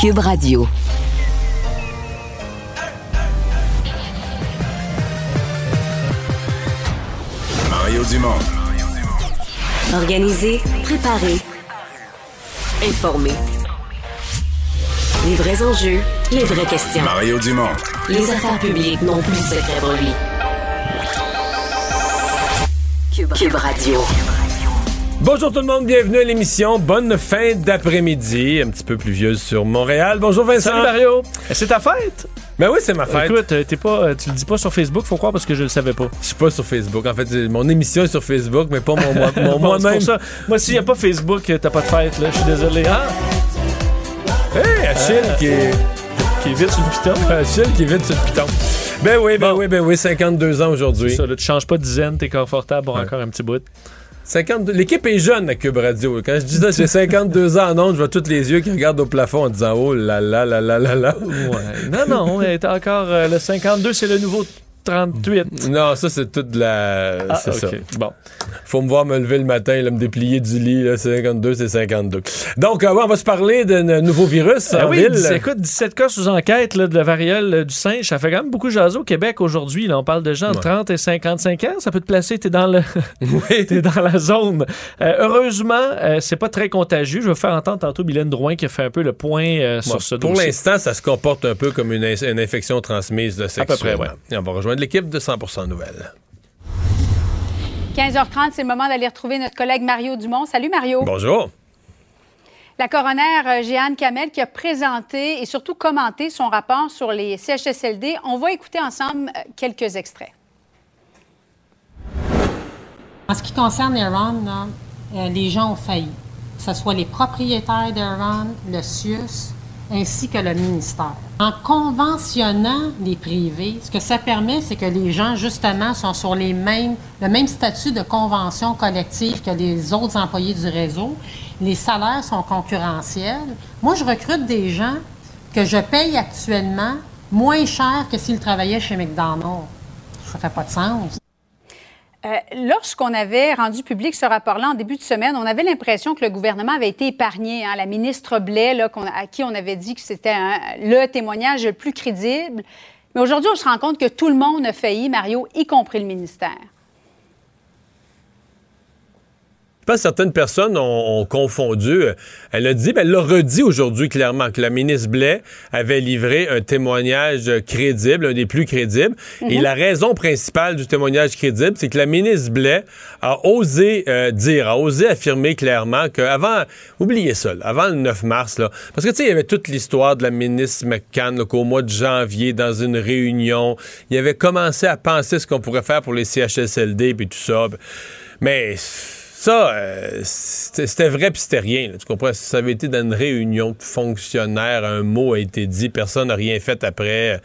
Cube Radio. Mario Dumont. Organiser, préparer, informer. Les vrais enjeux, les vraies questions. Mario Dumont. Les affaires publiques n'ont plus de secret pour lui. Cube, Cube Radio. Bonjour tout le monde, bienvenue à l'émission. Bonne fin d'après-midi, un petit peu pluvieuse sur Montréal. Bonjour Vincent. Salut Mario. C'est ta fête? Ben oui, c'est ma fête. Écoute, euh, t'es pas, euh, tu le dis pas sur Facebook, faut croire parce que je le savais pas. Je suis pas sur Facebook. En fait, mon émission est sur Facebook, mais pas mon, moi- mon Bon, c'est moi-même. pour ça. Moi, s'il y a pas Facebook, euh, t'as pas de fête, là. Je suis désolé. Ah, Hey, Achille Ah. qui est... qui est vite sur le piton. Achille qui est vite sur le piton. Ben oui, ben Bon. oui, ben oui, 52 ans aujourd'hui. Ça, là, tu changes pas de dizaine, t'es confortable pour encore un petit bout. 52 L'équipe est jeune à Cube Radio. Quand je dis ça, j'ai 52 ans en je vois tous les yeux qui regardent au plafond en disant « Oh là là là là là là Ouais. Non, non, elle est encore. euh, le 52, c'est le nouveau 38. Non, ça, c'est toute la... Ah, c'est ça. Bon. Faut me voir me lever le matin, là, me déplier du lit, là, c'est 52, c'est 52. Donc, euh, ouais, on va se parler d'un nouveau virus Ah en oui, ville. écoute, 17 cas sous enquête là, de la variole euh, du singe. Ça fait quand même beaucoup jaser au Québec aujourd'hui. On parle de gens de Ouais. 30 et 55 ans. Ça peut te placer, t'es dans, le Oui. t'es dans la zone. Euh, heureusement, euh, c'est pas très contagieux. Je vais faire entendre tantôt Mylène Drouin qui a fait un peu le point euh, sur ce Pour l'instant, ça se comporte un peu comme une, in- une infection transmise de peu près, ouais. Et on va rejoindre l'équipe de 100% Nouvelles. 15h30, c'est le moment d'aller retrouver notre collègue Mario Dumont. Salut Mario. Bonjour. La coroner euh, Jeanne Kamel qui a présenté et surtout commenté son rapport sur les CHSLD. On va écouter ensemble euh, quelques extraits. En ce qui concerne Iran, là, euh, les gens ont failli. Que ce soit les propriétaires d'Iran, le CIUS, ainsi que le ministère. En conventionnant les privés, ce que ça permet, c'est que les gens, justement, sont sur les mêmes, le même statut de convention collective que les autres employés du réseau. Les salaires sont concurrentiels. Moi, je recrute des gens que je paye actuellement moins cher que s'ils travaillaient chez McDonald's. Ça fait pas de sens. Euh, Lorsqu'on avait rendu public ce rapport-là en début de semaine, on avait l'impression que le gouvernement avait été épargné. hein. La ministre Blais, à qui on avait dit que c'était le témoignage le plus crédible. Mais aujourd'hui, on se rend compte que tout le monde a failli, Mario, y compris le ministère. Je pense que certaines personnes ont, ont confondu. Euh, Elle a dit, ben, elle l'a redit aujourd'hui clairement, que la ministre Blais avait livré un témoignage crédible, un des plus crédibles. Et la raison principale du témoignage crédible, c'est que la ministre Blais a osé euh, dire, a osé affirmer clairement qu'avant, oubliez ça, là, avant le 9 mars, là, parce que tu sais, il y avait toute l'histoire de la ministre McCann, qu'au mois de janvier, dans une réunion, il avait commencé à penser ce qu'on pourrait faire pour les CHSLD puis tout ça. Mais ça, euh, c'était vrai puis c'était rien. là. tu comprends? Ça avait été dans une réunion de fonctionnaires, un mot a été dit, personne n'a rien fait après. euh,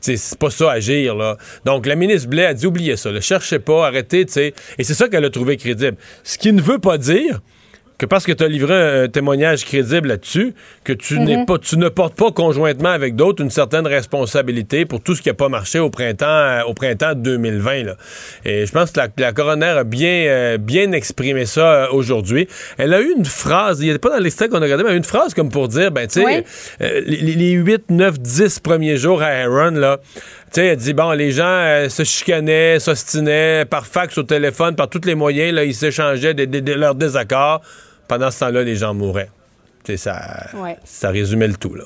C'est pas ça agir, là. Donc, la ministre Blais a dit, oubliez ça, ne cherchez pas, arrêtez, tu. Et c'est ça qu'elle a trouvé crédible. Ce qui ne veut pas dire que parce que tu as livré un, témoignage crédible là-dessus, que tu n'es pas, tu ne portes pas conjointement avec d'autres une certaine responsabilité pour tout ce qui n'a pas marché au printemps, euh, au printemps 2020. Là. Et je pense que la, la coroner a bien, euh, bien exprimé ça euh, aujourd'hui. Elle a eu une phrase, il n'y a pas dans l'extrait qu'on a regardé, mais une phrase comme pour dire, ben, tu sais, Oui. euh, les, les 8, 9, 10 premiers jours à Aaron, là, tu sais, elle dit, bon, les gens se chicanaient, s'ostinaient par fax, au téléphone, par tous les moyens, là, ils s'échangeaient des- des- des- leurs désaccords. Pendant ce temps-là, les gens mouraient. Ça, Ouais. ça résumait le tout, là.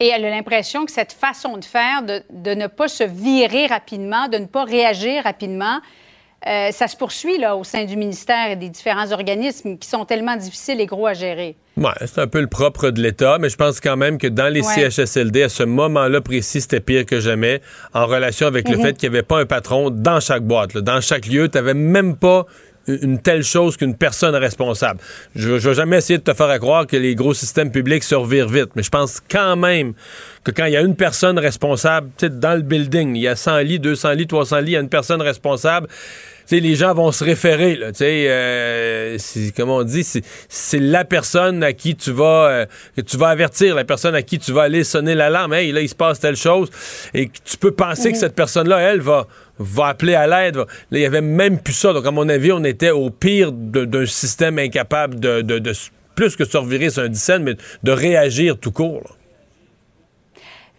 Et elle a l'impression que cette façon de faire, de, de ne pas se virer rapidement, de ne pas réagir rapidement, euh, ça se poursuit là, au sein du ministère et des différents organismes qui sont tellement difficiles et gros à gérer. Ouais, c'est un peu le propre de l'État, mais je pense quand même que dans les Ouais. CHSLD, à ce moment-là précis, c'était pire que jamais, en relation avec le Mhm. fait qu'il n'y avait pas un patron dans chaque boîte, là. dans chaque lieu. Tu n'avais même pas une telle chose qu'une personne responsable. Je ne vais jamais essayer de te faire à croire que les gros systèmes publics se revirent vite, mais je pense quand même que quand il y a une personne responsable, dans le building, il y a 100 lits, 200 lits, 300 lits, il y a une personne responsable, tu sais, les gens vont se référer, là, tu sais, euh, c'est- comme on dit, c'est- la personne à qui tu vas, euh, que tu vas avertir, la personne à qui tu vas aller sonner l'alarme, hey, là, il se passe telle chose, et que tu peux penser que cette personne-là, elle, va, va appeler à l'aide. il y avait même plus ça, donc à mon avis, on était au pire d'un système incapable de, plus que se revirer sur un dixaine, mais de réagir tout court.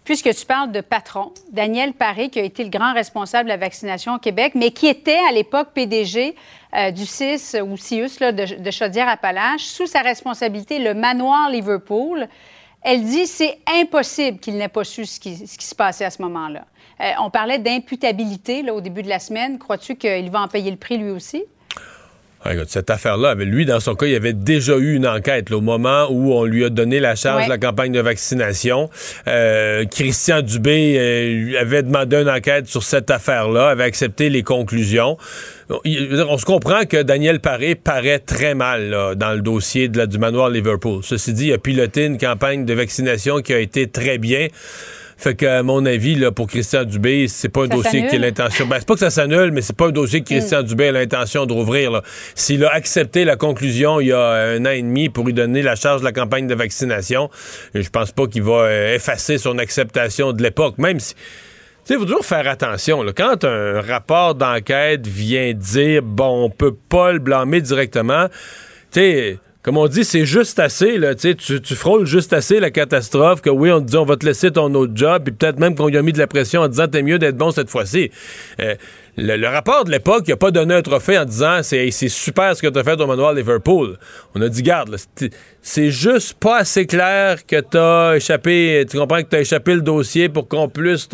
Puisque tu parles de patron, Daniel Paré, qui a été le grand responsable de la vaccination au Québec, mais qui était à l'époque PDG euh, du CIS ou CIUS de, Chaudière-Appalaches, sous sa responsabilité, le manoir Liverpool, elle dit c'est impossible qu'il n'ait pas su ce qui se passait à ce moment-là. Euh, on parlait d'imputabilité là, au début de la semaine. Crois-tu qu'il va en payer le prix lui aussi? Ah, cette affaire-là, lui, dans son cas, il avait déjà eu une enquête là, au moment où on lui a donné la charge Ouais. de la campagne de vaccination. Euh, Christian Dubé euh, avait demandé une enquête sur cette affaire-là, avait accepté les conclusions. On se comprend que Daniel Paré paraît très mal là, dans le dossier de la, du manoir Liverpool. Ceci dit, il a piloté une campagne de vaccination qui a été très bien. Fait que, à mon avis, là, pour Christian Dubé, c'est pas un Ça dossier qui a l'intention. Ben, c'est pas que ça s'annule, mais c'est pas un dossier que Christian Dubé a l'intention de rouvrir. là. S'il a accepté la conclusion il y a un an et demi pour lui donner la charge de la campagne de vaccination, je pense pas qu'il va euh, effacer son acceptation de l'époque, même si. Tu sais, il faut toujours faire attention. là. Quand un rapport d'enquête vient dire, bon, on peut pas le blâmer directement, tu sais, comme on dit, c'est juste assez, là, tu tu, frôles juste assez la catastrophe que oui, on te dit on va te laisser ton autre job, puis peut-être même qu'on lui a mis de la pression en disant t'es mieux d'être bon cette fois-ci. Euh, le, le rapport de l'époque, il a pas donné un trophée en disant c'est super ce que tu as fait au manoir Liverpool. On a dit garde, c'est- juste pas assez clair que tu as échappé, tu comprends que tu as échappé le dossier pour qu'on puisse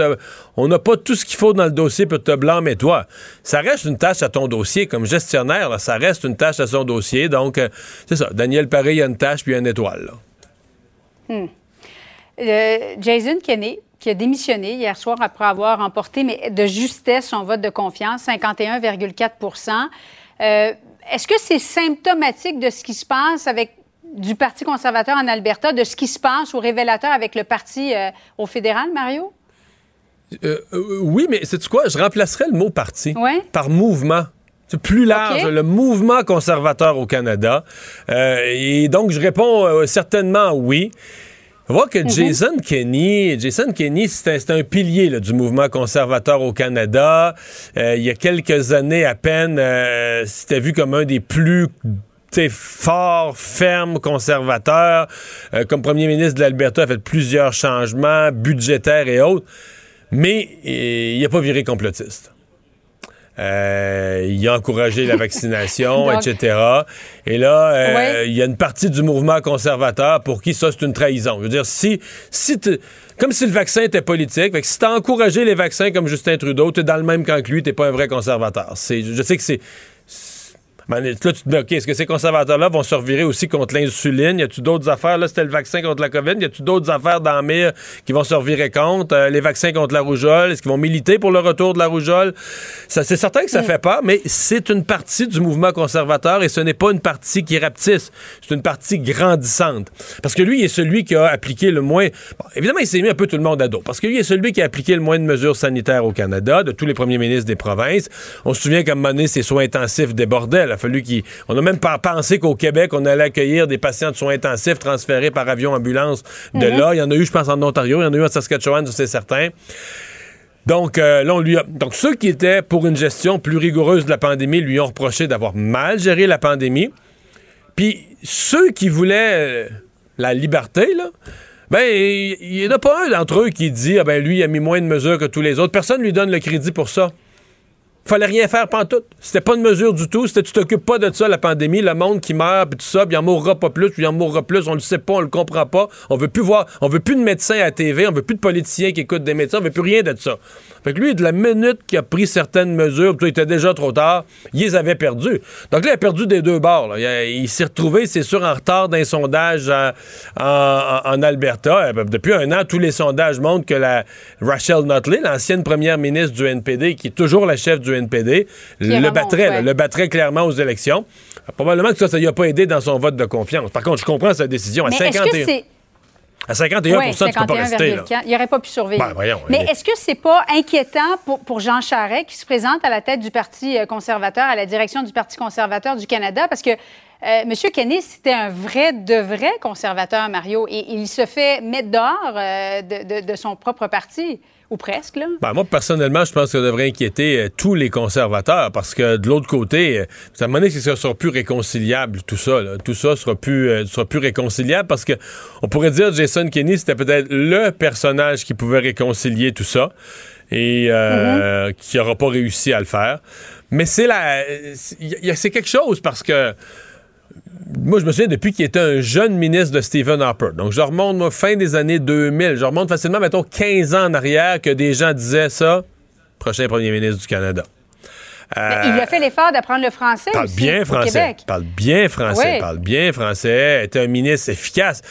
on n'a pas tout ce qu'il faut dans le dossier pour te blâmer toi. Ça reste une tâche à ton dossier comme gestionnaire, ça reste une tâche à son dossier. Donc euh, c'est ça, Daniel Paré, il y a une tâche puis une étoile. là. Euh, Jason Kenney, qui a démissionné hier soir après avoir remporté mais de justesse son vote de confiance, 51,4% Euh, Est-ce que c'est symptomatique de ce qui se passe avec du Parti conservateur en Alberta, de ce qui se passe ou révélateur avec le parti euh, au fédéral, Mario? Euh, euh, oui, mais c'est quoi? Je remplacerais le mot parti Ouais. par mouvement. C'est plus large, le mouvement conservateur au Canada. Euh, et donc, je réponds certainement oui. On voit que Jason Kenney, Jason Kenney, c'est un, pilier là, du mouvement conservateur au Canada. Euh, il y a quelques années à peine, euh, c'était vu comme un des plus forts, fermes conservateurs. Euh, comme premier ministre de l'Alberta, a fait plusieurs changements budgétaires et autres. Mais euh, il n'a pas viré complotiste. Euh, il a encouragé la vaccination, Donc- etc. Et là, euh, Ouais. il y a une partie du mouvement conservateur pour qui ça, c'est une trahison. Je veux dire, si, comme si le vaccin était politique, fait que si t'as encouragé les vaccins comme Justin Trudeau, t'es dans le même camp que lui, t'es pas un vrai conservateur. Je sais que c'est... Là, tu te dis, OK, est-ce que ces conservateurs-là vont se revirer aussi contre l'insuline? Y a-tu d'autres affaires? Là, c'était le vaccin contre la COVID. Y a-tu d'autres affaires dans Mire qui vont se revirer contre? Euh, les vaccins contre la rougeole? Est-ce qu'ils vont militer pour le retour de la rougeole? Ça, c'est certain que ça fait peur, mais c'est une partie du mouvement conservateur et ce n'est pas une partie qui rapetisse. C'est une partie grandissante. Parce que lui, il est celui qui a appliqué le moins. Bon, évidemment, il s'est mis un peu tout le monde à dos. Parce que lui, est celui qui a appliqué le moins de mesures sanitaires au Canada, de tous les premiers ministres des provinces. On se souvient qu'à un moment donné, ses soins intensifs débordaient. A fallu qu'il. On n'a même pas pensé qu'au Québec, on allait accueillir des patients de soins intensifs transférés par avion-ambulance de là. Il y en a eu, je pense, en Ontario. Il y en a eu en Saskatchewan, c'est certain. Donc, euh, là, on lui a... Donc, ceux qui étaient pour une gestion plus rigoureuse de la pandémie lui ont reproché d'avoir mal géré la pandémie. Puis, ceux qui voulaient euh, la liberté, là, ben, il n'y en a pas un d'entre eux qui dit, ah ben, lui, il a mis moins de mesures que tous les autres. Personne ne lui donne le crédit pour ça. Fallait rien faire pantoute. C'était pas une mesure du tout. C'était tu t'occupes pas de ça, la pandémie, le monde qui meurt, puis tout ça, puis il en mourra pas plus, puis il en mourra plus, on le sait pas, on le comprend pas. On veut plus voir, on veut plus de médecins à la TV, on veut plus de politiciens qui écoutent des médecins, on veut plus rien de ça. Fait que lui, de la minute qu'il a pris certaines mesures, il était déjà trop tard, il les avait perdues. Donc là, il a perdu des deux bords. là. Il, s'est retrouvé, c'est sûr, en retard d'un sondage en, en- en Alberta. Eh ben, Depuis un an, tous les sondages montrent que la Rachel Notley, l'ancienne première ministre du NPD, qui est toujours la chef du NPD, le remonte, battrait, là, le battrait clairement aux élections. Probablement que ça, ça lui a pas aidé dans son vote de confiance. Par contre, je comprends sa décision. À Mais est-ce 51, à 51 Oui, tu peux pas rester. Là. 51,4. Il n'aurait pas pu survivre. Ben, voyons, Mais est-ce que c'est pas inquiétant pour, pour Jean Charest qui se présente à la tête du Parti euh, conservateur, à la direction du Parti conservateur du Canada? Parce que euh, M. Kenney, c'était un vrai, de vrai conservateur, Mario, et il se fait mettre dehors euh, de, de- de son propre parti, ou presque, là. Ben, moi, personnellement, je pense que ça devrait inquiéter euh, tous les conservateurs parce que de l'autre côté, euh, à un moment donné, que ça sera plus réconciliable, tout ça. là. Tout ça sera plus, euh, sera plus réconciliable parce que on pourrait dire Jason Kenney, c'était peut-être le personnage qui pouvait réconcilier tout ça et euh, qui n'aura pas réussi à le faire. Mais c'est la, c'est quelque chose parce que moi, je me souviens depuis qu'il était un jeune ministre de Stephen Harper. Donc, je remonte, moi, fin des années 2000. Je remonte facilement, mettons, 15 ans en arrière que des gens disaient ça. Prochain premier ministre du Canada. Euh, il a fait l'effort d'apprendre le français parle aussi, bien au français. Québec. Parle bien français. Oui. Parle bien français. Est un ministre efficace.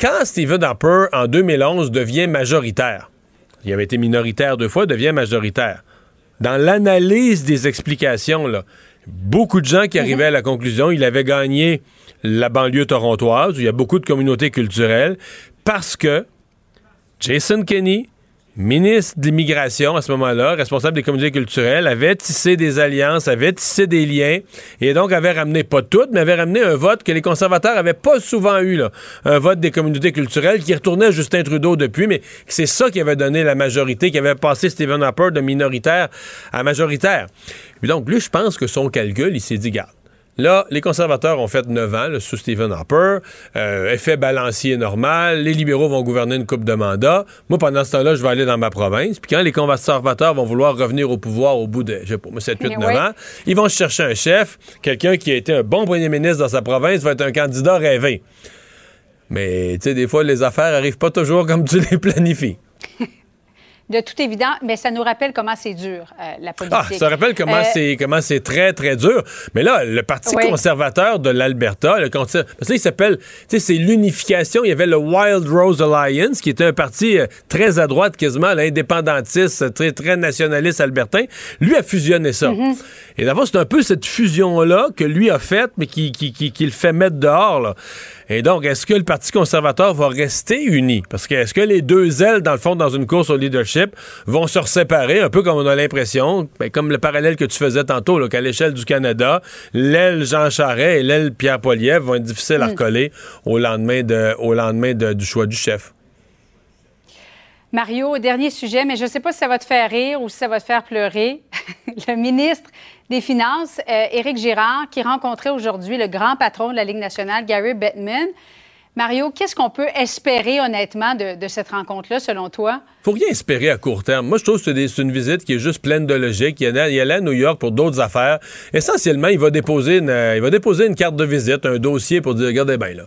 Quand Stephen Harper, en 2011, devient majoritaire, il avait été minoritaire deux fois, devient majoritaire. Dans l'analyse des explications, là, beaucoup de gens qui arrivaient à la conclusion il avait gagné la banlieue torontoise, où il y a beaucoup de communautés culturelles, parce que Jason Kenney, ministre de l'immigration à ce moment-là, responsable des communautés culturelles, avait tissé des alliances, avait tissé des liens, et donc avait ramené, pas toutes, mais avait ramené un vote que les conservateurs avaient pas souvent eu, là. un vote des communautés culturelles qui retournait à Justin Trudeau depuis, mais c'est ça qui avait donné la majorité, qui avait passé Stephen Harper de minoritaire à majoritaire. Puis donc, lui, je pense que son calcul, il s'est dit, garde, Là, les conservateurs ont fait 9 ans là, sous Stephen Harper, euh, effet balancier normal, les libéraux vont gouverner une coupe de mandats. Moi, pendant ce temps-là, je vais aller dans ma province. Puis quand les conservateurs vont vouloir revenir au pouvoir au bout de, je sais pas, 7, 8, 9 Oui. ans, ils vont chercher un chef, quelqu'un qui a été un bon premier ministre dans sa province, va être un candidat rêvé. Mais, tu sais, des fois, les affaires arrivent pas toujours comme tu les planifies. De tout évident, mais ça nous rappelle comment c'est dur, euh, la politique. Ah, ça rappelle comment Euh, c'est comment c'est très très dur. Mais là, le Parti Oui. conservateur de l'Alberta, le parce que là, il s'appelle, tu sais, c'est l'unification. Il y avait le Wild Rose Alliance, qui était un parti euh, très à droite, quasiment l'indépendantiste, très très nationaliste albertain. Lui a fusionné ça. Mm-hmm. Et d'abord, c'est un peu cette fusion-là que lui a faite, mais qui, qui, qui, qui le fait mettre dehors. Là. Et donc, est-ce que le Parti conservateur va rester uni? Parce que est-ce que les deux ailes, dans le fond, dans une course au leadership, vont se séparer, un peu comme on a l'impression, ben, comme le parallèle que tu faisais tantôt, là, qu'à l'échelle du Canada, l'aile Jean Charest et l'aile Pierre Poilievre vont être difficiles Mm. à recoller au lendemain, de, au lendemain de- du choix du chef. Mario, dernier sujet, mais je ne sais pas si ça va te faire rire ou si ça va te faire pleurer. le ministre des Finances, euh, Éric Girard, qui rencontrait aujourd'hui le grand patron de la Ligue nationale, Gary Bettman. Mario, qu'est-ce qu'on peut espérer honnêtement de, de cette rencontre-là, selon toi? faut rien espérer à court terme. Moi, je trouve que c'est une visite qui est juste pleine de logique. Il allait, il allait à New York pour d'autres affaires. Essentiellement, il va déposer une, euh, il va déposer une carte de visite, un dossier pour dire, regardez bien, là,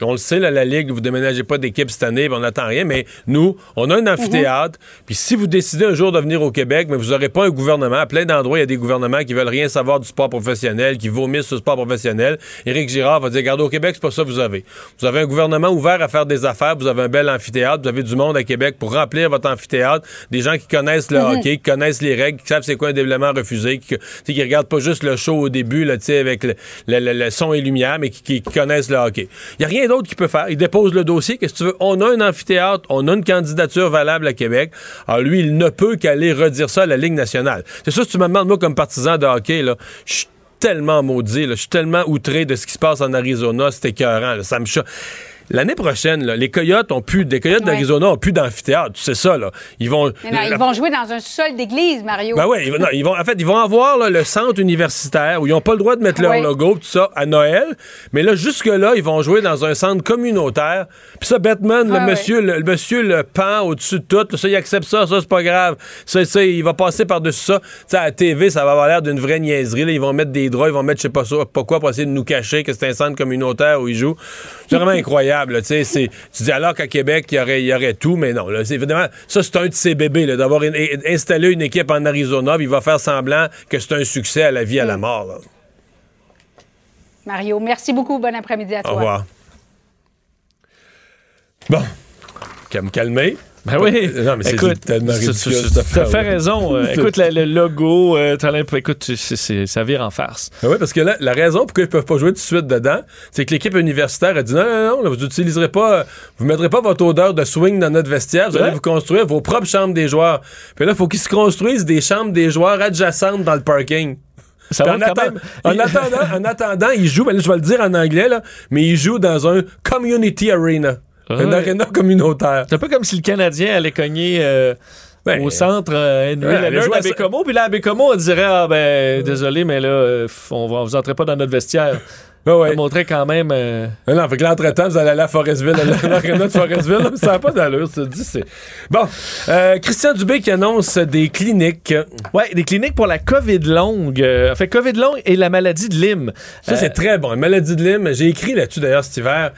on le sait, là, la Ligue, vous déménagez pas d'équipe cette année, on n'attend rien, mais nous, on a un amphithéâtre, puis si vous décidez un jour de venir au Québec, mais vous n'aurez pas un gouvernement, à plein d'endroits, il y a des gouvernements qui veulent rien savoir du sport professionnel, qui vomissent sur le sport professionnel. Éric Girard va dire, regardez, au Québec, c'est pas ça que vous avez. Vous avez un gouvernement ouvert à faire des affaires, vous avez un bel amphithéâtre, vous avez du monde à Québec pour remplir votre amphithéâtre, des gens qui connaissent le hockey, qui connaissent les règles, qui savent c'est quoi un développement refusé, qui, qui regardent pas juste le show au début, là, avec le, le- le- le son et lumière, mais qui, connaissent le hockey. Il n'y a rien d'autre qu'il peut faire. Il dépose le dossier. Qu'est-ce que tu veux? On a un amphithéâtre, on a une candidature valable à Québec. Alors lui, il ne peut qu'aller redire ça à la Ligue nationale. C'est ça, si tu me demandes, moi, comme partisan de hockey, là, je suis tellement maudit, je suis tellement outré de ce qui se passe en Arizona, c'est écœurant, là, ça me choque L'année prochaine, là, les Coyotes ont plus, les Coyotes Ouais. d'Arizona ont plus d'amphithéâtre. Tu sais ça, là. Ils vont. Mais non, ils vont jouer dans un sol d'église, Mario. Ben ouais, ils vont, non, ils vont, en fait, ils vont avoir là, le centre universitaire où ils n'ont pas le droit de mettre leur logo, tout ça, à Noël. Mais là, jusque-là, ils vont jouer dans un centre communautaire. Puis ça, Batman, le, monsieur, le, le monsieur le pend au-dessus de tout. Ça, il accepte ça, ça, c'est pas grave. Ça, ça, il va passer par-dessus ça. Tu sais, à la TV, ça va avoir l'air d'une vraie niaiserie. là. Ils vont mettre des draps, ils vont mettre je sais pas, ça, pas quoi pour essayer de nous cacher que c'est un centre communautaire où ils jouent. C'est vraiment incroyable. Tu dis alors qu'à Québec, il y aurait, il y aurait tout, mais non. Là, évidemment, ça, c'est un de ses bébés, d'avoir in- in- installé une équipe en Arizona, puis il va faire semblant que c'est un succès à la vie, à la mort. là. Mario, merci beaucoup. Bon après-midi à toi. Au revoir. Bon. Qu'à me calmer. Ben oui. Non, mais c'est écoute, tellement ridicule, tu- cette tu as affaire-là. fait raison. Euh, écoute, le, le logo, euh, t'as écoute, c'est- c'est- ça vire en farce. oui, parce que là, la raison pourquoi ils peuvent pas jouer tout de suite dedans, c'est que l'équipe universitaire a dit non, non, non, là, vous n'utiliserez pas, vous mettrez pas votre odeur de swing dans notre vestiaire, vous allez vous construire vos propres chambres des joueurs. Puis là, il faut qu'ils se construisent des chambres des joueurs adjacentes dans le parking. Ça va en, quand atten- même. en attendant, en attendant, ils jouent, ben là, je vais le dire en anglais, là, mais ils jouent dans un community arena. Un Ouais. arena communautaire. C'est un peu comme si le Canadien allait cogner euh, Ben, au centre euh, Henry ouais, à à ça- Bécomo, puis là, à Bécomo, on dirait Ah, ben, désolé, mais là, euh, on va, vous entrez pas dans notre vestiaire. Ouais, ouais. Ça montrait quand même. euh, Non, non, fait que l'entretemps, vous allez aller à Forestville, à l'aréna de Forestville. là, Ça n'a pas d'allure, ça dit. c'est- Bon, euh, Christian Dubé qui annonce des cliniques. Ouais, des cliniques pour la COVID longue. Euh, en fait, COVID longue et la maladie de Lyme. Ça, c'est très bon. Une maladie de Lyme, j'ai écrit là-dessus d'ailleurs cet hiver.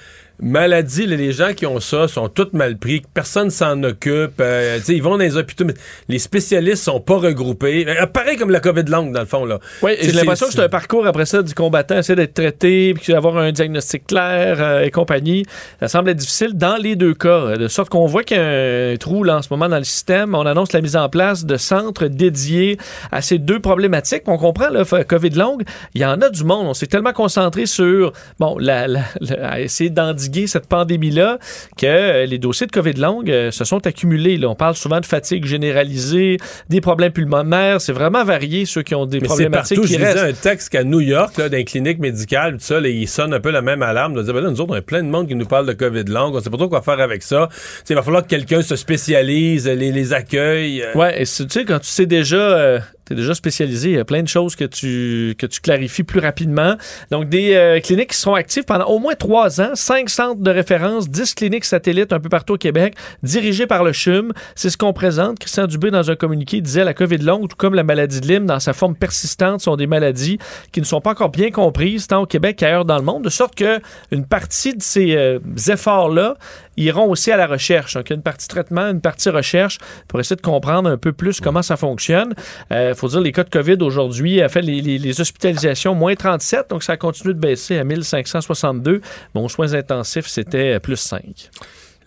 Maladie, les gens qui ont ça sont tous mal pris, personne s'en occupe. euh, ils vont dans les hôpitaux, mais les spécialistes sont pas regroupés. Euh, pareil comme la COVID longue, dans le fond. là. Oui, j'ai l'impression que c'est- un parcours après ça du combattant, essayer d'être traité, puis d'avoir un diagnostic clair euh, et compagnie. Ça semble être difficile dans les deux cas, euh, de sorte qu'on voit qu'il y a un trou là, en ce moment dans le système. On annonce la mise en place de centres dédiés à ces deux problématiques. On comprend, là, fa- COVID longue, il y en a du monde. On s'est tellement concentré sur, bon, la, la- la- essayer d'endiguer cette pandémie-là que euh, les dossiers de COVID longue euh, se sont accumulés. là. On parle souvent de fatigue généralisée, des problèmes pulmonaires. C'est vraiment varié, ceux qui ont des Mais problématiques partout. qui Je lisais restent. un texte qu'à New York, là, dans les cliniques médicales, tout ça, là, ils sonnent un peu la même alarme. De dire, ben là, nous autres, on a plein de monde qui nous parle de COVID longue. On sait pas trop quoi faire avec ça. Tu sais, il va falloir que quelqu'un se spécialise, les, les accueille. euh. Ouais, et c'est- tu sais, quand tu sais déjà, euh, t'es déjà spécialisé, il y a plein de choses que tu, que tu clarifies plus rapidement. Donc, des euh, cliniques qui seront actives pendant au moins trois ans, cinq centres de référence, dix cliniques satellites un peu partout au Québec, dirigées par le CHUM. C'est ce qu'on présente. Christian Dubé, dans un communiqué, disait la COVID longue, tout comme la maladie de Lyme, dans sa forme persistante, sont des maladies qui ne sont pas encore bien comprises, tant au Québec qu'ailleurs dans le monde, de sorte que une partie de ces euh, efforts-là iront aussi à la recherche. Donc, il y a une partie traitement, une partie recherche pour essayer de comprendre un peu plus comment ça fonctionne. Il faut dire, les cas de COVID aujourd'hui, a fait les, hospitalisations, moins 37, donc ça a continué de baisser à 1562. Bon, soins intensifs, c'était plus 5.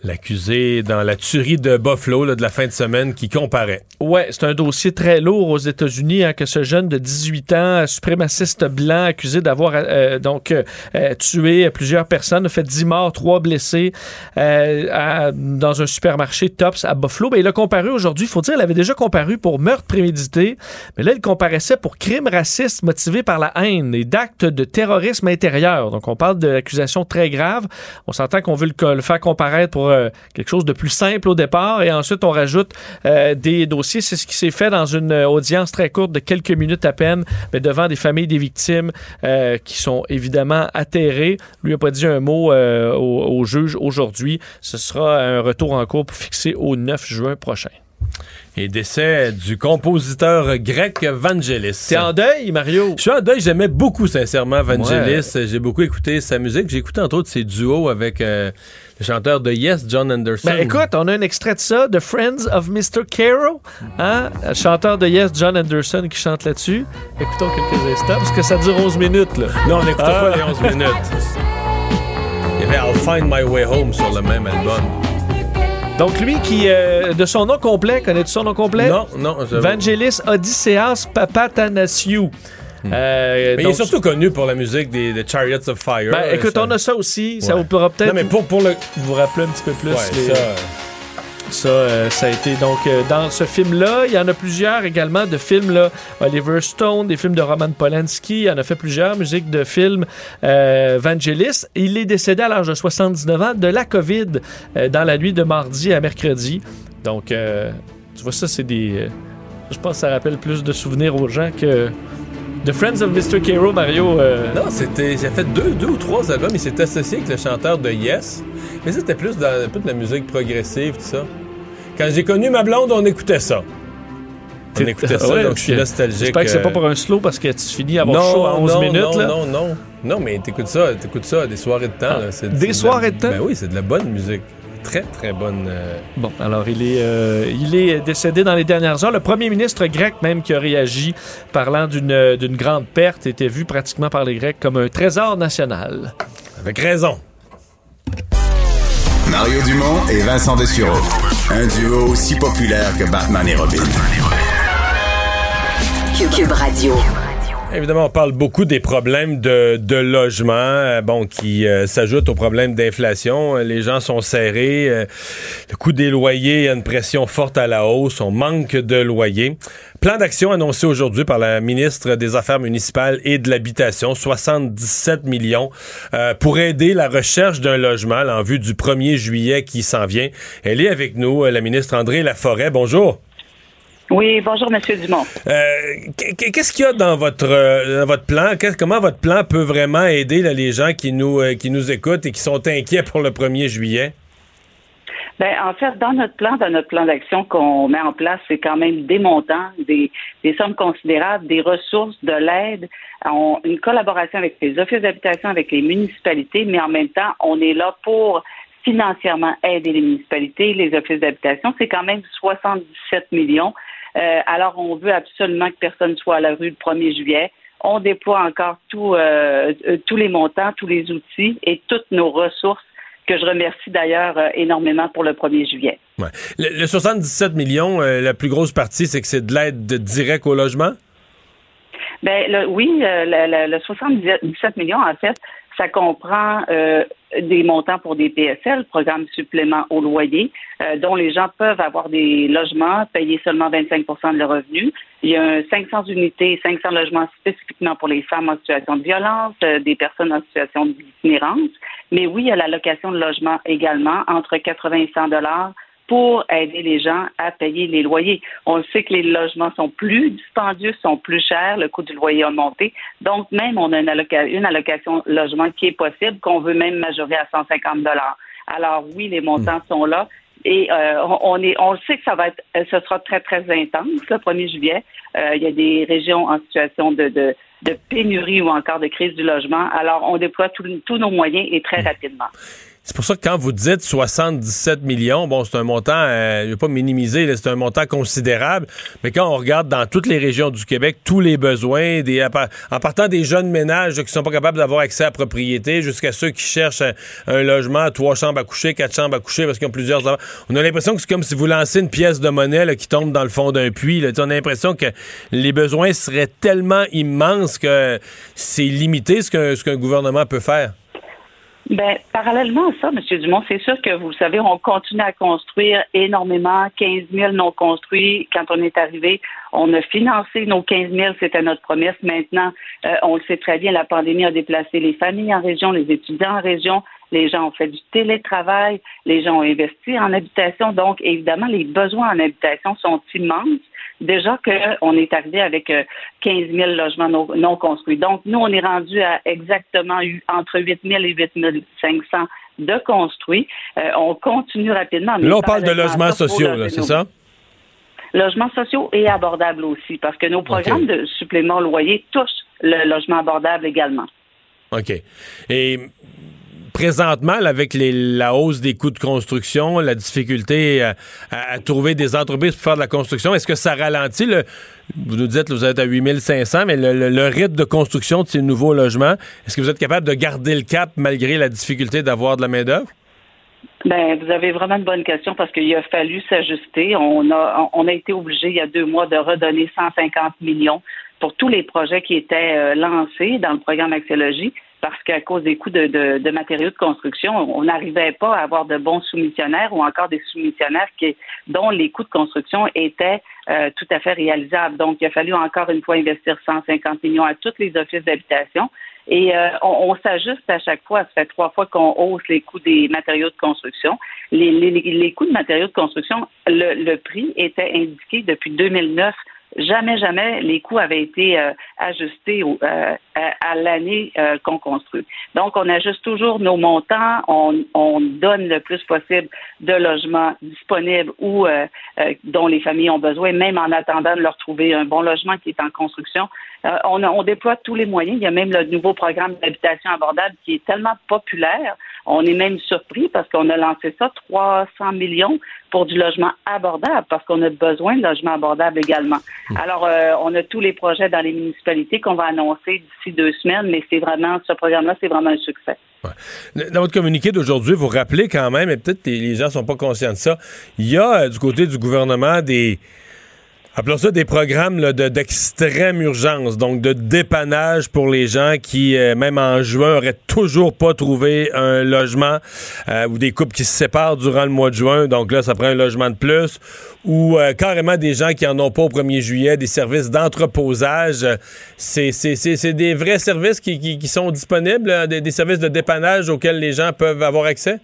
L'accusé dans la tuerie de Buffalo là, de la fin de semaine qui comparait. Ouais, c'est un dossier très lourd aux États-Unis hein, que ce jeune de 18 ans, suprémaciste blanc, accusé d'avoir euh, donc euh, euh, tué plusieurs personnes, fait 10 morts, 3 blessés euh, dans un supermarché Tops à Buffalo. Ben, il a comparu aujourd'hui. Il faut dire, il avait déjà comparu pour meurtre prémédité, mais là, il comparaissait pour crime raciste motivé par la haine et d'actes de terrorisme intérieur. Donc, on parle d'accusations très graves. On s'entend qu'on veut le, le faire comparaître pour euh, quelque chose de plus simple au départ et ensuite on rajoute euh, des dossiers. C'est ce qui s'est fait dans une audience très courte de quelques minutes à peine, mais devant des familles des victimes euh, qui sont évidemment atterrées. Lui n'a pas dit un mot au, au juge aujourd'hui. Ce sera un retour en cours pour fixer au 9 juin prochain. Et décès du compositeur grec Vangelis. T'es en deuil, Mario? Je suis en deuil, j'aimais beaucoup sincèrement Vangelis. J'ai beaucoup écouté sa musique. J'ai écouté entre autres ses duos avec euh, le chanteur de Yes, John Anderson. Ben écoute, on a un extrait de ça, de Friends of Mr. Caro, hein? Chanteur de Yes, John Anderson, qui chante là-dessus. Écoutons quelques instants, parce que ça dure 11 minutes, là. Non, on n'écoutait Ah. pas les 11 minutes. Il y avait I'll Find My Way Home sur le même album. Donc lui qui, euh, de son nom complet, connais-tu son nom complet? Non, non. Vangelis Odysseas Papatanasiou. Euh, Mais il est surtout connu pour la musique des, des Chariots of Fire. ben, écoute, Ça- on a ça aussi. Ça Ouais. vous pourra peut-être Non, mais pour, pour le. vous rappeler un petit peu plus. Ouais, les- ça. Ça, euh, ça a été donc euh, dans ce film-là. Il y en a plusieurs également de films, là. Oliver Stone, des films de Roman Polanski. Il en a fait plusieurs, musique de films euh, Vangelis. Il est décédé à l'âge de 79 ans de la COVID euh, dans la nuit de mardi à mercredi. Donc, tu vois, ça, c'est des. je pense que ça rappelle plus de souvenirs aux gens que. The Friends of Mr. Cairo, Mario. euh, Non, c'était. Il a fait deux, deux ou trois albums. Il s'est associé avec le chanteur de Yes. Mais c'était plus dans un peu de la musique progressive, tout ça. Quand j'ai connu ma blonde, on écoutait ça. On écoutait ça, Ouais, donc je suis nostalgique. J'espère que c'est euh, pas pour un slow parce que tu finis à avoir non, chaud en 11 non, minutes. non, là. non, non. Non, mais t'écoutes ça, t'écoutes ça, des soirées de temps. Ah, là. Des soirées de temps? Ben oui, c'est de la bonne musique. Très, très bonne. euh, Bon, alors il est, euh, il est décédé dans les dernières heures. Le premier ministre grec même qui a réagi, parlant d'une d'une grande perte, était vu pratiquement par les Grecs comme un trésor national. Avec raison. Mario Dumont et Vincent Dessureau. Un duo aussi populaire que Batman et Robin. Cube, Cube Radio. Évidemment, on parle beaucoup des problèmes de, de logement, euh, bon, qui euh, s'ajoutent aux problèmes d'inflation. Euh, Les gens sont serrés. le coût des loyers, a une pression forte à la hausse. On manque de loyers. Plan d'action annoncé aujourd'hui par la ministre des Affaires municipales et de l'Habitation, 77 millions pour aider la recherche d'un logement en vue du 1er juillet qui s'en vient. Elle est avec nous, la ministre André Laforêt. Bonjour. Oui, bonjour, Monsieur Dumont. Euh, qu- Qu'est-ce qu'il y a dans votre, euh, dans votre plan? Comment votre plan peut vraiment aider là, les gens qui nous, euh, qui nous écoutent et qui sont inquiets pour le 1er juillet? Ben, en fait, dans notre plan, dans notre plan d'action qu'on met en place, c'est quand même des montants, des, des sommes considérables, des ressources, de l'aide, une collaboration avec les offices d'habitation, avec les municipalités, mais en même temps, on est là pour financièrement aider les municipalités, les offices d'habitation. C'est quand même 77 millions. Euh, alors, on veut absolument que personne soit à la rue le 1er juillet. On déploie encore tout, euh, euh, tous les montants, tous les outils et toutes nos ressources que je remercie d'ailleurs énormément pour le 1er juillet. Ouais. Le, le 77 millions, euh, la plus grosse partie, c'est que c'est de l'aide de- directe au logement? Ben le- oui, le, le- le 77 millions, en fait, ça comprend euh, des montants pour des PSL, programme supplément au loyer, euh, dont les gens peuvent avoir des logements, payer seulement 25% de leur revenu. Il y a un 500 unités, 500 logements spécifiquement pour les femmes en situation de violence, euh, des personnes en situation d'itinérance. Mais oui, il y a la location de logement également, entre 80 et 100 dollars pour aider les gens à payer les loyers. On sait que les logements sont plus dispendieux, sont plus chers, le coût du loyer a monté. Donc, même, on a une, alloca- une allocation logement qui est possible, qu'on veut même majorer à 150 dollars. Alors, oui, les montants sont là. Et euh, on, est, on sait que ça va être, euh, ce sera très très intense le 1er juillet. Euh, il y a des régions en situation de, de, de pénurie ou encore de crise du logement. Alors, on déploie tous- tous nos moyens et très rapidement. C'est pour ça que quand vous dites 77 millions, bon, c'est un montant, euh, je ne vais pas minimiser, c'est un montant considérable, mais quand on regarde dans toutes les régions du Québec, tous les besoins, en partant des jeunes ménages qui sont pas capables d'avoir accès à la propriété, jusqu'à ceux qui cherchent un, un logement, trois chambres à coucher, quatre chambres à coucher, parce qu'ils ont plusieurs... On a l'impression que c'est comme si vous lancez une pièce de monnaie qui tombe dans le fond d'un puits. On a l'impression que les besoins seraient tellement immenses que c'est limité ce qu'un ce qu'un gouvernement peut faire. Ben, parallèlement à ça, M. Dumont, c'est sûr que vous savez, on continue à construire énormément, 15 000 non construits. Quand on est arrivé, on a financé nos 15 000, c'était notre promesse. Maintenant, euh, on le sait très bien, la pandémie a déplacé les familles en région, les étudiants en région, les gens ont fait du télétravail, les gens ont investi en habitation. Donc, évidemment, les besoins en habitation sont immenses. Déjà qu'on est arrivé avec euh, 15 000 logements non, non construits. Donc, nous, on est rendu à exactement entre 8 000 et 8 500 de construits. Euh, on continue rapidement. Là, on parle de logements sociaux, là, c'est ça? Logements sociaux et abordables aussi, parce que nos programmes de supplément loyer touchent le logement abordable également. OK. Et présentement, avec la hausse des coûts de construction, la difficulté à, à- trouver des entreprises pour faire de la construction, est-ce que ça ralentit le. Vous nous dites que vous êtes à 8500, mais le, le- le rythme de construction de ces nouveaux logements, est-ce que vous êtes capable de garder le cap malgré la difficulté d'avoir de la main-d'œuvre? Ben, vous avez vraiment une bonne question parce qu'il a fallu s'ajuster. On a, on a été obligé il y a deux mois de redonner 150 millions pour tous les projets qui étaient euh, lancés dans le programme Axiologie parce qu'à cause des coûts de, de, de matériaux de construction, on n'arrivait pas à avoir de bons soumissionnaires ou encore des soumissionnaires qui, dont les coûts de construction étaient euh, tout à fait réalisables. Donc, il a fallu encore une fois investir 150 millions à tous les offices d'habitation. Et euh, on, s'ajuste à chaque fois. Ça fait trois fois qu'on hausse les coûts des matériaux de construction. Les, les, les coûts de matériaux de construction, le, le prix était indiqué depuis 2009 jamais, jamais les coûts avaient été euh, ajustés euh, à, à l'année euh, qu'on construit. Donc, on ajuste toujours nos montants, on, on, donne le plus possible de logements disponibles ou euh, euh, dont les familles ont besoin, même en attendant de leur trouver un bon logement qui est en construction. On, on, déploie tous les moyens. Il y a même le nouveau programme d'habitation abordable qui est tellement populaire. On est même surpris parce qu'on a lancé ça 300 millions pour du logement abordable parce qu'on a besoin de logements abordables également. Mmh. Alors, euh, on a tous les projets dans les municipalités qu'on va annoncer d'ici deux semaines, mais c'est vraiment, ce programme-là, c'est vraiment un succès. Ouais. Dans votre communiqué d'aujourd'hui, vous rappelez quand même, et peut-être les gens ne sont pas conscients de ça, il y a euh, du côté du gouvernement des appelons ça des programmes d'extrême de, urgence, donc de dépannage pour les gens qui, euh, même en juin, auraient toujours pas trouvé un logement euh, ou des couples qui se séparent durant le mois de juin, donc là, ça prend un logement de plus, ou euh, carrément des gens qui en ont pas au 1er juillet, des services d'entreposage. C'est des vrais services qui, qui, qui sont disponibles, des, des services de dépannage auxquels les gens peuvent avoir accès?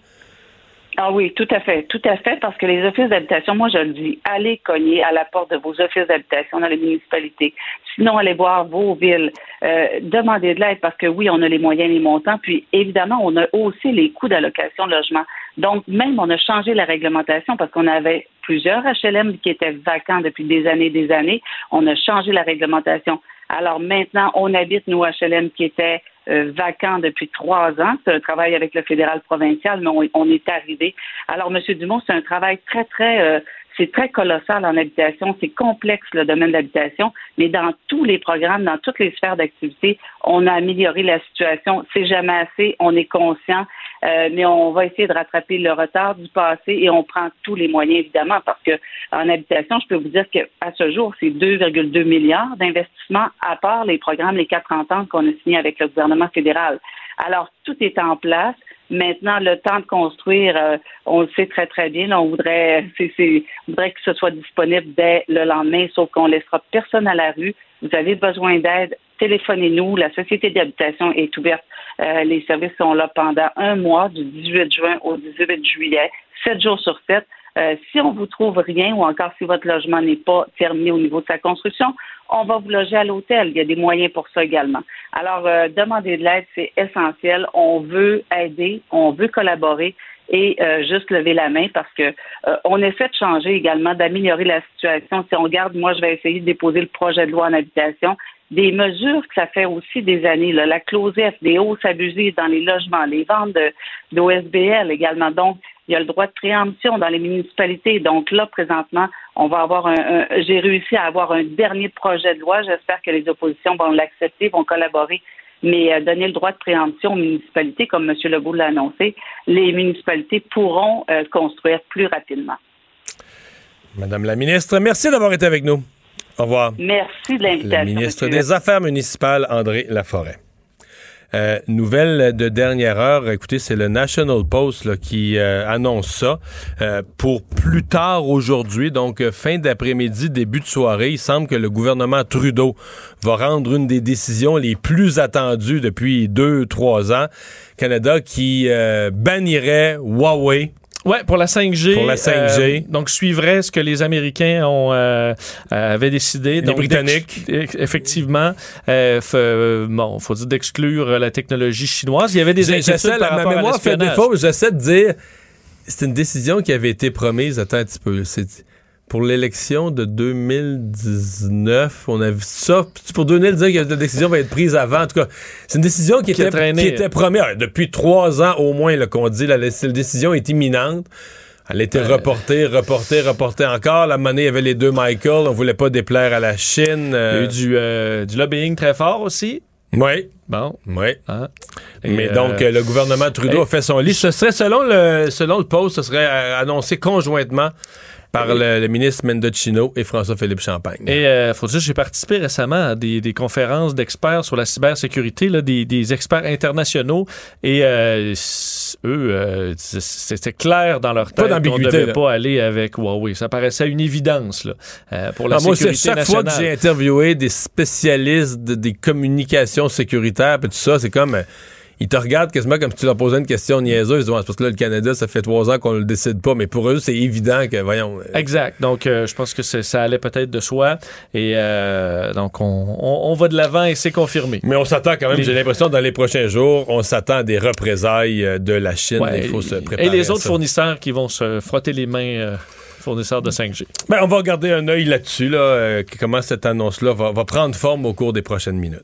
Ah oui, tout à fait, tout à fait, parce que les offices d'habitation, moi je le dis, allez cogner à la porte de vos offices d'habitation dans les municipalités. Sinon, allez voir vos villes, euh, demandez de l'aide parce que oui, on a les moyens, les montants, puis évidemment, on a aussi les coûts d'allocation de logement. Donc, même on a changé la réglementation parce qu'on avait plusieurs HLM qui étaient vacants depuis des années et des années. On a changé la réglementation. Alors maintenant, on habite nos HLM qui étaient euh, depuis trois ans. C'est un travail avec le fédéral provincial, mais on, on est arrivé. Alors, M. Dumont, c'est un travail très, très euh, c'est très colossal en habitation, c'est complexe le domaine de l'habitation, mais dans tous les programmes, dans toutes les sphères d'activité, on a amélioré la situation. C'est jamais assez, on est conscient, euh, mais on va essayer de rattraper le retard du passé et on prend tous les moyens évidemment parce que en habitation, je peux vous dire qu'à ce jour, c'est 2,2 milliards d'investissements à part les programmes, les quatre ententes qu'on a signés avec le gouvernement fédéral. Alors tout est en place. Maintenant, le temps de construire, euh, on le sait très, très bien. on voudrait, c'est, on voudrait que ce soit disponible dès le lendemain, sauf qu'on laissera personne à la rue. Vous avez besoin d'aide, téléphonez-nous. La Société d'habitation est ouverte. Euh, les services sont là pendant un mois, du 18 juin au 18 juillet, sept jours sur sept. Euh, si on vous trouve rien ou encore si votre logement n'est pas terminé au niveau de sa construction, on va vous loger à l'hôtel. Il y a des moyens pour ça également. Alors, euh, demander de l'aide, c'est essentiel. On veut aider, on veut collaborer et euh, juste lever la main parce que euh, on essaie de changer également, d'améliorer la situation. Si on regarde, moi, je vais essayer de déposer le projet de loi en habitation. Des mesures que ça fait aussi des années, là, la clause F, des hausses abusées dans les logements, les ventes d'OSBL également. Donc, il y a le droit de préemption dans les municipalités. Donc là, présentement, on va avoir un, un j'ai réussi à avoir un dernier projet de loi. J'espère que les oppositions vont l'accepter, vont collaborer. Mais euh, donner le droit de préemption aux municipalités, comme M. Legault l'a annoncé, les municipalités pourront euh, construire plus rapidement. Madame la ministre, merci d'avoir été avec nous. Au revoir. Merci de l'invitation. La ministre monsieur. des Affaires municipales, André Laforêt. Euh, nouvelle de dernière heure, écoutez, c'est le National Post qui euh, annonce ça. Euh, pour plus tard aujourd'hui, donc euh, fin d'après-midi, début de soirée, il semble que le gouvernement Trudeau va rendre une des décisions les plus attendues depuis deux, trois ans. Canada qui bannirait Huawei Ouais, pour la 5G. Pour la 5G. Euh, donc, suivrait ce que les Américains ont euh, avaient décidé. Les donc, Britanniques. Effectivement. Euh, bon, faut dire d'exclure la technologie chinoise. Il y avait des inquiétudes par rapport ma mémoire fait défaut. J'essaie de dire, c'est une décision qui avait été promise. Attends un petit peu. C'est pour l'élection de 2019, on a vu ça. Pour donner le dire que la décision va être prise avant. En tout cas, c'est une décision qui, qui, était, qui était promise depuis trois ans au moins qu'on dit. La, la, décision est imminente. Elle était euh... reportée, reportée, reportée encore. La monnaie, il y avait les deux Michael. On voulait pas déplaire à la Chine. Il y a eu du, euh, du lobbying très fort aussi. Oui. Bon. Oui. Hein? Mais donc, euh, euh, le gouvernement Trudeau et- a fait son lit. Ce serait, selon le, selon le poste, ce serait euh, annoncé conjointement par le, le ministre Mendocino et François-Philippe Champagne. Et euh, faut dire, j'ai participé récemment à des, des conférences d'experts sur la cybersécurité, là, des, des experts internationaux, et euh, eux, euh, c'était clair dans leur Pas tête qu'on ne devait là. pas aller avec Huawei. Ça paraissait une évidence là, euh, pour la Ah, moi, c'est sécurité chaque fois que j'ai interviewé des spécialistes de- des communications sécuritaires et tout ça, c'est comme euh, ils te regardent quasiment comme si tu leur posais une question niaiseuse. Ils disent, parce que là, le Canada, ça fait trois ans qu'on le décide pas, mais pour eux, c'est évident que, voyons. euh, Exact. Donc, euh, je pense que ça allait peut-être de soi. Et euh, donc, on, on- on va de l'avant et c'est confirmé. Mais on s'attend quand même, Les- j'ai l'impression, dans les prochains jours, on s'attend à des représailles de la Chine. Ouais, Il faut se préparer. et les autres fournisseurs qui vont se frotter les mains, euh, fournisseurs de 5G. Ben, on va garder un œil là-dessus, là, euh, comment cette annonce-là va, va prendre forme au cours des prochaines minutes.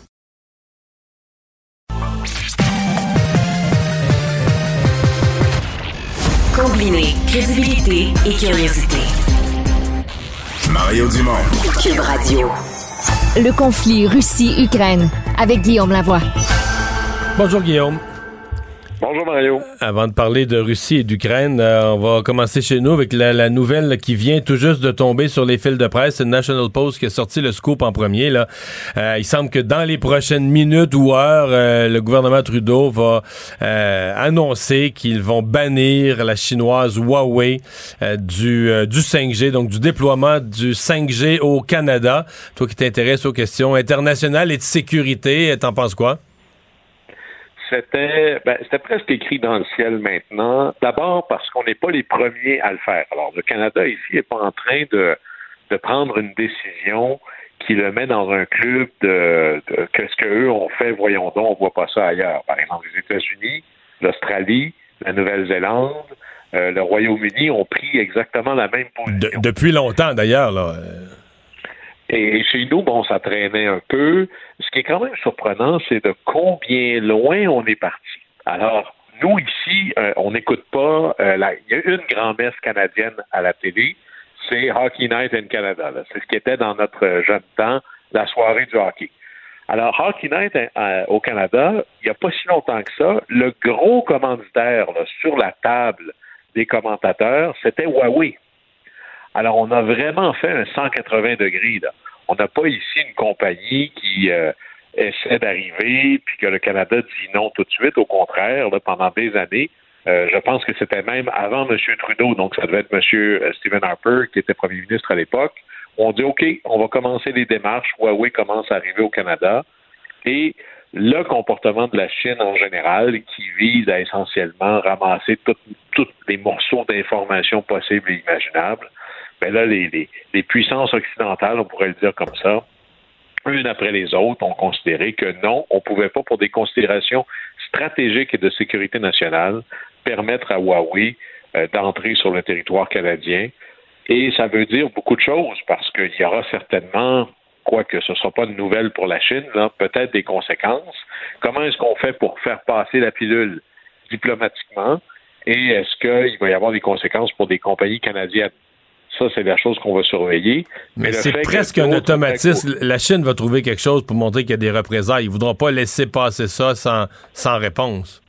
Combiner crédibilité et curiosité. Mario Dumont. Cube Radio. Le conflit Russie-Ukraine avec Guillaume Lavoie. Bonjour Guillaume. Bonjour Mario. Avant de parler de Russie et d'Ukraine, euh, on va commencer chez nous avec la, la nouvelle qui vient tout juste de tomber sur les fils de presse. C'est National Post qui a sorti le scoop en premier. Là. Euh, il semble que dans les prochaines minutes ou heures, euh, le gouvernement Trudeau va euh, annoncer qu'ils vont bannir la chinoise Huawei euh, du, euh, du 5G, donc du déploiement du 5G au Canada. Toi qui t'intéresses aux questions internationales et de sécurité, t'en penses quoi? C'était ben, c'était presque écrit dans le ciel maintenant. D'abord parce qu'on n'est pas les premiers à le faire. Alors, le Canada ici n'est pas en train de, de prendre une décision qui le met dans un club de, de qu'est-ce qu'eux ont fait, voyons donc, on voit pas ça ailleurs. Par exemple, les États-Unis, l'Australie, la Nouvelle-Zélande, euh, le Royaume-Uni ont pris exactement la même position. De- depuis longtemps d'ailleurs. là. Euh, Et chez nous, bon, ça traînait un peu. Ce qui est quand même surprenant, c'est de combien loin on est parti. Alors, nous ici, euh, on n'écoute pas. euh, Il y a une grand-messe canadienne à la télé, c'est Hockey Night in Canada. C'est ce qui était dans notre euh, jeune temps, la soirée du hockey. Alors, Hockey Night au Canada, il n'y a pas si longtemps que ça, le gros commanditaire sur la table des commentateurs, c'était Huawei. Alors, on a vraiment fait un 180 degrés. On n'a pas ici une compagnie qui euh, essaie d'arriver puis que le Canada dit non tout de suite. Au contraire, pendant des années, euh, je pense que c'était même avant M. Trudeau, donc ça devait être M. Stephen Harper qui était premier ministre à l'époque. On dit OK, on va commencer les démarches. Huawei commence à arriver au Canada. Et le comportement de la Chine en général, qui vise à essentiellement ramasser tous les morceaux d'informations possibles et imaginables, ben là, les puissances occidentales, on pourrait le dire comme ça, une après les autres, ont considéré que non, on ne pouvait pas, pour des considérations stratégiques et de sécurité nationale, permettre à Huawei euh, d'entrer sur le territoire canadien. Et ça veut dire beaucoup de choses parce qu'il y aura certainement quoique ce ne sera pas de nouvelle pour la Chine, peut-être des conséquences. Comment est-ce qu'on fait pour faire passer la pilule diplomatiquement? Et est-ce qu'il va y avoir des conséquences pour des compagnies canadiennes? Ça, c'est la chose qu'on va surveiller. Mais, c'est presque un automatisme. La Chine va trouver quelque chose pour montrer qu'il y a des représailles. Ils ne voudront pas laisser passer ça sans, sans réponse.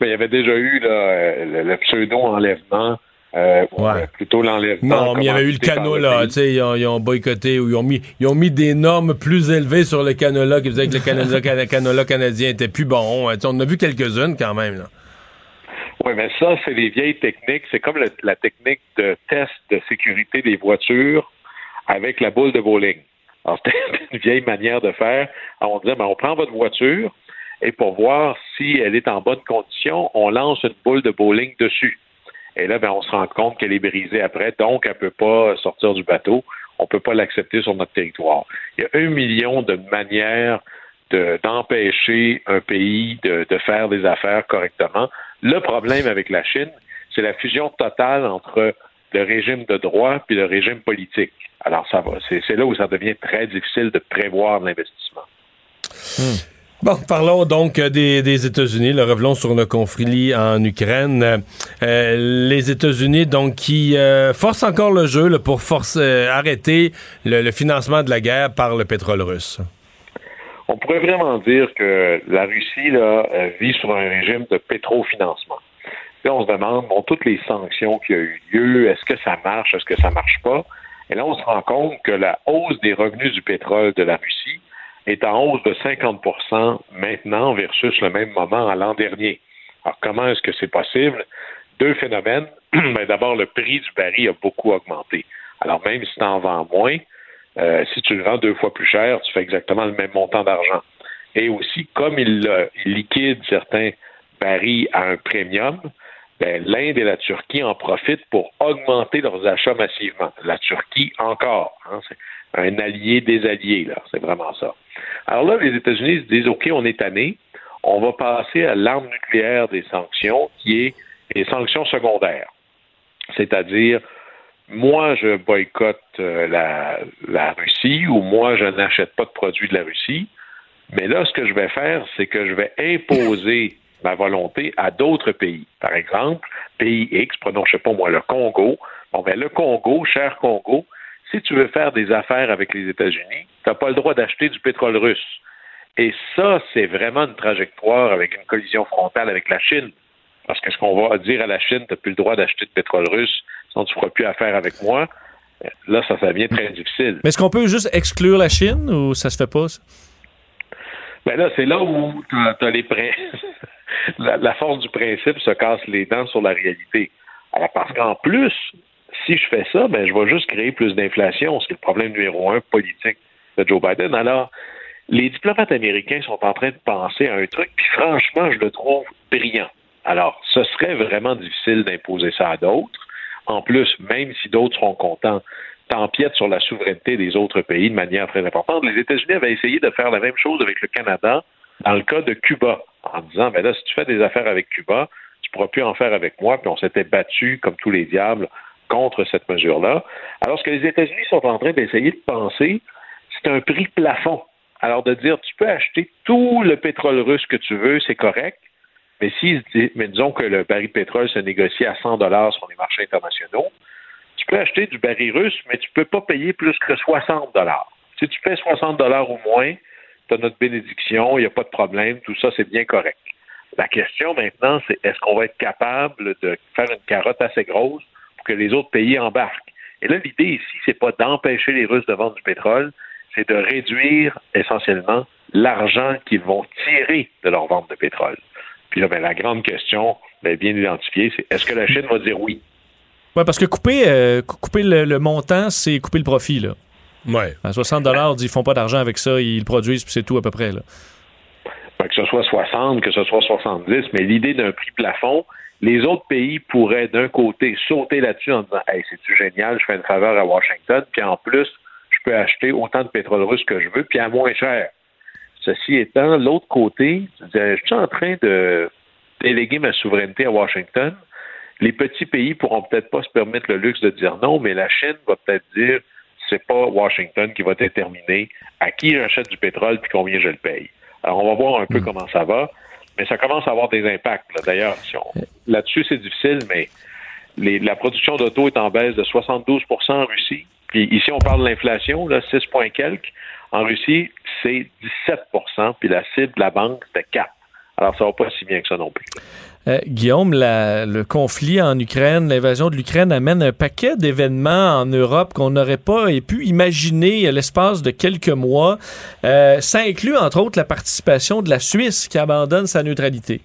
Mais il y avait déjà eu là, le pseudo-enlèvement euh, ouais. plutôt l'enlèvement. Non, mais il y avait eu le canola, tu sais, ils, ils, ont boycotté ou ils ont mis, ils ont mis des normes plus élevées sur le canola qui faisaient que le canola, canola canadien était plus bon. Hein. on a vu quelques-unes quand même. Là. Oui, mais ça, c'est les vieilles techniques. C'est comme la technique de test de sécurité des voitures avec la boule de bowling. Alors, c'était une vieille manière de faire. On disait, ben, on prend votre voiture et pour voir si elle est en bonne condition, on lance une boule de bowling dessus. Et là, ben, on se rend compte qu'elle est brisée après, donc elle ne peut pas sortir du bateau. On ne peut pas l'accepter sur notre territoire. Il y a un million de manières d'empêcher un pays de, faire des affaires correctement. Le problème avec la Chine, c'est la fusion totale entre le régime de droit et le régime politique. Alors, ça va. C'est là où ça devient très difficile de prévoir l'investissement. Hmm. Bon, parlons donc euh, des, États-Unis. Le revenons sur le conflit en Ukraine. Euh, les États-Unis, donc, qui euh, forcent encore le jeu pour forcer, arrêter le, financement de la guerre par le pétrole russe. On pourrait vraiment dire que la Russie là, vit sur un régime de pétrofinancement. Là, on se demande, bon, toutes les sanctions qui ont eu lieu, est-ce que ça marche, est-ce que ça marche pas? Et là, on se rend compte que la hausse des revenus du pétrole de la Russie est en hausse de 50% maintenant versus le même moment à l'an dernier. Alors, comment est-ce que c'est possible? Deux phénomènes. Ben, d'abord, le prix du baril a beaucoup augmenté. Alors, même si tu en vends moins, euh, si tu le vends deux fois plus cher, tu fais exactement le même montant d'argent. Et aussi, comme il, euh, liquide certains barils à un premium, ben, l'Inde et la Turquie en profitent pour augmenter leurs achats massivement. La Turquie encore. Hein, c'est un allié des alliés, là. C'est vraiment ça. Alors là, les États-Unis se disent, OK, on est tanné, on va passer à l'arme nucléaire des sanctions, qui est les sanctions secondaires. C'est-à-dire, moi, je boycotte euh, la, la Russie ou moi, je n'achète pas de produits de la Russie. Mais là, ce que je vais faire, c'est que je vais imposer ma volonté à d'autres pays. Par exemple, pays X, prenons, je sais pas moi, le Congo. Bon, ben, le Congo, cher Congo, si tu veux faire des affaires avec les États-Unis, tu n'as pas le droit d'acheter du pétrole russe. Et ça, c'est vraiment une trajectoire avec une collision frontale avec la Chine. Parce que ce qu'on va dire à la Chine, tu n'as plus le droit d'acheter de pétrole russe, sinon tu ne feras plus affaire avec moi. Là, ça, ça devient très difficile. Mais est-ce qu'on peut juste exclure la Chine ou ça se fait pas? Ça? Ben là, c'est là où tu as, les la, la, force du principe se casse les dents sur la réalité. Alors, parce qu'en plus, si je fais ça, ben, je vais juste créer plus d'inflation. C'est le problème numéro un politique de Joe Biden. Alors, les diplomates américains sont en train de penser à un truc, puis franchement, je le trouve brillant. Alors, ce serait vraiment difficile d'imposer ça à d'autres. En plus, même si d'autres seront contents, t'empiètes sur la souveraineté des autres pays de manière très importante. Les États-Unis avaient essayé de faire la même chose avec le Canada dans le cas de Cuba, en disant, ben là, si tu fais des affaires avec Cuba, tu pourras plus en faire avec moi, puis on s'était battu comme tous les diables contre cette mesure-là. Alors, ce que les États-Unis sont en train d'essayer de penser, c'est un prix plafond. Alors, de dire, tu peux acheter tout le pétrole russe que tu veux, c'est correct, mais si, disons que le baril de pétrole se négocie à 100 dollars sur les marchés internationaux, tu peux acheter du baril russe, mais tu ne peux pas payer plus que 60 dollars. Si tu paies 60 dollars ou moins, tu as notre bénédiction, il n'y a pas de problème, tout ça, c'est bien correct. La question maintenant, c'est est-ce qu'on va être capable de faire une carotte assez grosse que les autres pays embarquent? Et là, l'idée ici, c'est pas d'empêcher les Russes de vendre du pétrole, c'est de réduire essentiellement l'argent qu'ils vont tirer de leur vente de pétrole. Puis là, ben, la grande question, ben, bien identifiée, c'est est-ce que la Chine va dire oui? Oui, parce que couper, euh, couper le, montant, c'est couper le profit. Là. Ouais. À 60 ils font pas d'argent avec ça, ils le produisent, puis c'est tout à peu près. Là. Ben, que ce soit 60, que ce soit 70, mais l'idée d'un prix plafond, les autres pays pourraient d'un côté sauter là-dessus en disant Hey, c'est-tu génial, je fais une faveur à Washington, puis en plus, je peux acheter autant de pétrole russe que je veux, puis à moins cher. Ceci étant, l'autre côté, je suis en train de déléguer ma souveraineté à Washington. Les petits pays pourront peut-être pas se permettre le luxe de dire non, mais la Chine va peut-être dire c'est pas Washington qui va déterminer à qui j'achète du pétrole puis combien je le paye. Alors, on va voir un peu Hmm. comment ça va, mais ça commence à avoir des impacts. D'ailleurs, si là-dessus, c'est difficile, mais les- la production d'auto est en baisse de 72% en Russie. Puis ici, on parle de l'inflation, là, 6 points quelques. En Russie, c'est 17% puis la cible de la banque, c'était 4 Alors, ça va pas si bien que ça non plus. Euh, Guillaume, la- le conflit en Ukraine, l'invasion de l'Ukraine amène un paquet d'événements en Europe qu'on n'aurait pas pu imaginer à l'espace de quelques mois. Euh, ça inclut entre autres la participation de la Suisse qui abandonne sa neutralité.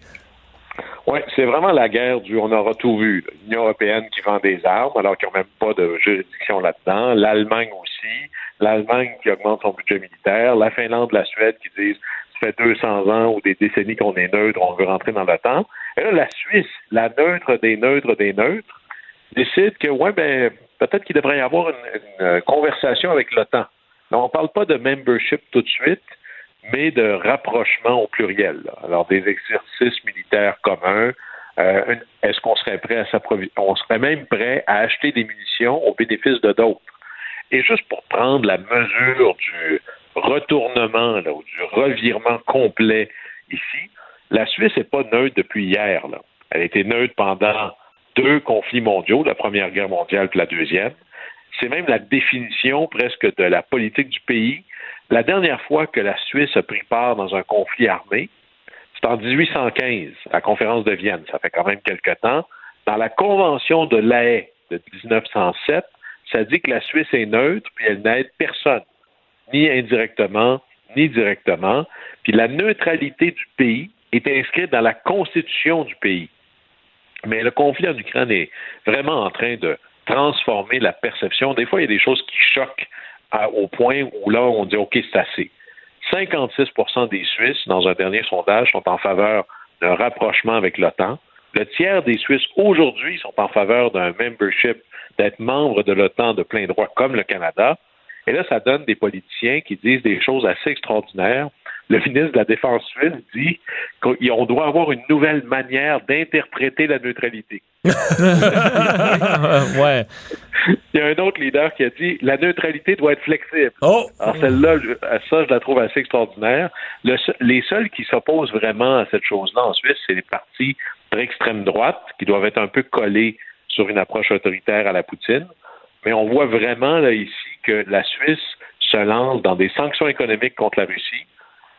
Oui, c'est vraiment la guerre du on aura tout vu. L'Union européenne qui vend des armes alors qu'ils n'ont même pas de juridiction là-dedans. L'Allemagne aussi. L'Allemagne qui augmente son budget militaire. La Finlande, la Suède qui disent ça fait 200 ans ou des décennies qu'on est neutre, on veut rentrer dans l'OTAN. Et là, la Suisse, la neutre des neutres des neutres, décide que, ouais, ben, peut-être qu'il devrait y avoir une, une conversation avec l'OTAN. On ne parle pas de membership tout de suite, mais de rapprochement au pluriel. Alors, des exercices militaires communs. Euh, Est-ce qu'on serait prêt à s'approvisionner? On serait même prêt à acheter des munitions au bénéfice de d'autres? Et juste pour prendre la mesure du retournement ou du revirement complet ici, la Suisse n'est pas neutre depuis hier. Elle a été neutre pendant deux conflits mondiaux, la Première Guerre mondiale et la Deuxième. C'est même la définition presque de la politique du pays. La dernière fois que la Suisse a pris part dans un conflit armé, c'est en 1815, à la conférence de Vienne. Ça fait quand même quelque temps. Dans la Convention de La Haye de 1907, ça dit que la Suisse est neutre, puis elle n'aide personne, ni indirectement, ni directement. Puis la neutralité du pays est inscrite dans la constitution du pays. Mais le conflit en Ukraine est vraiment en train de transformer la perception. Des fois, il y a des choses qui choquent au point où là, on dit OK, c'est assez. 56 des Suisses, dans un dernier sondage, sont en faveur d'un rapprochement avec l'OTAN. Le tiers des Suisses aujourd'hui sont en faveur d'un membership, d'être membre de l'OTAN de plein droit comme le Canada. Et là, ça donne des politiciens qui disent des choses assez extraordinaires. Le ministre de la Défense suisse dit qu'on doit avoir une nouvelle manière d'interpréter la neutralité. ouais. Il y a un autre leader qui a dit la neutralité doit être flexible. Oh! Alors celle-là, ça, je la trouve assez extraordinaire. Le les seuls qui s'opposent vraiment à cette chose-là en Suisse, c'est les partis d'extrême droite qui doivent être un peu collés sur une approche autoritaire à la Poutine. Mais on voit vraiment là ici que la Suisse se lance dans des sanctions économiques contre la Russie,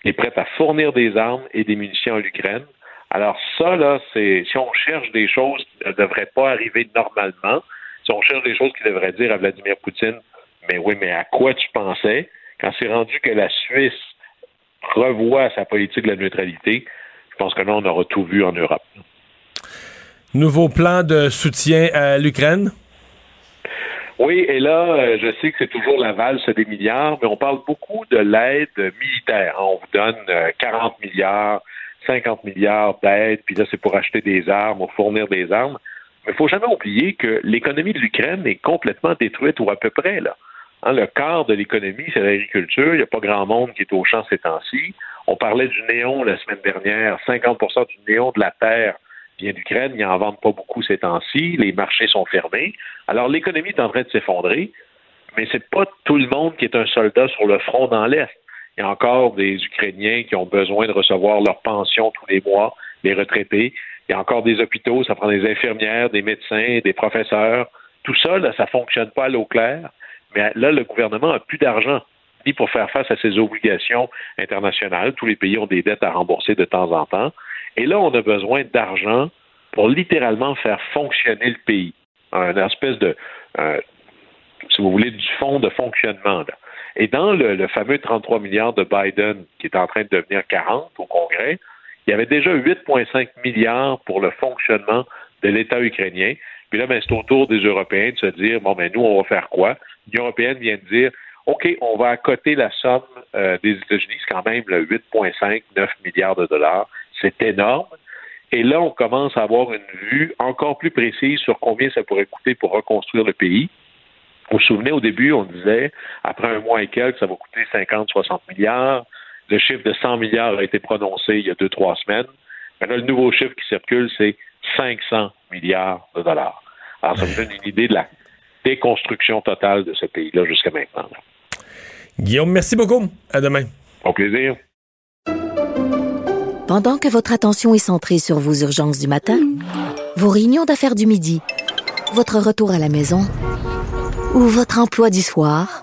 est prête à fournir des armes et des munitions à l'Ukraine. Alors ça, là, c'est si on cherche des choses qui ne devraient pas arriver normalement, si on cherche des choses qui devraient dire à Vladimir Poutine, mais oui, mais à quoi tu pensais? Quand c'est rendu que la Suisse revoit sa politique de la neutralité? Je pense que là, on aura tout vu en Europe. Nouveau plan de soutien à l'Ukraine? Oui, et là, euh, je sais que c'est toujours la valse des milliards, mais on parle beaucoup de l'aide militaire. On vous donne euh, 40 milliards, 50 milliards d'aide, puis là, c'est pour acheter des armes, ou fournir des armes. Il faut jamais oublier que l'économie de l'Ukraine est complètement détruite, ou à peu près, là. Hein, le quart de l'économie, c'est l'agriculture. Il n'y a pas grand monde qui est au champ ces temps-ci. On parlait du néon la semaine dernière. 50% du néon de la terre vient d'Ukraine. Ils n'en vendent pas beaucoup ces temps-ci. Les marchés sont fermés. Alors, l'économie est en train de s'effondrer, mais c'est pas tout le monde qui est un soldat sur le front dans l'Est. Il y a encore des Ukrainiens qui ont besoin de recevoir leur pension tous les mois, les retraités. Il y a encore des hôpitaux, ça prend des infirmières, des médecins, des professeurs. Tout ça, là, ça fonctionne pas à l'eau claire. Mais là, le gouvernement a plus d'argent ni pour faire face à ses obligations internationales. Tous les pays ont des dettes à rembourser de temps en temps. Et là, on a besoin d'argent pour littéralement faire fonctionner le pays. Un espèce de, si vous voulez, du fonds de fonctionnement. Là. Et dans le, le, fameux 33 milliards de Biden, qui est en train de devenir 40 au Congrès, il y avait déjà 8,5 milliards pour le fonctionnement de l'État ukrainien. Puis là, ben, c'est au tour des Européens de se dire, bon, ben, nous, on va faire quoi? L'Union européenne vient de dire, OK, on va accoter la somme euh, des États-Unis, c'est quand même le 8,5, 9 milliards de dollars. C'est énorme. Et là, on commence à avoir une vue encore plus précise sur combien ça pourrait coûter pour reconstruire le pays. Vous vous souvenez, au début, on disait, après un mois et quelques, ça va coûter 50, 60 milliards. Le chiffre de 100 milliards a été prononcé il y a deux, trois semaines. Maintenant, le nouveau chiffre qui circule, c'est 500 milliards de dollars. Alors, ça vous donne une idée de la déconstruction totale de ce pays-là jusqu'à maintenant. Guillaume, merci beaucoup. À demain. Au plaisir. Pendant que votre attention est centrée sur vos urgences du matin, vos réunions d'affaires du midi, votre retour à la maison ou votre emploi du soir,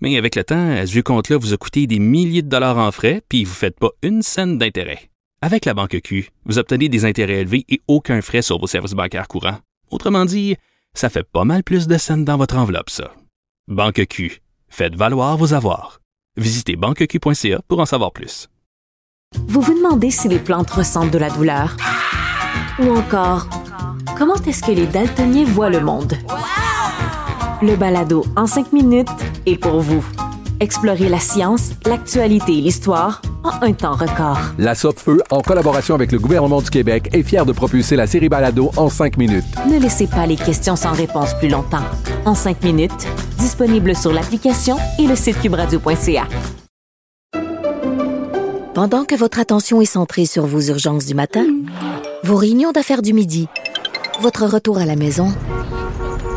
Mais avec le temps, à ce compte-là vous a coûté des milliers de dollars en frais, puis vous ne faites pas une scène d'intérêt. Avec la Banque Q, vous obtenez des intérêts élevés et aucun frais sur vos services bancaires courants. Autrement dit, ça fait pas mal plus de scènes dans votre enveloppe, ça. Banque Q. Faites valoir vos avoirs. Visitez banqueq.ca pour en savoir plus. Vous vous demandez si les plantes ressentent de la douleur? Ou encore, comment est-ce que les daltoniens voient le monde? Le balado en cinq minutes pour vous. Explorez la science, l'actualité et l'histoire en un temps record. La Feu, en collaboration avec le gouvernement du Québec, est fière de propulser la série Balado en cinq minutes. Ne laissez pas les questions sans réponse plus longtemps. En cinq minutes, disponible sur l'application et le site cubradio.ca. Pendant que votre attention est centrée sur vos urgences du matin, vos réunions d'affaires du midi, votre retour à la maison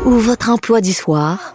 ou votre emploi du soir,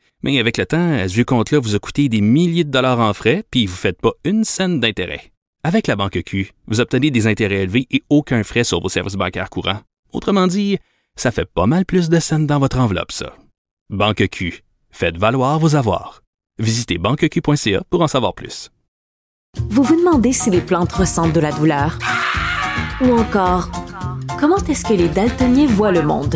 Mais avec le temps, à ce compte-là vous a coûté des milliers de dollars en frais, puis vous ne faites pas une scène d'intérêt. Avec la Banque Q, vous obtenez des intérêts élevés et aucun frais sur vos services bancaires courants. Autrement dit, ça fait pas mal plus de scènes dans votre enveloppe, ça. Banque Q. Faites valoir vos avoirs. Visitez banqueq.ca pour en savoir plus. Vous vous demandez si les plantes ressentent de la douleur? Ou encore, comment est-ce que les daltoniens voient le monde?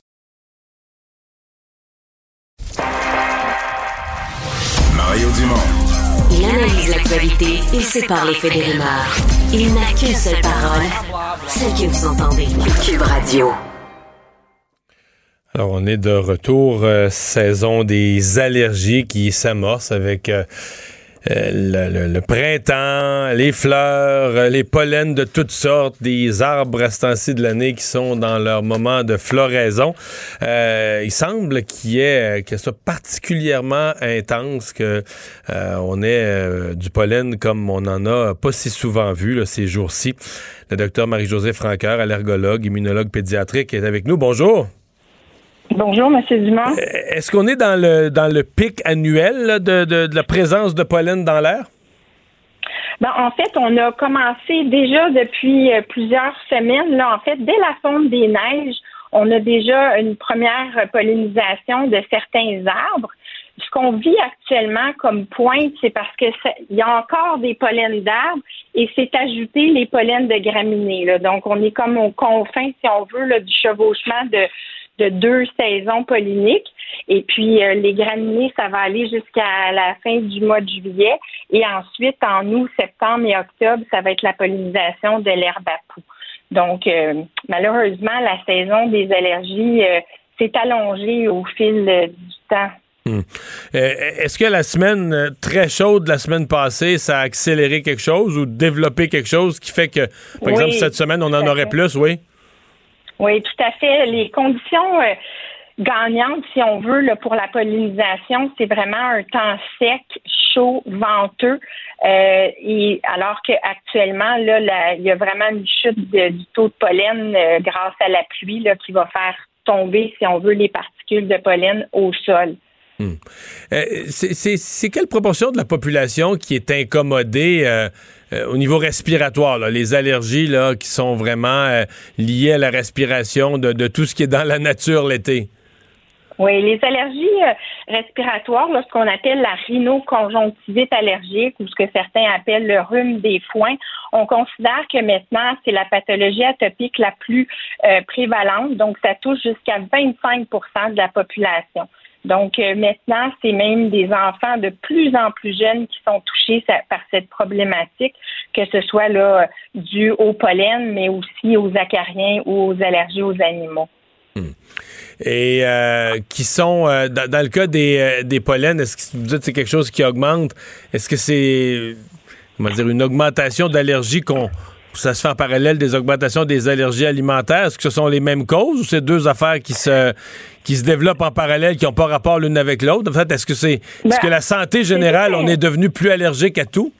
analyse l'actualité et sépare les faits des rumeurs. Il n'a qu'une seule parole, celle que vous entendez. Cube Radio. Alors, on est de retour, euh, saison des allergies qui s'amorce avec euh, le, le- printemps, les fleurs, euh, les pollens de toutes sortes, des arbres à ce de l'année qui sont dans leur moment de floraison. Euh, il semble qu'il y euh, que soit particulièrement intense, que euh, on ait euh, du pollen comme on en a pas si souvent vu là, ces jours-ci. Le docteur Marie-Josée Franqueur, allergologue, immunologue pédiatrique, est avec nous. Bonjour. Bonjour, Monsieur Dumont. Est-ce qu'on est dans le dans le pic annuel là, de, de- de la présence de pollen dans l'air? Ben, en fait, on a commencé déjà depuis euh, plusieurs semaines. Là, en fait, dès la fonte des neiges, on a déjà une première pollinisation de certains arbres. Ce qu'on vit actuellement comme pointe, c'est parce que il y a encore des pollens d'arbres et c'est ajouté les pollens de graminées. là. Donc, on est comme aux confins, si on veut, là, du chevauchement de, de deux saisons polliniques. Et puis, euh, les graminées, ça va aller jusqu'à la fin du mois de juillet. Et ensuite, en août, septembre et octobre, ça va être la pollinisation de l'herbe à poux. Donc, euh, malheureusement, la saison des allergies euh, s'est allongée au fil du temps. Hmm. Est-ce que la semaine très chaude de la semaine passée, ça a accéléré quelque chose ou développé quelque chose qui fait que, par Oui, exemple, cette semaine, on en aurait plus, oui? Oui, tout à fait. Les conditions, euh, gagnante, si on veut, pour la pollinisation, c'est vraiment un temps sec, chaud, venteux. Euh, et alors qu'actuellement, là, il y a vraiment une chute du taux de pollen euh, grâce à la pluie là, qui va faire tomber, si on veut, les particules de pollen au sol. Hmm. Euh, c'est quelle proportion de la population qui est incommodée au niveau respiratoire, les allergies qui sont vraiment liées à la respiration de, tout ce qui est dans la nature l'été? Oui, les allergies euh, respiratoires, ce qu'on appelle la rhinoconjonctivite allergique ou ce que certains appellent le rhume des foins, on considère que maintenant, c'est la pathologie atopique la plus euh, prévalente. Donc, ça touche jusqu'à 25% de la population. Donc euh, maintenant, c'est même des enfants de plus en plus jeunes qui sont touchés par cette problématique, que ce soit là dû au pollen, mais aussi aux acariens ou aux allergies aux animaux. Hmm et euh, qui sont, euh, dans, le cas des, des pollens, est-ce que vous dites c'est quelque chose qui augmente? Est-ce que c'est, comment dire, une augmentation d'allergies qu'on ça se fait en parallèle des augmentations des allergies alimentaires? Est-ce que ce sont les mêmes causes ou c'est deux affaires qui se, qui se développent en parallèle, qui n'ont pas rapport l'une avec l'autre? En fait, est-ce que c'est est-ce que ben, la santé générale, on est devenu plus allergique à tout?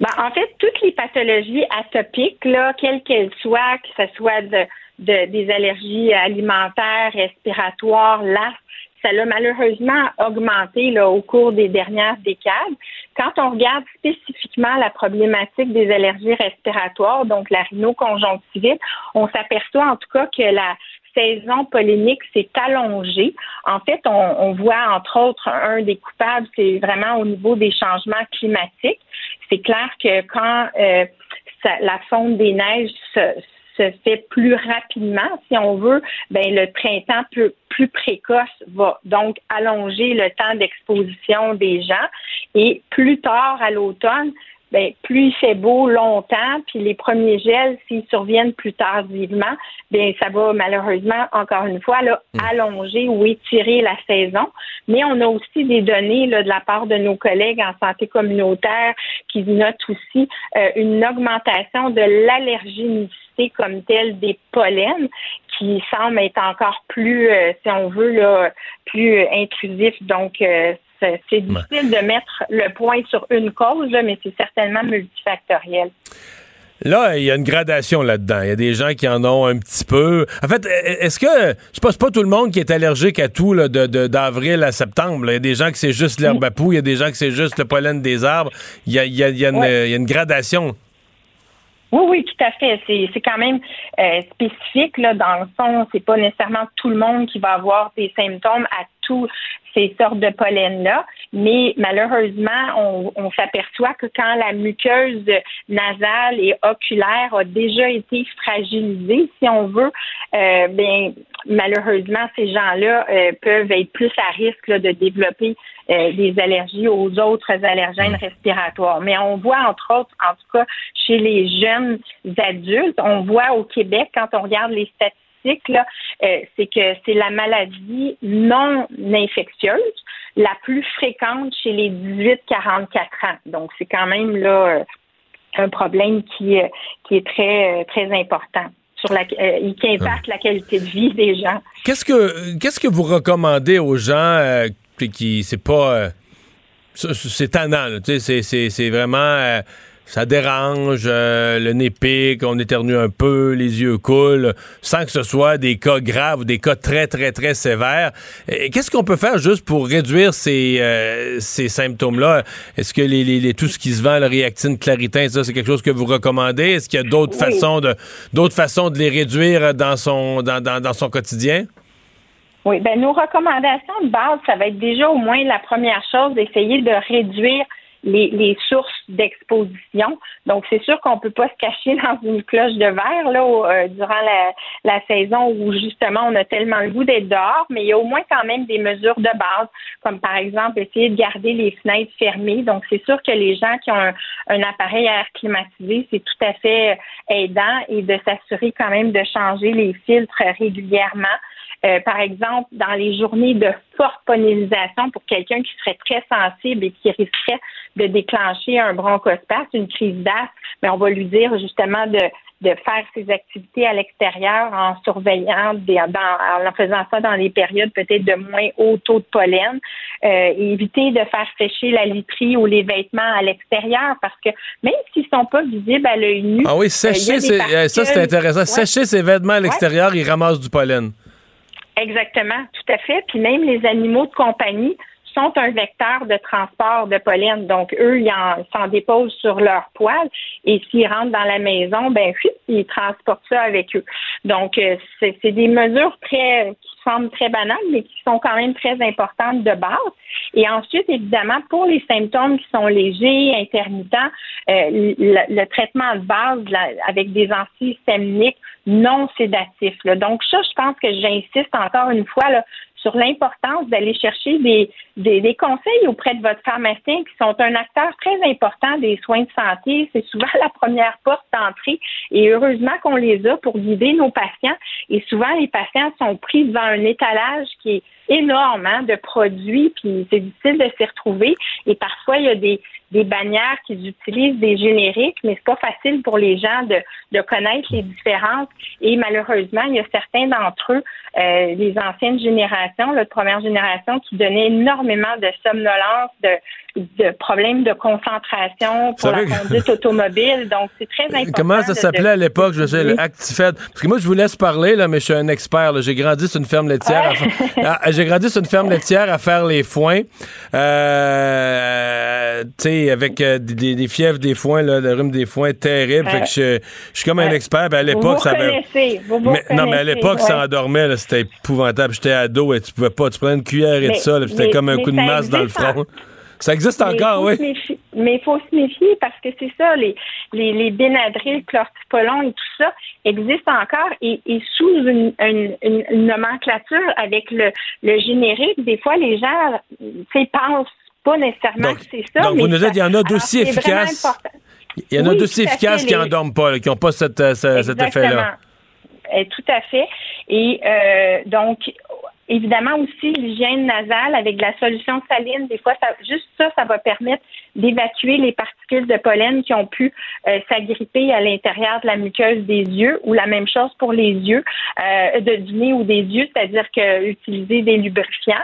Ben, en fait, toutes les pathologies atopiques, là, quelles qu'elles soient, que ce soit de, des allergies alimentaires, respiratoires, l'asthme, ça l'a malheureusement augmenté au cours des dernières décades. Quand on regarde spécifiquement la problématique des allergies respiratoires, donc la rhinoconjonctivite, on s'aperçoit en tout cas que la saison pollinique s'est allongée. En fait, on, voit entre autres un des coupables, c'est vraiment au niveau des changements climatiques. C'est clair que quand euh, la fonte des neiges se, se fait plus rapidement, si on veut, ben le printemps plus, plus précoce va donc allonger le temps d'exposition des gens et plus tard à l'automne, ben, plus il fait beau longtemps, puis les premiers gels, s'ils surviennent plus tardivement, bien, ça va malheureusement, encore une fois, là, hmm. allonger ou étirer la saison. Mais on a aussi des données là, de la part de nos collègues en santé communautaire qui notent aussi euh, une augmentation de l'allergénicité comme telle des pollens qui semble être encore plus, euh, si on veut, là, plus intrusif. Donc, euh, c'est difficile de mettre le point sur une cause, mais c'est certainement multifactoriel. Là, il y a une gradation là-dedans. Il y a des gens qui en ont un petit peu. En fait, est-ce que c'est pas, pas tout le monde qui est allergique à tout d'avril à septembre? Il y a des gens qui c'est juste l'herbe à poux, il y a des gens qui c'est juste le pollen des arbres. Il y a, une, gradation. Oui, oui, tout à fait. C'est quand même euh, spécifique. Là, dans le fond, c'est pas nécessairement tout le monde qui va avoir des symptômes à tout ces sortes de pollen-là. Mais malheureusement, on, s'aperçoit que quand la muqueuse nasale et oculaire a déjà été fragilisée, si on veut, euh, bien, malheureusement, ces gens-là euh, peuvent être plus à risque de développer euh, des allergies aux autres allergènes respiratoires. Mais on voit, entre autres, en tout cas, chez les jeunes adultes, on voit au Québec, quand on regarde les statistiques, euh, c'est que c'est la maladie non infectieuse la plus fréquente chez les 18-44 ans. Donc, c'est quand même là euh, un problème qui, qui est très, très important sur la, qui impacte la qualité de vie des gens. Qu'est-ce que qu'est-ce que vous recommandez aux gens qui c'est pas c'est tannant, tu sais, c'est vraiment ça dérange, euh, le nez pique, on éternue un peu, les yeux coulent, sans que ce soit des cas graves ou des cas très, très, très sévères. Qu'est-ce qu'on peut faire juste pour réduire ces, euh, ces symptômes-là? Est-ce que les, les, tout ce qui se vend, le réactine, claritin, ça, c'est quelque chose que vous recommandez? Est-ce qu'il y a d'autres façons de d'autres façons de les réduire dans son dans, dans, dans son quotidien? Oui, ben nos recommandations de base, ça va être déjà au moins la première chose d'essayer de réduire les, sources d'exposition. Donc, c'est sûr qu'on peut pas se cacher dans une cloche de verre là, euh, durant la, la, saison où justement on a tellement le goût d'être dehors, mais il y a au moins quand même des mesures de base, comme par exemple essayer de garder les fenêtres fermées. Donc, c'est sûr que les gens qui ont un, un appareil à air climatisé, c'est tout à fait aidant et de s'assurer quand même de changer les filtres régulièrement. Euh, par exemple, dans les journées de forte pollinisation pour quelqu'un qui serait très sensible et qui risquerait de déclencher un bronchospasme, une crise d'asthme, mais on va lui dire justement de de faire ses activités à l'extérieur en surveillant, des, dans, en faisant ça dans les périodes peut-être de moins haut taux de pollen, euh, et éviter de faire sécher la literie ou les vêtements à l'extérieur parce que même s'ils sont pas visibles à l'œil nu, ah oui, sécher, euh, ça c'est intéressant. Sécher ses vêtements à l'extérieur, ils ramassent du pollen. Exactement, tout à fait. Puis même les animaux de compagnie sont un vecteur de transport de pollen. Donc, eux, ils s'en déposent sur leur poils et s'ils rentrent dans la maison, ben, ils transportent ça avec eux. Donc, euh, c'est des mesures très qui semblent très banales, mais qui sont quand même très importantes de base. Et ensuite, évidemment, pour les symptômes qui sont légers, intermittents, euh, le, traitement de base avec des antihistaminiques non sédatifs. Donc, ça, je pense que j'insiste encore une fois là, sur l'importance d'aller chercher des, des, conseils auprès de votre pharmacien qui sont un acteur très important des soins de santé. C'est souvent la première porte d'entrée et heureusement qu'on les a pour guider nos patients. Et souvent, les patients sont pris devant un étalage qui est énorme hein, de produits, puis c'est difficile de s'y retrouver. Et parfois, il y a des, des bannières qui utilisent des génériques, mais c'est pas facile pour les gens de, de connaître les différences. Et malheureusement, il y a certains d'entre eux, euh, les anciennes générations, la première génération, qui donnaient énormément de somnolence, de, de problèmes de concentration pour la conduite automobile. Donc, c'est très important. Comment ça s'appelait à l'époque, je sais, le Actifed? Parce que moi, je vous laisse parler, là, mais je suis un expert. J'ai grandi sur une ferme laitière. À... J'ai grandi sur une ferme laitière à faire les foins. Euh, tu sais, avec euh, des, fièvres des foins, là, le rhume des foins terrible. fait que je, suis comme un expert. Ben, à l'époque, ça avait. non, mais à l'époque, ça endormait. C'était épouvantable. J'étais ado et tu pouvais pas. Tu prenais une cuillère et tout ça. C'était comme un coup de masse dans le front. Ça existe encore, oui. mais il faut se méfier parce que c'est ça, les, les, les Benadryl, chlortipolon et tout ça existent encore et, sous une, une, nomenclature avec le, le générique, des fois, les gens pensent pas nécessairement que c'est ça. Donc, vous nous dites, il y en a d'aussi efficaces. Il y en a d'aussi efficaces qui n'en dorment pas, qui n'ont pas cette, euh, cet effet-là. Eh, tout à fait. Et euh, donc, Évidemment aussi l'hygiène nasale avec de la solution saline. Des fois, ça, juste ça, ça va permettre d'évacuer les particules de pollen qui ont pu euh, s'agripper à l'intérieur de la muqueuse des yeux ou la même chose pour les yeux, euh, de, du nez ou des yeux, c'est-à-dire que utiliser des lubrifiants.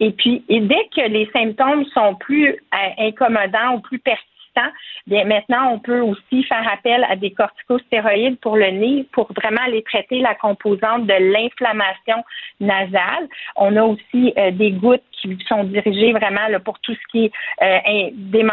Et puis, et dès que les symptômes sont plus euh, incommodants ou plus bien maintenant, on peut aussi faire appel à des corticostéroïdes pour le nez pour vraiment aller traiter la composante de l'inflammation nasale. On a aussi euh, des gouttes qui sont dirigées vraiment pour tout ce qui est euh, des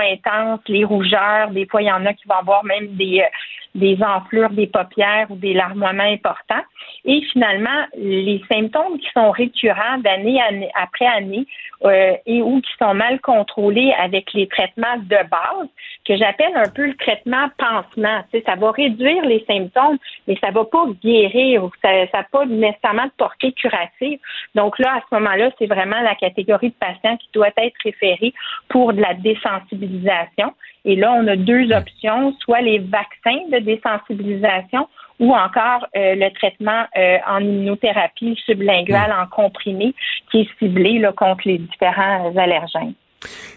intenses, les rougeurs. Des fois, il y en a qui vont avoir même des, euh, des enflures des paupières ou des larmoiements importants. Et finalement, les symptômes qui sont récurrents d'année après année euh, et ou qui sont mal contrôlés avec les traitements de base, que j'appelle un peu le traitement pansement. Tu sais, ça va réduire les symptômes, mais ça va pas guérir ou ça n'a pas nécessairement de portée curative. Donc là, à ce moment-là, c'est vraiment la catégorie de patients qui doit être référée pour de la désensibilisation. Et là, on a deux options, soit les vaccins de désensibilisation ou encore euh, le traitement euh, en immunothérapie sublinguale en comprimé qui est ciblé là, contre les différents allergènes.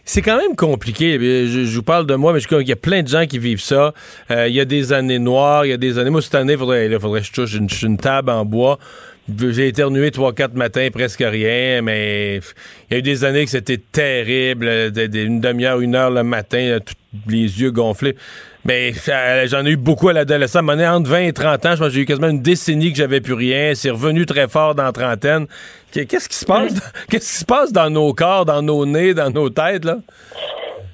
C'est quand même compliqué. Je, vous parle de moi, mais je, il y a plein de gens qui vivent ça. Euh, il y a des années noires, il y a des années. Moi, cette année, il faudrait, faudrait que je touche une, table en bois. J'ai éternué trois, quatre matins, presque rien, mais il y a eu des années que c'était terrible. Une demi-heure, une heure le matin, les yeux gonflés. Mais euh, j'en ai eu beaucoup à l'adolescence. Entre 20 et 30 ans, je j'ai eu quasiment une décennie que j'avais plus rien. C'est revenu très fort dans la trentaine. Qu'est-ce qui se passe? Qu'est-ce qui se passe dans nos corps, dans nos nez, dans nos têtes, là?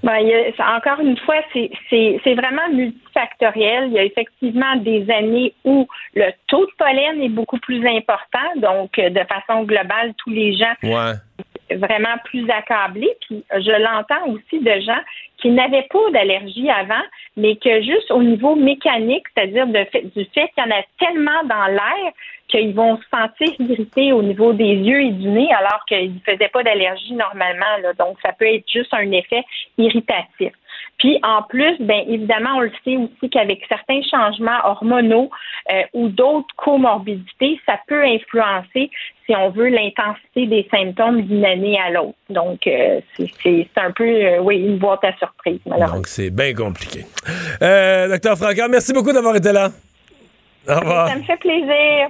Ben, encore une fois, c'est vraiment multifactoriel. Il y a effectivement des années où le taux de pollen est beaucoup plus important. Donc, de façon globale, tous les gens vraiment plus accablés. Puis, je l'entends aussi de gens qui n'avaient pas d'allergie avant, mais que juste au niveau mécanique, c'est-à-dire du fait qu'il y en a tellement dans l'air qu'ils vont se sentir irrités au niveau des yeux et du nez alors qu'ils ne faisaient pas d'allergie normalement. Là. Donc, ça peut être juste un effet irritatif. Puis en plus, bien évidemment, on le sait aussi qu'avec certains changements hormonaux euh, ou d'autres comorbidités, ça peut influencer, si on veut, l'intensité des symptômes d'une année à l'autre. Donc, euh, c'est un peu, euh, oui, une boîte à surprise, malheureusement. Donc, c'est bien compliqué. docteur Franca, merci beaucoup d'avoir été là. Au revoir. Ça me fait plaisir.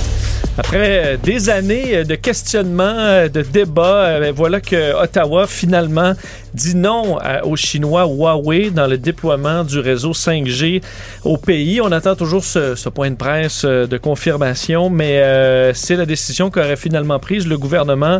Après euh, des années euh, de questionnement, euh, de débat, ben, voilà que Ottawa finalement dit non aux Chinois Huawei dans le déploiement du réseau 5G au pays. On attend toujours ce, point de presse de confirmation, mais c'est la décision qu'aurait finalement prise le gouvernement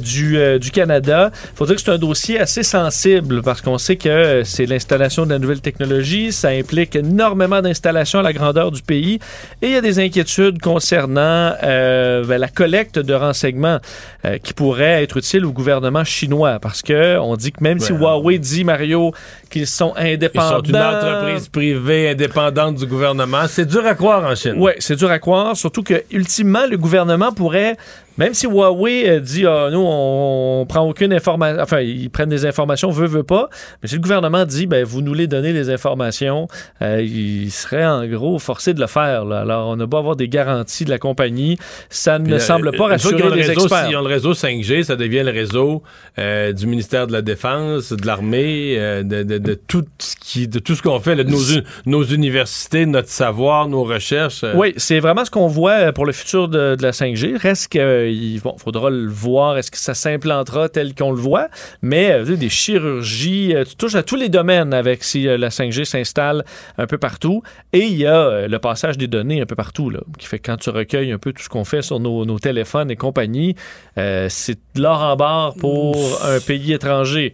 du, Canada. Il faut dire que c'est un dossier assez sensible parce qu'on sait que c'est l'installation de la nouvelle technologie, ça implique énormément d'installations à la grandeur du pays et il y a des inquiétudes concernant euh, ben, la collecte de renseignements euh, qui pourrait être utile au gouvernement chinois parce que on dit que même si Huawei dit Mario qu'ils sont indépendants, ils sont une entreprise privée indépendante du gouvernement, c'est dur à croire en Chine. Oui, c'est dur à croire, surtout que ultimement le gouvernement pourrait même si Huawei euh, dit ah, nous on, prend aucune information, enfin ils prennent des informations, veut veut pas, mais si le gouvernement dit ben vous nous les donnez les informations, euh, il serait en gros forcé de le faire. Alors on n'a pas avoir des garanties de la compagnie, ça ne semble pas rassurer les réseau, experts. Si on le réseau 5G, ça devient le réseau euh, du ministère de la Défense, de l'armée, de, tout ce qui, de tout ce qu'on fait, de nos, nos universités, notre savoir, nos recherches. Oui, c'est vraiment ce qu'on voit pour le futur de, de la 5G. Reste que il faudra le voir. Est-ce que ça s'implantera tel qu'on le voit? Mais euh, des chirurgies, euh, tu touches à tous les domaines avec si euh, la 5G s'installe un peu partout. Et il y a le passage des données un peu partout, là, qui fait que quand tu recueilles un peu tout ce qu'on fait sur nos, téléphones et compagnie, c'est de l'or en barre pour un pays étranger.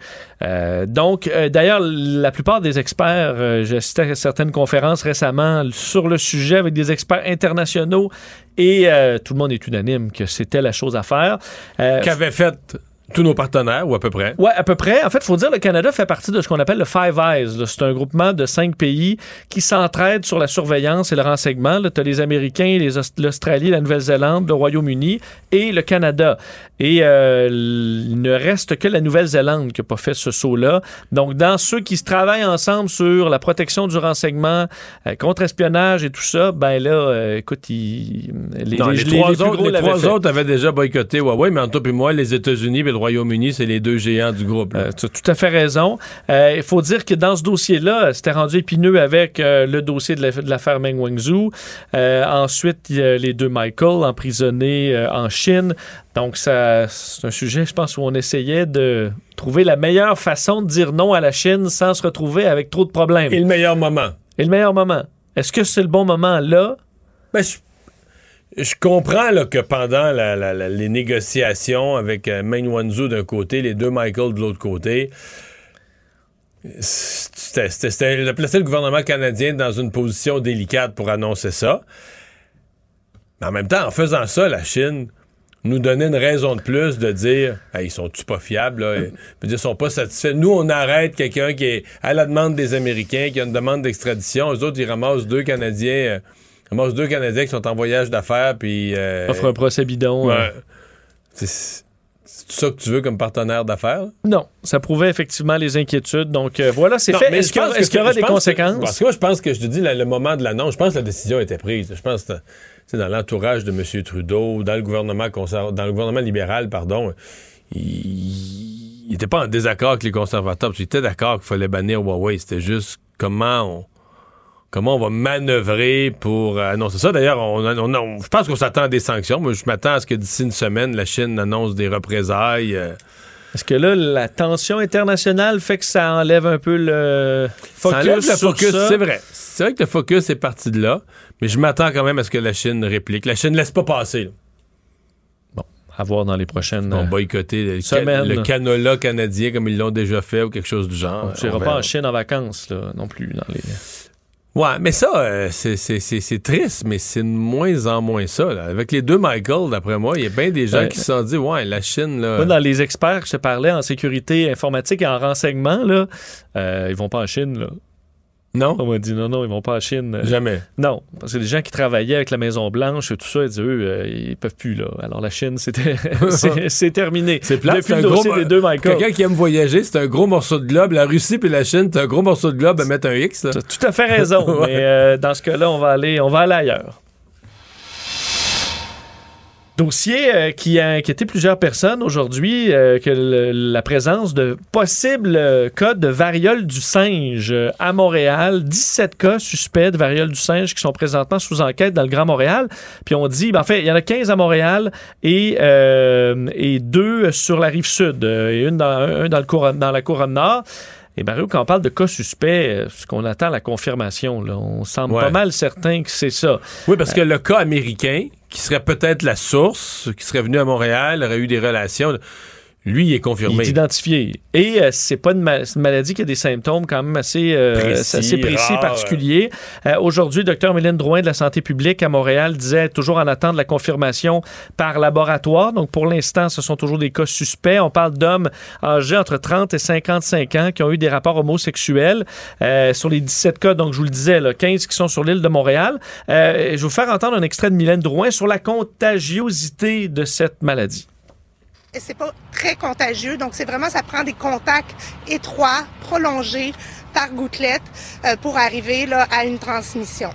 donc, d'ailleurs, la plupart des experts, j'ai assisté à certaines conférences récemment sur le sujet avec des experts internationaux et tout le monde est unanime que c'était la chose à faire. Euh, Qu'avaient fait tous nos partenaires, ou à peu près? Oui, à peu près. En fait, il faut dire que le Canada fait partie de ce qu'on appelle le Five Eyes. C'est un groupement de cinq pays qui s'entraident sur la surveillance et le renseignement. Tu as les Américains, l'Australie, la Nouvelle-Zélande, le Royaume-Uni et le Canada. Et euh, il ne reste que la Nouvelle-Zélande qui n'a pas fait ce saut-là. Donc, dans ceux qui se travaillent ensemble sur la protection du renseignement, euh, contre-espionnage et tout ça, ben là, euh, écoute, les, trois, autres, les trois autres, avaient déjà boycotté Huawei, mais en tout et moi, les États-Unis et Royaume-Uni, c'est les deux géants du groupe. Euh, tu as tout à fait raison. Euh, il faut dire que dans ce dossier-là, c'était rendu épineux avec euh, le dossier de l'affaire Meng Wanzhou. ensuite, il y a les deux Michael emprisonnés en Chine. Donc, c'est un sujet, je pense, où on essayait de trouver la meilleure façon de dire non à la Chine sans se retrouver avec trop de problèmes. Et le meilleur moment. Et le meilleur moment. Est-ce que c'est le bon moment là? Ben, je, je comprends là, que pendant les négociations avec euh, Main Wanzhou d'un côté, les deux Michael de l'autre côté, c'était de placer le gouvernement canadien dans une position délicate pour annoncer ça. Mais en même temps, en faisant ça, la Chine nous donnait une raison de plus de dire Hey, ils sont-tu pas fiables? Dire, ils sont pas satisfaits. Nous, on arrête quelqu'un qui est à la demande des Américains, qui a une demande d'extradition. Eux autres, ils ramassent deux Canadiens. euh, ramassent deux Canadiens qui sont en voyage d'affaires, puis. euh, Offre un procès bidon. ouais. euh. C'est ça que tu veux comme partenaire d'affaires? Non, ça prouvait effectivement les inquiétudes. Donc euh, voilà, c'est fait. mais Est-ce qu'il y y aura des que- conséquences? parce que moi, je pense que je te dis le, le moment de l'annonce, je pense que la décision était prise. Je pense que dans l'entourage de M. Trudeau, dans le gouvernement dans le gouvernement libéral, pardon, il n'était pas en désaccord avec les conservateurs. parce qu'il était d'accord qu'il fallait bannir Huawei. C'était juste comment on comment on va manœuvrer pour euh, annoncer ça. D'ailleurs, on, on- on- je pense qu'on s'attend à des sanctions. Moi, je m'attends à ce que d'ici une semaine, la Chine annonce des représailles. euh, Est-ce que là, la tension internationale fait que ça enlève un peu le focus Ça le c'est vrai. C'est vrai que le focus est parti de là, mais je m'attends quand même à ce que la Chine réplique. La Chine ne laisse pas passer. là. À voir dans les prochaines vont euh, boycotter le, ca- semaines. le canola canadien comme ils l'ont déjà fait ou quelque chose du genre. On pas verra. en Chine en vacances, là, non plus. Dans les... Ouais, mais ça, euh, c'est- triste, mais c'est de moins en moins ça. là. Avec les deux Michael, d'après moi, il y a bien des gens Ouais. qui se sont dit, ouais, la Chine, là. Moi, dans les experts que je te parlais en sécurité informatique et en renseignement, là, euh, ils vont pas en Chine. Là. Non? On m'a dit non, non, ils vont pas en Chine. Jamais. Non, parce que les gens qui travaillaient avec la Maison-Blanche et tout ça, ils disaient, eux, euh, ils peuvent plus, là. Alors la Chine, c'était c'est- terminé. C'est plate, Depuis c'est le dossier gros- des deux Michael. Quelqu'un qui aime voyager, c'est un gros morceau de globe. La Russie puis la Chine, c'est un gros morceau de globe à mettre un X. Là. T'as tout à fait raison, Ouais. mais euh, dans ce cas-là, on va aller, on va aller ailleurs. Dossier euh, qui a inquiété plusieurs personnes aujourd'hui, euh, que le- la présence de possibles euh, cas de variole du singe euh, à Montréal. 17 cas suspects de variole du singe qui sont présentement sous enquête dans le Grand Montréal. Puis on dit, ben, en fait, il y en a 15 à Montréal et, euh, et deux sur la rive sud, et une dans, un dans, le dans la couronne nord. Et Mario, quand on parle de cas suspects, euh, ce qu'on attend la confirmation, là, on semble Ouais. pas mal certain que c'est ça. Oui, parce que le cas américain, qui serait peut-être la source, qui serait venu à Montréal, aurait eu des relations, lui, il est Il confirmé. est identifié. Et euh, c'est pas une, ma- c'est une maladie qui a des symptômes quand même assez euh, Précis, assez précis, rare. particuliers. Euh, Aujourd'hui, Dr Mylène Drouin de la santé publique à Montréal disait toujours en attente de la confirmation par laboratoire. Donc pour l'instant, ce sont toujours des cas suspects. On parle d'hommes âgés entre 30 et 55 ans qui ont eu des rapports homosexuels. Euh, sur les 17 cas, donc je vous le disais, là, 15 qui sont sur l'île de Montréal. Euh, je vais vous faire entendre un extrait de Mylène Drouin sur la contagiosité de cette maladie. Et c'est pas très contagieux, donc c'est vraiment ça prend des contacts étroits, prolongés par gouttelette euh, pour arriver là, à une transmission.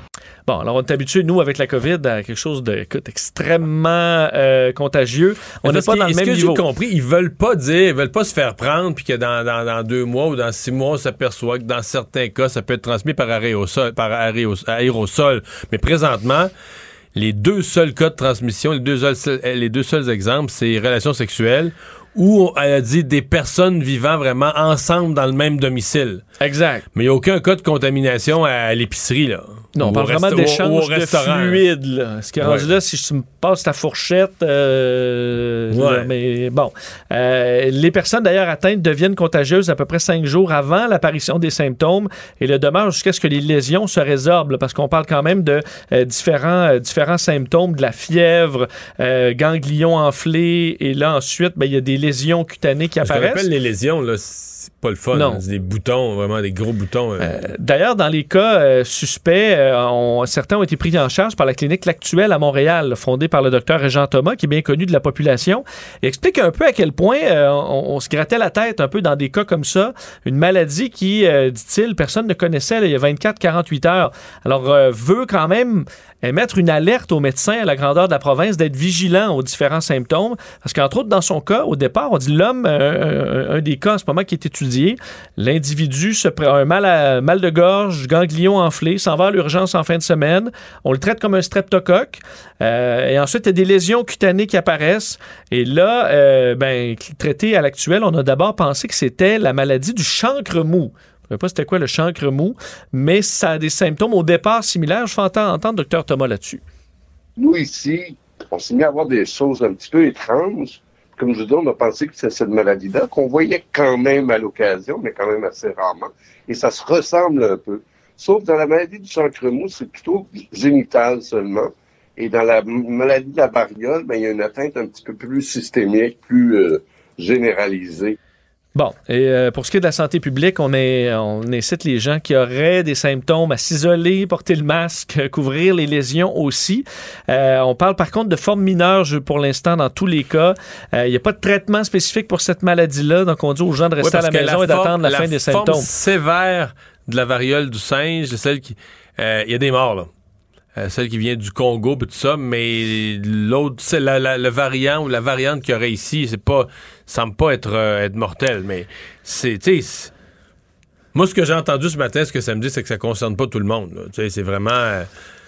Bon, alors on est habitué, nous, avec la COVID, à quelque chose de écoute, extrêmement euh, contagieux. On n'est pas dans le même que niveau. j'ai compris, ils veulent pas dire, ils veulent pas se faire prendre, puis que dans, dans- dans deux mois ou dans six mois, on s'aperçoit que dans certains cas, ça peut être transmis par aérosol. Par aéros- aérosol. Mais présentement, les deux seuls cas de transmission, les deux seuls, les deux seuls exemples, c'est relations sexuelles où elle a dit des personnes vivant vraiment ensemble dans le même domicile. Exact. Mais il n'y a aucun cas de contamination à l'épicerie, là. Non, on parle vraiment d'échange de fluide. Là. Ce qui est rendu Ouais. là, si tu me passes ta fourchette, euh, Ouais. là, mais bon. Euh, les personnes d'ailleurs atteintes deviennent contagieuses à peu près cinq jours avant l'apparition des symptômes et le demeure jusqu'à ce que les lésions se résorbent, là, parce qu'on parle quand même de euh, différents, euh, différents symptômes, de la fièvre, ganglions enflés, et là ensuite, ben, il y a des lésions cutanées qui apparaissent. appelle les lésions, là, c'est pas le fun. Non. hein. C'est des boutons, vraiment des gros boutons. euh. D'ailleurs, dans les cas euh, suspects, euh, on- certains ont été pris en charge par la clinique L'Actuelle à Montréal, fondée par le docteur Régent Thomas, qui est bien connu de la population. Il explique un peu à quel point euh, on, on se grattait la tête un peu dans des cas comme ça. Une maladie qui, euh, dit-il, personne ne connaissait là, il y a 24-48 heures. Alors, euh, veut quand même émettre une alerte aux médecins à la grandeur de la province d'être vigilants aux différents symptômes. Parce qu'entre autres, dans son cas, au départ, on dit l'homme, euh, un, un des cas en ce moment qui est l'individu se prend un mal, de gorge, ganglion enflé, s'en va à l'urgence en fin de semaine. On le traite comme un streptocoque. Euh, et ensuite, il y a des lésions cutanées qui apparaissent. Et là, euh, ben, traité à l'actuel, on a d'abord pensé que c'était la maladie du chancre mou. Je ne sais pas c'était quoi le chancre mou, mais ça a des symptômes au départ similaires. Je fais entendre, Dr Thomas là-dessus. nous, ici, on s'est mis à voir des choses un petit peu étranges. Comme je vous dis, on a pensé que c'est cette maladie-là, qu'on voyait quand même à l'occasion, mais quand même assez rarement. Et ça se ressemble un peu. Sauf dans la maladie du chancre mou, c'est plutôt génital seulement. Et dans la maladie de la variole, ben, il y a une atteinte un petit peu plus systémique, plus euh, généralisée. Bon, et euh, pour ce qui est de la santé publique, on, est, on incite les gens qui auraient des symptômes à s'isoler, porter le masque, couvrir les lésions aussi. Euh, on parle par contre de formes mineures pour l'instant dans tous les cas. Il n'y a pas de traitement spécifique pour cette maladie-là, donc on dit aux gens de rester à la maison et d'attendre la, fin des symptômes. La forme sévère de la variole du singe, celle qui... Il y a des morts, là. Euh, celle qui vient du Congo, tout ça, mais l'autre, c'est le variant ou la variante qu'il y aurait ici, c'est pas, semble pas être, euh, être mortel, mais c'est, moi, ce que j'ai entendu ce matin, ce que ça me dit, c'est que ça concerne pas tout le monde. C'est vraiment. Euh,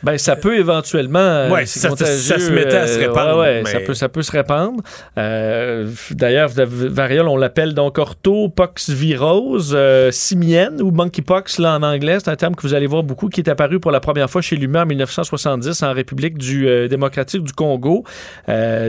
ben, ça peut éventuellement. Euh, ouais, ça, se mettait à se euh, répandre. ouais, ça, peut, ça peut se répandre. Euh, D'ailleurs, variole, on l'appelle donc orthopoxvirose simienne ou monkeypox là, en anglais. C'est un terme que vous allez voir beaucoup qui est apparu pour la première fois chez l'humain en 1970 en République du, démocratique du Congo.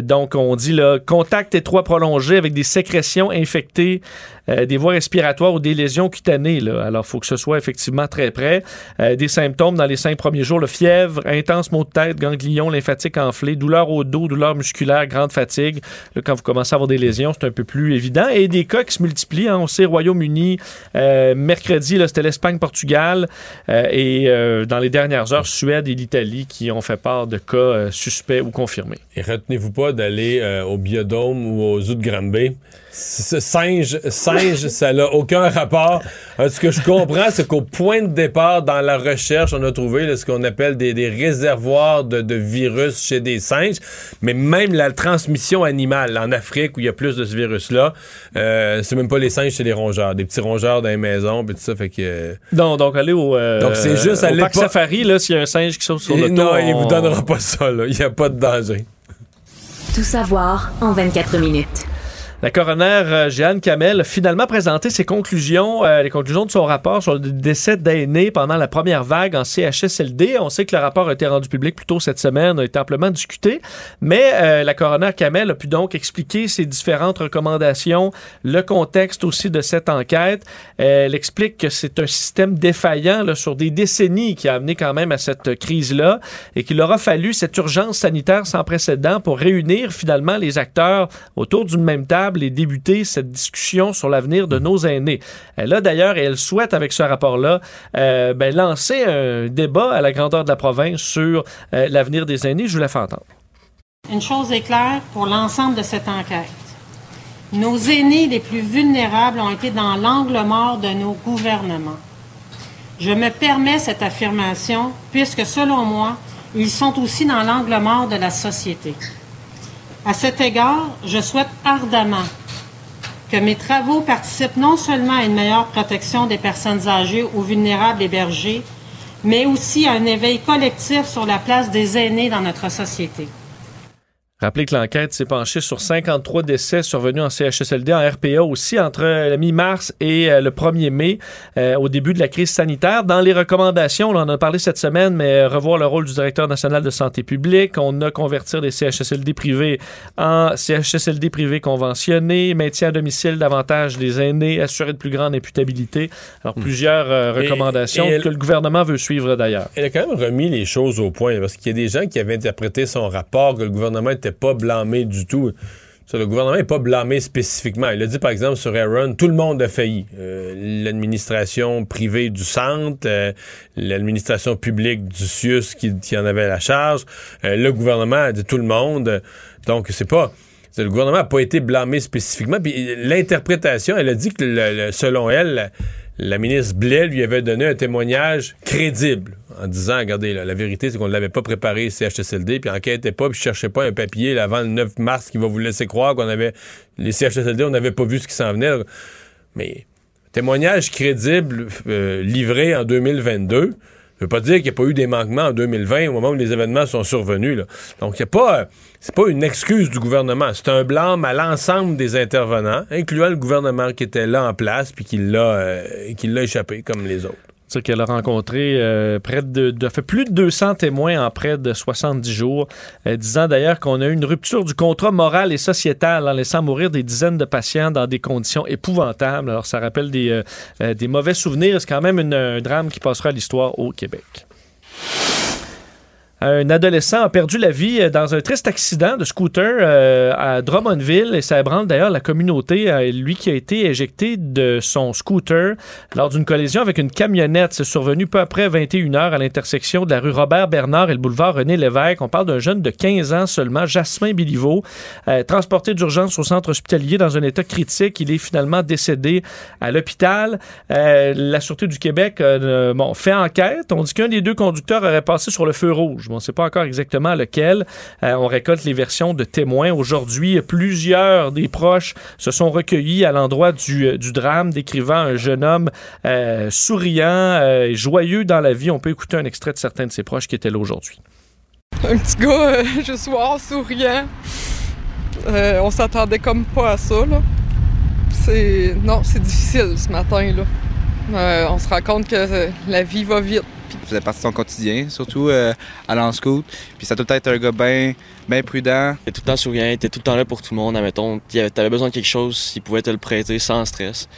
donc, on dit là, contact étroit prolongé avec des sécrétions infectées des voies respiratoires ou des lésions cutanées. Là. Alors, il faut que ce soit effectivement très près. des symptômes dans les cinq premiers jours, le fièvre, intense maux de tête, ganglion lymphatique enflé, douleur au dos, douleur musculaire, grande fatigue. quand vous commencez à avoir des lésions, c'est un peu plus évident. Et des cas qui se multiplient. Hein. On sait Royaume-Uni, euh, mercredi, c'était l'Espagne-Portugal. Euh, et euh, dans les dernières heures, Suède et l'Italie qui ont fait part de cas suspects ou confirmés. Et retenez-vous pas d'aller au Biodôme ou au Zoo de Granby ce singe, singe, ça n'a aucun rapport. Euh, ce que je comprends, c'est qu'au point de départ, dans la recherche, on a trouvé ce qu'on appelle des, réservoirs de, virus chez des singes. Mais même la transmission animale en Afrique, où il y a plus de ce virus-là, euh, c'est même pas les singes, c'est les rongeurs. Des petits rongeurs dans les maisons, puis tout ça. Fait que, euh, non, donc allez au, donc c'est juste au parc safari, là, s'il y a un singe qui saute sur le Non, il vous donnera pas ça. Il n'y a pas de danger. Tout savoir en 24 minutes. La coroner euh, Jeanne Kamel a finalement présenté ses conclusions, euh, les conclusions de son rapport sur le décès d'aînés pendant la première vague en CHSLD. On sait que le rapport a été rendu public plus tôt cette semaine, a été amplement discuté, mais euh, la coroner Kamel a pu donc expliquer ses différentes recommandations, le contexte aussi de cette enquête. Elle explique que c'est un système défaillant là, sur des décennies qui a amené quand même à cette crise-là et qu'il aura fallu cette urgence sanitaire sans précédent pour réunir finalement les acteurs autour d'une même table et débuter cette discussion sur l'avenir de nos aînés. Elle a d'ailleurs, et elle souhaite avec ce rapport-là, euh, ben, lancer un débat à la grandeur de la province sur euh, l'avenir des aînés. Je vous la fais entendre. Une chose est claire pour l'ensemble de cette enquête. Nos aînés les plus vulnérables ont été dans l'angle mort de nos gouvernements. Je me permets cette affirmation puisque, selon moi, ils sont aussi dans l'angle mort de la société. À cet égard, je souhaite ardemment que mes travaux participent non seulement à une meilleure protection des personnes âgées ou vulnérables hébergées, mais aussi à un éveil collectif sur la place des aînés dans notre société. Rappelez que l'enquête s'est penchée sur 53 décès survenus en CHSLD, en RPA aussi, entre la mi-mars et euh, le 1er mai, euh, au début de la crise sanitaire. Dans les recommandations, on en a parlé cette semaine, mais euh, revoir le rôle du directeur national de santé publique, on a convertir des CHSLD privés en CHSLD privés conventionnés, maintien à domicile davantage des aînés, assurer de plus grande imputabilité. Alors, hmm. plusieurs recommandations que le gouvernement veut suivre d'ailleurs. Elle a quand même remis les choses au point, parce qu'il y a des gens qui avaient interprété son rapport que le gouvernement était pas blâmé du tout. le gouvernement n'est pas blâmé spécifiquement. Il a dit, par exemple, sur Aaron, tout le monde a failli. Euh, l'administration privée du centre, euh, l'administration publique du CIUS qui, en avait la charge, euh, le gouvernement a dit tout le monde. Donc, c'est pas... Le gouvernement n'a pas été blâmé spécifiquement. Puis l'interprétation, elle a dit que, selon elle, la ministre Blais lui avait donné un témoignage crédible en disant, regardez, la vérité, c'est qu'on ne l'avait pas préparé CHSLD, puis enquêtait pas, puis cherchait pas un papier avant le 9 mars qui va vous laisser croire qu'on avait les CHSLD, on n'avait pas vu ce qui s'en venait. Mais témoignage crédible euh, livré en 2022 ne veut pas dire qu'il n'y a pas eu des manquements en 2020 au moment où les événements sont survenus. Donc, il n'y a pas, c'est pas une excuse du gouvernement. C'est un blâme à l'ensemble des intervenants, incluant le gouvernement qui était là en place puis qui l'a, euh, qui l'a échappé comme les autres. C'est qu'elle a rencontré euh, près de, de- fait plus de 200 témoins en près de 70 jours, euh, disant d'ailleurs qu'on a eu une rupture du contrat moral et sociétal en laissant mourir des dizaines de patients dans des conditions épouvantables. Alors ça rappelle des, des mauvais souvenirs. C'est quand même un drame qui passera à l'histoire au Québec. Un adolescent a perdu la vie euh, dans un triste accident de scooter euh, à Drummondville et ça ébranle d'ailleurs la communauté. Euh, lui qui a été éjecté de son scooter lors d'une collision avec une camionnette. C'est survenu peu après 21h à l'intersection de la rue Robert-Bernard et le boulevard René Lévesque. On parle d'un jeune de 15 ans seulement, Jasmin Biliveau, transporté d'urgence au centre hospitalier dans un état critique. Il est finalement décédé à l'hôpital. La Sûreté du Québec bon, fait enquête. On dit qu'un des deux conducteurs aurait passé sur le feu rouge. On ne sait pas encore exactement lequel. Euh, on récolte les versions de témoins. Aujourd'hui, plusieurs des proches se sont recueillis à l'endroit du, euh, drame, décrivant un jeune homme euh, souriant et joyeux dans la vie. On peut écouter un extrait de certains de ses proches qui étaient là aujourd'hui. Un petit gars juste soir, souriant. On s'attendait comme pas à ça. Non, c'est difficile ce matin, on se rend compte que la vie va vite. Il faisait partie de son quotidien, surtout euh, à scout. Puis ça a tout le temps été un gars bien ben prudent. Il était tout le temps souriant, il était tout le temps là pour tout le monde. Admettons, t'avais besoin de quelque chose, il pouvait te le prêter sans stress.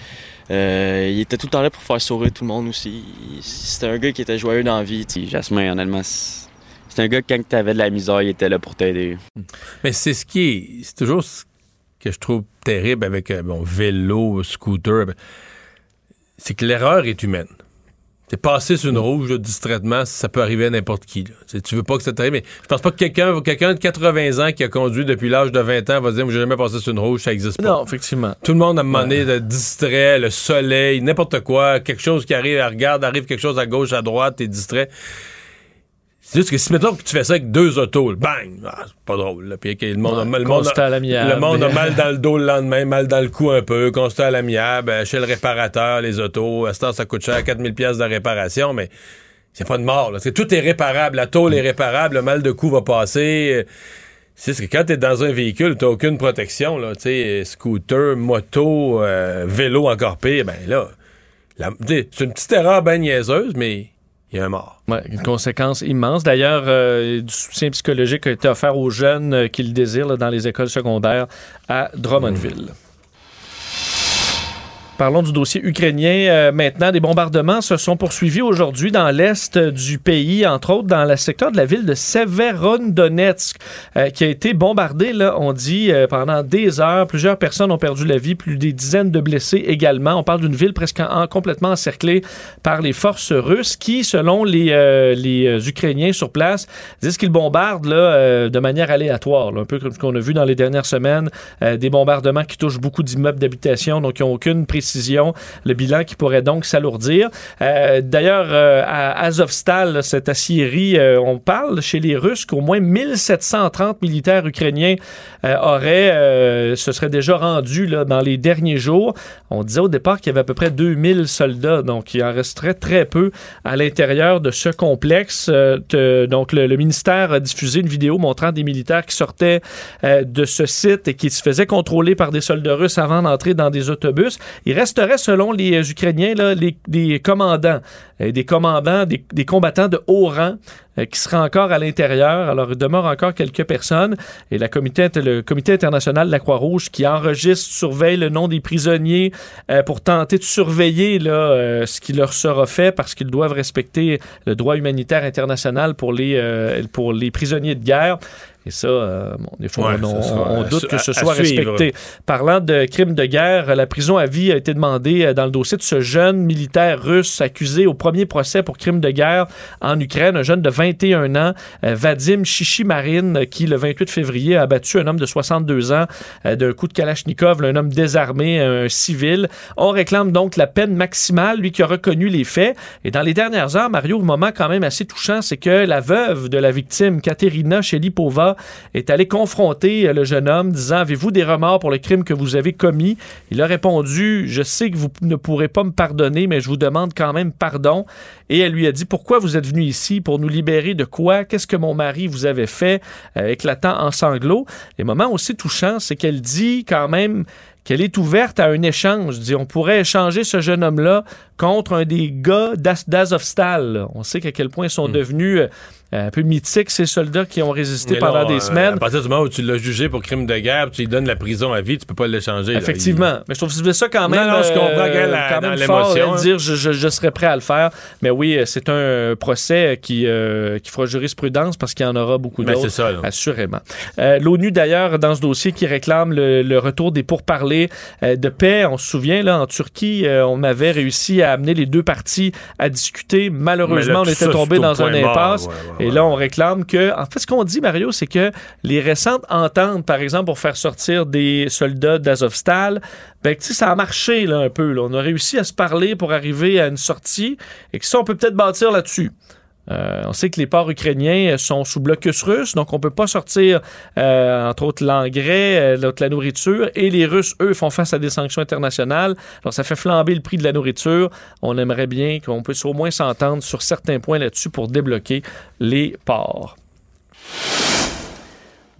Euh, il était tout le temps là pour faire sourire tout le monde aussi. C'était un gars qui était joyeux dans la vie. t'sais. Jasmin, honnêtement, c'est c'est un gars quand t'avais de la misère, il était là pour t'aider. Mais c'est ce qui est. C'est toujours ce que je trouve terrible avec euh, bon, vélo, scooter. C'est que l'erreur est humaine. T'es passé sur une rouge là, distraitement, ça peut arriver à n'importe qui. là. Tu veux pas que ça t'arrive, mais je pense pas que quelqu'un quelqu'un de 80 ans qui a conduit depuis l'âge de 20 ans va dire Moi, j'ai jamais passé sur une rouge, ça existe pas. Non, effectivement. Tout le monde, un moment donné, de distrait, le soleil, n'importe quoi, quelque chose qui arrive, elle regarde, arrive quelque chose à gauche, à droite, t'es distrait. C'est juste que si, mettons que tu fais ça avec deux autos, là, bang! Ah, c'est pas drôle. Là. Puis le monde, a, le, monde a, le monde a mal dans le dos le lendemain, mal dans le cou un peu, constat à l'amiable, euh, chez le réparateur, les autos. À ce temps, ça coûte cher, 4000 pièces de réparation, mais c'est pas de mort. Là. Parce que tout est réparable. La tôle est réparable, le mal de cou va passer. Euh, C'est ce que quand t'es dans un véhicule, t'as aucune protection, là, tu sais, scooter, moto, euh, vélo encore pire, ben là, c'est une petite erreur ben niaiseuse, mais il y a un mort. Une conséquence immense. D'ailleurs, euh, du soutien psychologique a été offert aux jeunes euh, qui le désirent dans les écoles secondaires à Drummondville. Parlons du dossier ukrainien. Euh, maintenant, des bombardements se sont poursuivis aujourd'hui dans l'est du pays, entre autres dans le secteur de la ville de Severodonetsk, euh, qui a été bombardé, là, on dit, euh, pendant des heures. Plusieurs personnes ont perdu la vie, plus des dizaines de blessés également. On parle d'une ville presque en- complètement encerclée par les forces russes qui, selon les, euh, Ukrainiens sur place, disent qu'ils bombardent là, de manière aléatoire, un peu comme ce qu'on a vu dans les dernières semaines, des bombardements qui touchent beaucoup d'immeubles d'habitation, donc qui n'ont aucune précision. Le bilan qui pourrait donc s'alourdir. Euh, D'ailleurs, euh, à Azovstal, cette aciérie, euh, on parle chez les Russes qu'au moins 1730 militaires ukrainiens euh, auraient, se seraient déjà rendus là, dans les derniers jours. On disait au départ qu'il y avait à peu près 2000 soldats, donc il en resterait très peu à l'intérieur de ce complexe. Donc le, ministère a diffusé une vidéo montrant des militaires qui sortaient de ce site et qui se faisaient contrôler par des soldats russes avant d'entrer dans des autobus. Resterait, selon les euh, Ukrainiens, les, des commandants, euh, des commandants, des, des combattants de haut rang euh, qui seraient encore à l'intérieur. Alors, il demeure encore quelques personnes. Et la comité, le Comité international de la Croix-Rouge qui enregistre, surveille le nom des prisonniers pour tenter de surveiller là, ce qui leur sera fait parce qu'ils doivent respecter le droit humanitaire international pour les, pour les prisonniers de guerre. Et ça, euh, bon, des fois, Ouais, on, sera doute que ce soit respecté. Parlant de crimes de guerre, la prison à vie a été demandée euh, dans le dossier de ce jeune militaire russe accusé au premier procès pour crimes de guerre en Ukraine, un jeune de 21 ans, euh, Vadim Chichimarin, qui le 28 février a abattu un homme de 62 ans d'un coup de Kalachnikov, un homme désarmé, un civil. On réclame donc la peine maximale, lui qui a reconnu les faits. Et dans les dernières heures, Mario, le moment quand même assez touchant, c'est que la veuve de la victime, Katerina Shelipova, est allée confronter euh, le jeune homme, disant Avez-vous des remords pour le crime que vous avez commis? Il a répondu Je sais que vous ne pourrez pas me pardonner, mais je vous demande quand même pardon. Et elle lui a dit Pourquoi vous êtes venu ici? Pour nous libérer de quoi? Qu'est-ce que mon mari vous avait fait? Euh, Éclatant en sanglots. Et moment aussi touchant, c'est qu'elle dit quand même qu'elle est ouverte à un échange. On pourrait échanger ce jeune homme-là contre un des gars d'Az- d'Azovstal. On sait qu'à quel point ils sont devenus euh, un peu mythiques, ces soldats qui ont résisté pendant des euh, semaines. À partir du moment où tu l'as jugé pour crime de guerre, tu lui donnes la prison à vie, tu peux pas l'échanger. là. Effectivement. Mais je trouve ça quand même, Non, non, je comprends euh, qu'elle a- quand même fort de hein. dire je, je- je serais prêt à le faire. Mais oui, euh, c'est un procès qui, euh, qui fera jurisprudence parce qu'il y en aura beaucoup Ben, d'autres. c'est ça, là. Assurément. Euh, L'ONU, d'ailleurs, dans ce dossier, qui réclame le, le retour des pourparlers euh, de paix. On se souvient, là, en Turquie, euh, on avait réussi à amener les deux parties à discuter. Malheureusement, là, on était tombé dans un impasse. ouais, ouais, Et là, on réclame que. En fait, ce qu'on dit, Mario, c'est que les récentes ententes, par exemple, pour faire sortir des soldats d'Azovstal, ben, ça a marché là, un peu. On a réussi à se parler pour arriver à une sortie et que ça, on peut peut-être bâtir là-dessus. Euh, on sait que les ports ukrainiens sont sous blocus russe, donc on peut pas sortir, euh, entre autres, l'engrais, euh, la nourriture. Et les Russes, eux, font face à des sanctions internationales. Alors, ça fait flamber le prix de la nourriture. On aimerait bien qu'on puisse au moins s'entendre sur certains points là-dessus pour débloquer les ports.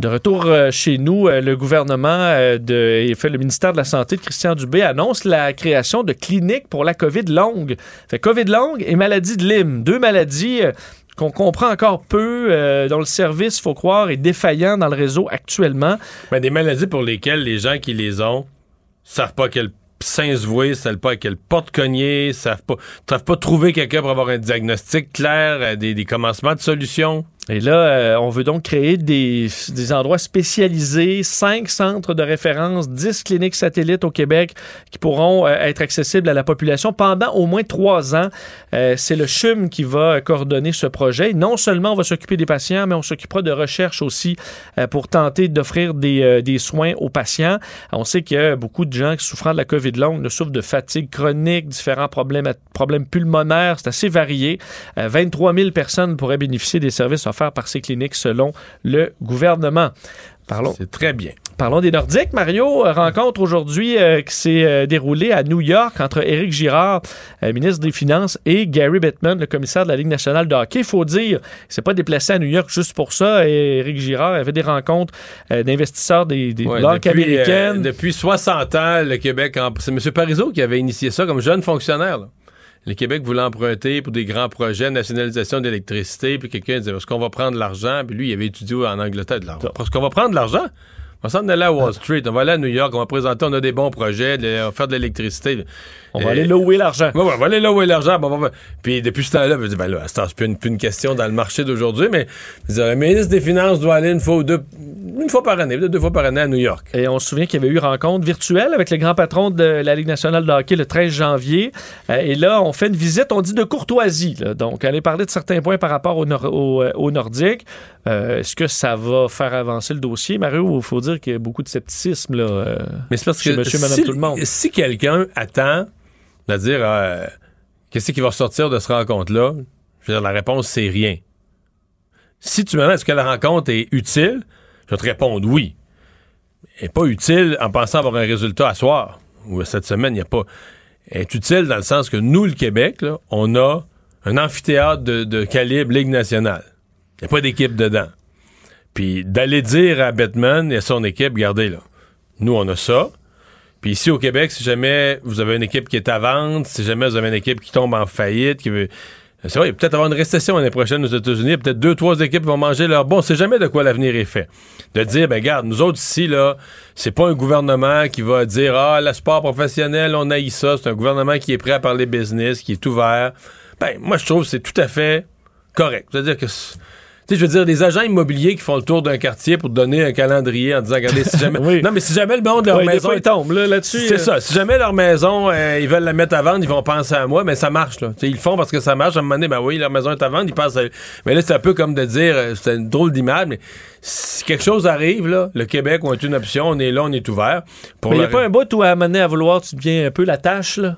De retour euh, chez nous, euh, le gouvernement euh, de, et fait le ministère de la Santé de Christian Dubé annonce la création de cliniques pour la COVID longue. Fait COVID longue et maladie de Lyme, deux maladies qu'on comprend encore peu, dont le service, faut croire, est défaillant dans le réseau actuellement. Ben, des maladies pour lesquelles les gens qui les ont savent pas quel sein se vouer, savent pas à quelle porte cogner, savent pas, savent pas trouver quelqu'un pour avoir un diagnostic clair, des commencements de solutions. Et là, euh, on veut donc créer des, des endroits spécialisés, cinq centres de référence, dix cliniques satellites au Québec qui pourront euh, être accessibles à la population pendant au moins trois ans. Euh, C'est le CHUM qui va coordonner ce projet. Non seulement on va s'occuper des patients, mais on s'occupera de recherche aussi pour tenter d'offrir des, des soins aux patients. On sait qu'il y a beaucoup de gens qui souffrant de la COVID longue souffrent de fatigue chronique, différents problèmes, problèmes pulmonaires. C'est assez varié. Euh, 23 000 personnes pourraient bénéficier des services offerts par ces cliniques selon le gouvernement. Parlons. C'est très bien. Parlons des Nordiques. Mario, euh, rencontre aujourd'hui euh, qui s'est euh, déroulée à New York entre Éric Girard, euh, ministre des Finances, et Gary Bettman, le commissaire de la Ligue nationale de hockey. Il faut dire, il s'est pas déplacé à New York juste pour ça. Et Éric Girard avait des rencontres d'investisseurs des, des Ouais, banques depuis, américaines. depuis 60 ans, le Québec, en- c'est M. Parizeau qui avait initié ça comme jeune fonctionnaire. là. Le Québec voulait emprunter pour des grands projets, nationalisation d'électricité, puis quelqu'un disait, est-ce qu'on va prendre l'argent? Puis lui, il avait étudié en Angleterre de l'argent. Est-ce qu'on va prendre l'argent? On va s'en aller à Wall Street, on va aller à New York, on va présenter, on a des bons projets, de- on va faire de l'électricité. On va aller là où est l'argent. Ouais, on va aller là où est l'argent. Puis depuis ce temps-là, je me dis, ben là, c'est plus une, plus une question dans le marché d'aujourd'hui, mais le ministre des Finances doit aller une fois ou deux, une fois par année, deux fois par année à New York. Et on se souvient qu'il y avait eu rencontre virtuelle avec le grand patron de la Ligue nationale de hockey le 13 janvier. Euh, et là, on fait une visite, on dit de courtoisie. là. Donc, aller parler de certains points par rapport au, au, euh, au Nordique. Euh, Est-ce que ça va faire avancer le dossier, Mario? Il faut dire qu'il y a beaucoup de scepticisme là, euh, Mais c'est parce chez que monsieur, madame, si, tout le monde. si quelqu'un attend de dire euh, qu'est-ce qui va ressortir de cette rencontre-là, je veux dire, la réponse, c'est rien. Si tu me demandes est-ce que la rencontre est utile, je vais te répondre oui. Elle n'est pas utile en pensant avoir un résultat à soir ou cette semaine, il n'y a pas. Elle est utile dans le sens que nous, le Québec, là, on a un amphithéâtre de, de calibre Ligue nationale. Il n'y a pas d'équipe dedans. Puis d'aller dire à Batman et à son équipe, regardez là, nous on a ça. Puis ici au Québec, si jamais vous avez une équipe qui est à vendre, si jamais vous avez une équipe qui tombe en faillite, qui veut. C'est vrai, il peut-être avoir une récession l'année prochaine aux États-Unis. Peut-être deux, trois équipes qui vont manger leur bon. On sait jamais de quoi l'avenir est fait. De dire, ben regarde, nous autres ici, là, c'est pas un gouvernement qui va dire Ah, le sport professionnel, on haït ça. C'est un gouvernement qui est prêt à parler business, qui est ouvert. Ben, moi, je trouve que c'est tout à fait correct. C'est-à-dire que. Tu sais, je veux dire, des agents immobiliers qui font le tour d'un quartier pour donner un calendrier en disant, regardez, si jamais. Non, mais si jamais le monde de leur Ouais, maison. ils tombent, là, là-dessus, C'est euh. ça. Si jamais leur maison, euh, ils veulent la mettre à vendre, ils vont penser à moi, mais ça marche, là. Tu sais, ils le font parce que ça marche. À un moment donné, ben oui, leur maison est à vendre, ils pensent à... Mais là, c'est un peu comme de dire, euh, c'est une drôle d'image, mais si quelque chose arrive, là, le Québec, on est une option, on est là, on est ouvert. Pour Mais il n'y a pas un bout où à amener à vouloir, tu deviens un peu la tâche, là?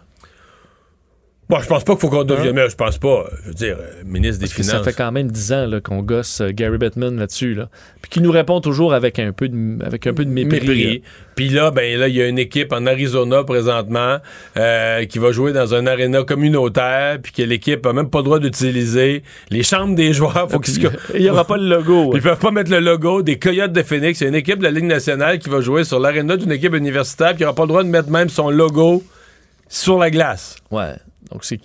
Bon, je pense pas qu'il faut qu'on devienne. mais Je pense pas. Je veux dire, euh, ministre des Parce que Finances. ça fait quand même 10 ans là, qu'on gosse euh, Gary Bettman là-dessus. Là. Puis qui nous répond toujours avec un peu de, avec un peu de mépris. mépris. Puis là, ben là, il y a une équipe en Arizona présentement euh, qui va jouer dans un aréna communautaire, puis que l'équipe a même pas le droit d'utiliser les chambres des joueurs. Faut Il y aura pas le logo. Ils peuvent pas mettre le logo des Coyotes de Phoenix. C'est une équipe de la Ligue nationale qui va jouer sur l'aréna d'une équipe universitaire, qui aura pas le droit de mettre même son logo sur la glace. Ouais. Donc c'est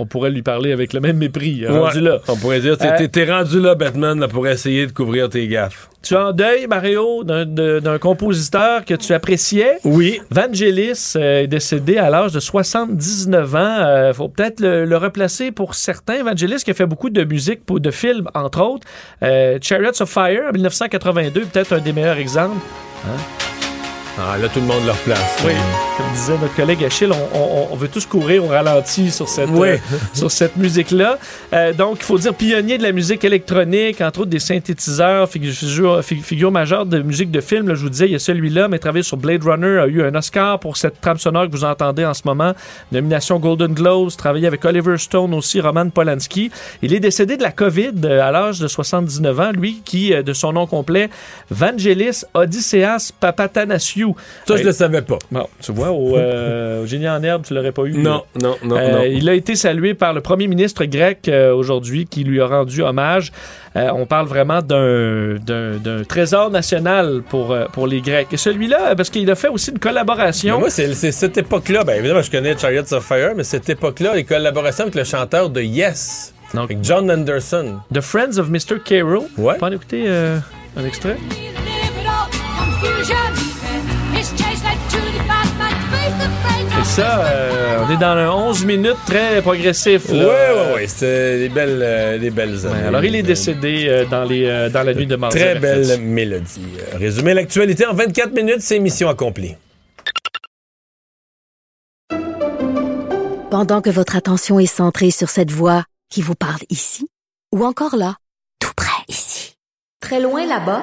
on pourrait lui parler avec le même mépris. Ouais. Rendu là. On pourrait dire, t'es- Euh, t'es- rendu là, Batman, là, pour essayer de couvrir tes gaffes. Tu es en deuil, Mario, d'un compositeur que tu appréciais. Oui. Vangelis euh, est décédé à l'âge de 79 ans. Euh, faut peut-être le, le replacer pour certains. Vangelis qui a fait beaucoup de musique pour de films, entre autres. Euh, Chariots of Fire, en 1982, peut-être un des meilleurs exemples. Hein? Ah, là, tout le monde leur place. Oui, comme disait notre collègue Achille, on, on- on veut tous courir au ralenti sur cette, Oui. euh, sur cette musique-là. Euh, donc, il faut dire pionnier de la musique électronique, entre autres des synthétiseurs, figu- figure, fig- figure majeure de musique de film. Là, je vous disais, il y a celui-là, mais travaillé sur Blade Runner, a eu un Oscar pour cette trame sonore que vous entendez en ce moment. Nomination Golden Globes, travaillé avec Oliver Stone aussi, Roman Polanski. Il est décédé de la COVID euh, à l'âge de 79 ans, lui qui, euh, de son nom complet, Vangelis Odysseas Papatanasiou. Ça, je le savais pas. Bon, tu vois, au, euh, au Génie en herbe, tu l'aurais pas eu. Non, non, non, Euh, non. Il a été salué par le premier ministre grec euh, aujourd'hui qui lui a rendu hommage. Euh, on parle vraiment d'un, trésor national pour, euh, pour les Grecs. Et celui-là, parce qu'il a fait aussi une collaboration. Mais moi, c'est cette époque-là. Ben, évidemment, je connais Chariots of Fire, mais cette époque-là, les collaborations avec le chanteur de Yes, avec John Anderson. The Friends of Mr. Cairo. Ouais. On peut en écouter euh, un extrait? Ça, euh, on est dans un 11 minutes très progressif. Ouais, là. ouais, ouais. C'était des belles, euh, des belles années. Ouais, alors, il est décédé euh, dans, les, euh, dans la nuit de mardi. Très belle mélodie. Résumer l'actualité en 24 minutes, c'est mission accomplie. Pendant que votre attention est centrée sur cette voix qui vous parle ici, ou encore là, tout près ici, très loin là-bas,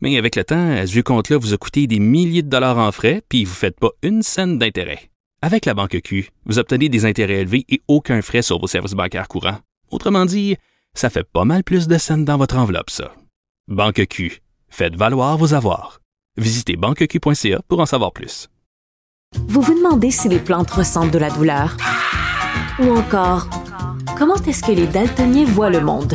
Mais avec le temps, ce vieux compte-là vous a coûté des milliers de dollars en frais, puis vous ne faites pas une scène d'intérêt. Avec la Banque Q, vous obtenez des intérêts élevés et aucun frais sur vos services bancaires courants. Autrement dit, ça fait pas mal plus de scènes dans votre enveloppe, ça. Banque Q. Faites valoir vos avoirs. Visitez banqueq.ca pour en savoir plus. Vous vous demandez si les plantes ressentent de la douleur? Ou encore, comment est-ce que les daltoniens voient le monde?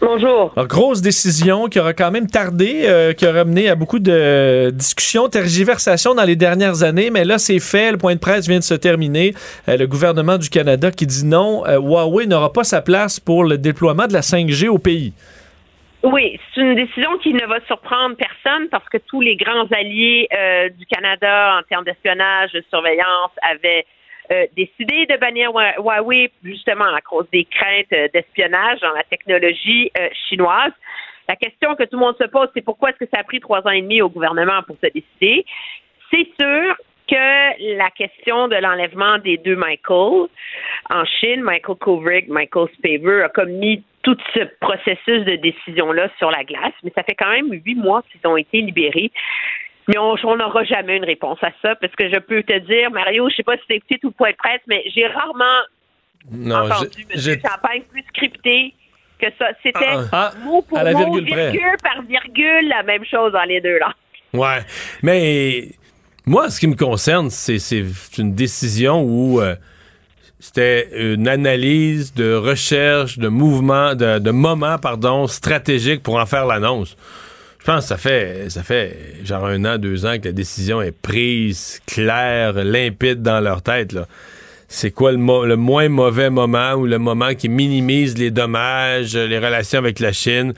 Bonjour. Alors, grosse décision qui aura quand même tardé, euh, qui aura mené à beaucoup de discussions, tergiversations dans les dernières années, mais là c'est fait, le point de presse vient de se terminer. Euh, le gouvernement du Canada qui dit non, euh, Huawei n'aura pas sa place pour le déploiement de la 5G au pays. Oui, c'est une décision qui ne va surprendre personne parce que tous les grands alliés du Canada en termes d'espionnage, de surveillance avaient euh, décidé de bannir Hua- Huawei justement à cause des craintes euh, d'espionnage dans la technologie euh, chinoise. La question que tout le monde se pose, c'est pourquoi est-ce que ça a pris trois ans et demi au gouvernement pour se décider? C'est sûr que la question de l'enlèvement des deux Michael en Chine, Michael Kovrig, Michael Spavor, a comme mis tout ce processus de décision-là sur la glace, mais ça fait quand même huit mois qu'ils ont été libérés. Mais on n'aura jamais une réponse à ça, parce que je peux te dire, Mario, je sais pas si c'est écouté tout point de presse, mais j'ai rarement Non, entendu M. Champagne plus scripté que ça. C'était Ah, mot pour à la mot, virgule par virgule, la même chose dans les deux langues. Ouais. Mais moi, ce qui me concerne, c'est c'est une décision où euh, c'était une analyse de recherche, de mouvement, de, de moment, pardon, stratégique pour en faire l'annonce. Je pense que ça fait, ça fait genre un an, deux ans que la décision est prise, claire, limpide dans leur tête. Là. C'est quoi le, mo- le moins mauvais moment ou le moment qui minimise les dommages, les relations avec la Chine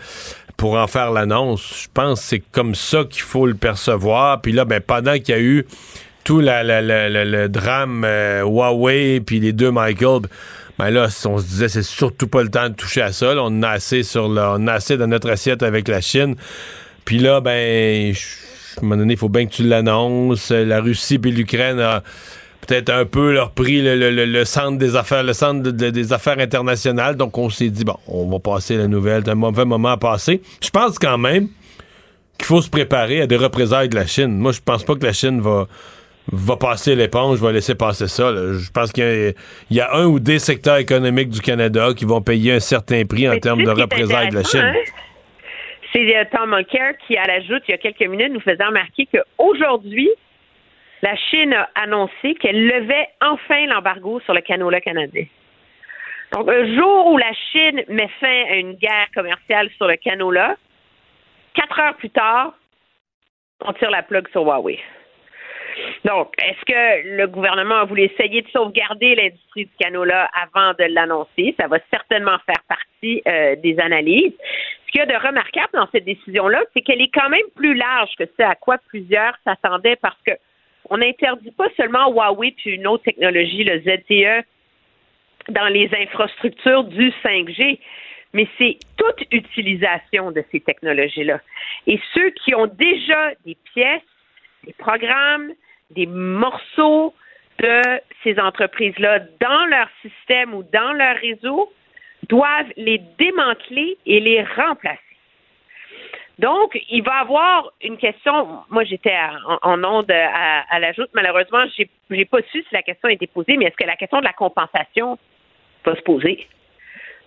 pour en faire l'annonce? Je pense que c'est comme ça qu'il faut le percevoir. Puis là, ben, pendant qu'il y a eu tout la- la- la- le drame euh, Huawei puis les deux Michael, ben là, on se disait c'est surtout pas le temps de toucher à ça. là. on a assez sur on a assez dans notre assiette avec la Chine. Puis là, ben, je- à un moment donné, il faut bien que tu l'annonces. La Russie puis l'Ukraine a peut-être un peu leur pris le, le- le- le centre des affaires, le centre de- de- des affaires internationales. Donc, on s'est dit, bon, on va passer la nouvelle. C'est un mauvais moment à passer. Je pense quand même qu'il faut se préparer à des représailles de la Chine. Moi, je pense pas que la Chine va va passer l'éponge, va laisser passer ça. là. Je pense qu'il y, a- il y a un ou des secteurs économiques du Canada qui vont payer un certain prix en termes de représailles de la Chine. hein? C'est euh, Tom Mulcair qui, à l'ajoute, il y a quelques minutes, nous faisait remarquer qu'aujourd'hui, la Chine a annoncé qu'elle levait enfin l'embargo sur le canola canadien. Donc, un jour où la Chine met fin à une guerre commerciale sur le canola, quatre heures plus tard, on tire la plug sur Huawei. Donc, est-ce que le gouvernement a voulu essayer de sauvegarder l'industrie du canola avant de l'annoncer? Ça va certainement faire partie euh, des analyses. Ce qu'il y a de remarquable dans cette décision-là, c'est qu'elle est quand même plus large que ce à quoi plusieurs s'attendaient parce que on n'interdit pas seulement Huawei puis une autre technologie, le ZTE, dans les infrastructures du 5G, mais c'est toute utilisation de ces technologies-là. Et ceux qui ont déjà des pièces, des programmes, des morceaux de ces entreprises-là dans leur système ou dans leur réseau doivent les démanteler et les remplacer. Donc, il va y avoir une question. Moi, j'étais en, en onde à, à la joute. Malheureusement, j'ai n'ai pas su si la question a été posée, mais est-ce que la question de la compensation va se poser?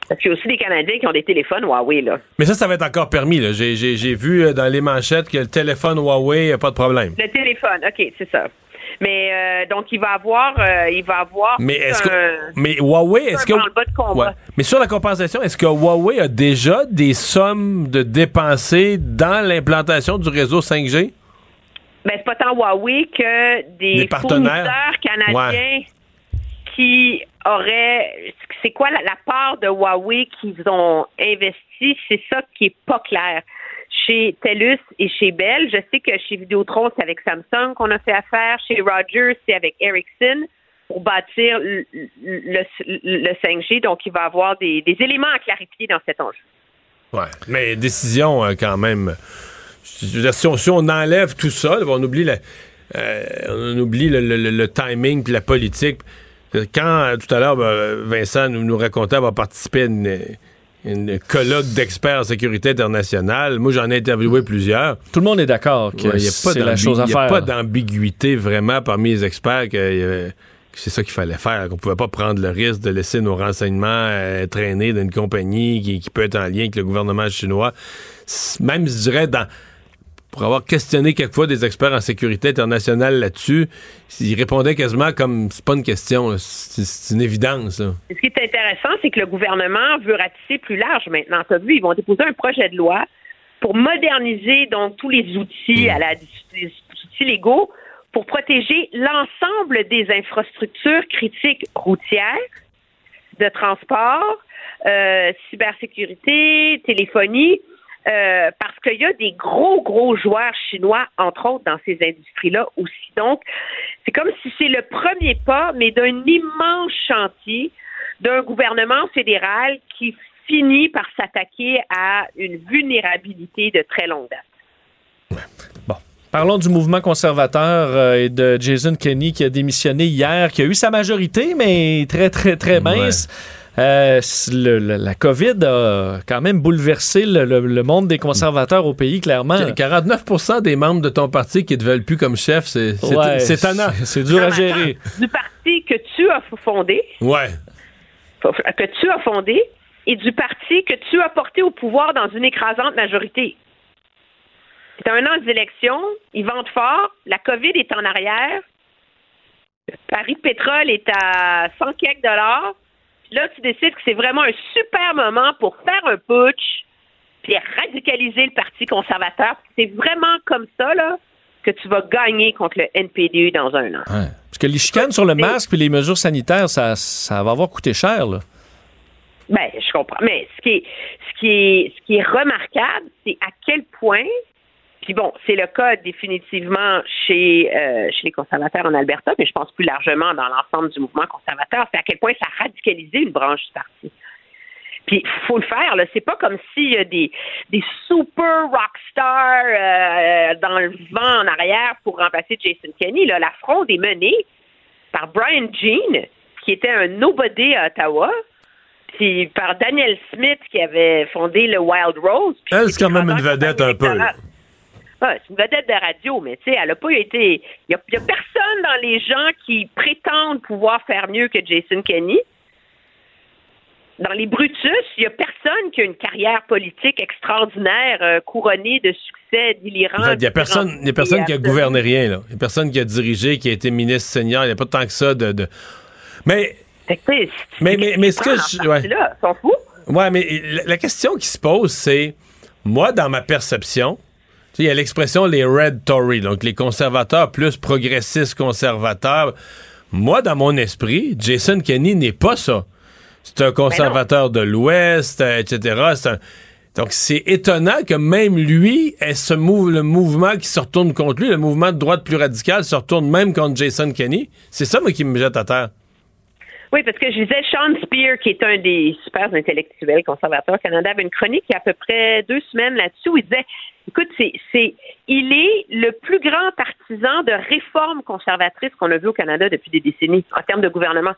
Parce qu'il y a aussi des Canadiens qui ont des téléphones Huawei, là. Mais ça, ça va être encore permis. là. J'ai, vu euh, dans les manchettes que le téléphone Huawei, pas de problème. Le téléphone, OK, c'est ça. Mais euh, donc, il va avoir, euh, il va avoir. Mais est-ce que. Mais Huawei, est-ce que. Ouais. Mais sur la compensation, est-ce que Huawei a déjà des sommes de dépensées dans l'implantation du réseau 5G? Ben, c'est pas tant Huawei que des, Des partenaires. canadiens qui auraient. C'est quoi la, la part de Huawei qu'ils ont investi? C'est ça qui est pas clair. Chez TELUS et chez Bell, je sais que chez Vidéotron, c'est avec Samsung qu'on a fait affaire. Chez Rogers, c'est avec Ericsson pour bâtir le, le- le 5G. Donc, il va y avoir des, éléments à clarifier dans cet enjeu. Ouais. Mais décision euh, quand même. Si on, enlève tout ça, on oublie, euh, le, timing puis la politique. Quand euh, tout à l'heure, ben, Vincent nous, nous racontait avoir participé à une, une colloque d'experts en sécurité internationale, moi j'en ai interviewé plusieurs. Tout le monde est d'accord que Ouais, a c'est la chose à y a faire. pas d'ambiguïté vraiment parmi les experts que, euh, que c'est ça qu'il fallait faire, qu'on pouvait pas prendre le risque de laisser nos renseignements euh, traîner d'une compagnie qui, qui peut être en lien avec le gouvernement chinois. Même, je dirais, dans, pour avoir questionné quelquefois des experts en sécurité internationale là-dessus, ils répondaient quasiment comme c'est pas une question, c'est une évidence. Ce qui est intéressant, c'est que le gouvernement veut ratisser plus large maintenant. Tu as vu, ils vont déposer un projet de loi pour moderniser donc tous les outils à la les outils légaux pour protéger l'ensemble des infrastructures critiques routières, de transport, euh, cybersécurité, téléphonie, euh, parce qu'il y a des gros, gros joueurs chinois, entre autres, dans ces industries-là aussi. Donc, c'est comme si c'est le premier pas, mais d'un immense chantier d'un gouvernement fédéral qui finit par s'attaquer à une vulnérabilité de très longue date. Parlons du mouvement conservateur euh, et de Jason Kenney qui a démissionné hier, qui a eu sa majorité, mais très, très, très mince. Euh, le- le- la COVID a quand même bouleversé le, le- le monde des conservateurs au pays, clairement. 49% des membres de ton parti qui ne te veulent plus comme chef, c'est c'est- Ouais, c'est tannant. c'est- c'est dur à gérer. attends, Du parti que tu as fondé, Ouais. que tu as fondé, et du parti que tu as porté au pouvoir dans une écrasante majorité. C'est un an d'élection, ils vendent fort, la COVID est en arrière, Paris Pétrole est à 100 quelques dollars, là, tu décides que c'est vraiment un super moment pour faire un putsch, puis radicaliser le Parti conservateur. C'est vraiment comme ça, là, que tu vas gagner contre le NPD dans un an. Parce que les chicanes sur le masque et les mesures sanitaires, ça, ça va avoir coûté cher. Là. Ben, je comprends. Mais ce qui est, ce qui est, ce qui est remarquable, c'est à quel point, puis bon, c'est le cas définitivement chez, euh, chez les conservateurs en Alberta, mais je pense plus largement dans l'ensemble du mouvement conservateur, c'est à quel point ça a radicalisé une branche du parti. Puis faut le faire, là. C'est pas comme s'il y a des, des super rock stars euh, dans le vent en arrière pour remplacer Jason Kenney. Là. La fronde est menée par Brian Jean, qui était un nobody à Ottawa, puis par Daniel Smith, qui avait fondé le Wild Rose. Elle, c'est quand même une vedette un peu. là. C'est une vedette de radio, mais tu sais, elle a pas été. Il n'y a, personne dans les gens qui prétendent pouvoir faire mieux que Jason Kenney. Dans les Brutus, il n'y a personne qui a une carrière politique extraordinaire, euh, couronnée de succès délirants. Il n'y a personne, y a personne qui a gouverné rien. là. Il n'y a personne qui a dirigé, qui a été ministre senior. Il n'y a pas tant que ça de. de- Mais. Mais, mais, mais ce que je. ouais. Là, s'en fout. Ouais, mais la, la question qui se pose, c'est moi, dans ma perception, il y a l'expression les Red Tory, donc les conservateurs plus progressistes conservateurs. Moi, dans mon esprit, Jason Kenney n'est pas ça. C'est un conservateur de l'Ouest, euh, etc. Un- Donc, c'est étonnant que même lui ce le mouvement qui se retourne contre lui, le mouvement de droite plus radical se retourne même contre Jason Kenney. C'est ça, moi, qui me jette à terre. Oui, parce que je disais, Sean Spear, qui est un des super intellectuels conservateurs au Canada, avait une chronique il y a à peu près deux semaines là-dessus où il disait, écoute, c'est, c'est, il est le plus grand partisan de réformes conservatrices qu'on a vues au Canada depuis des décennies en termes de gouvernement.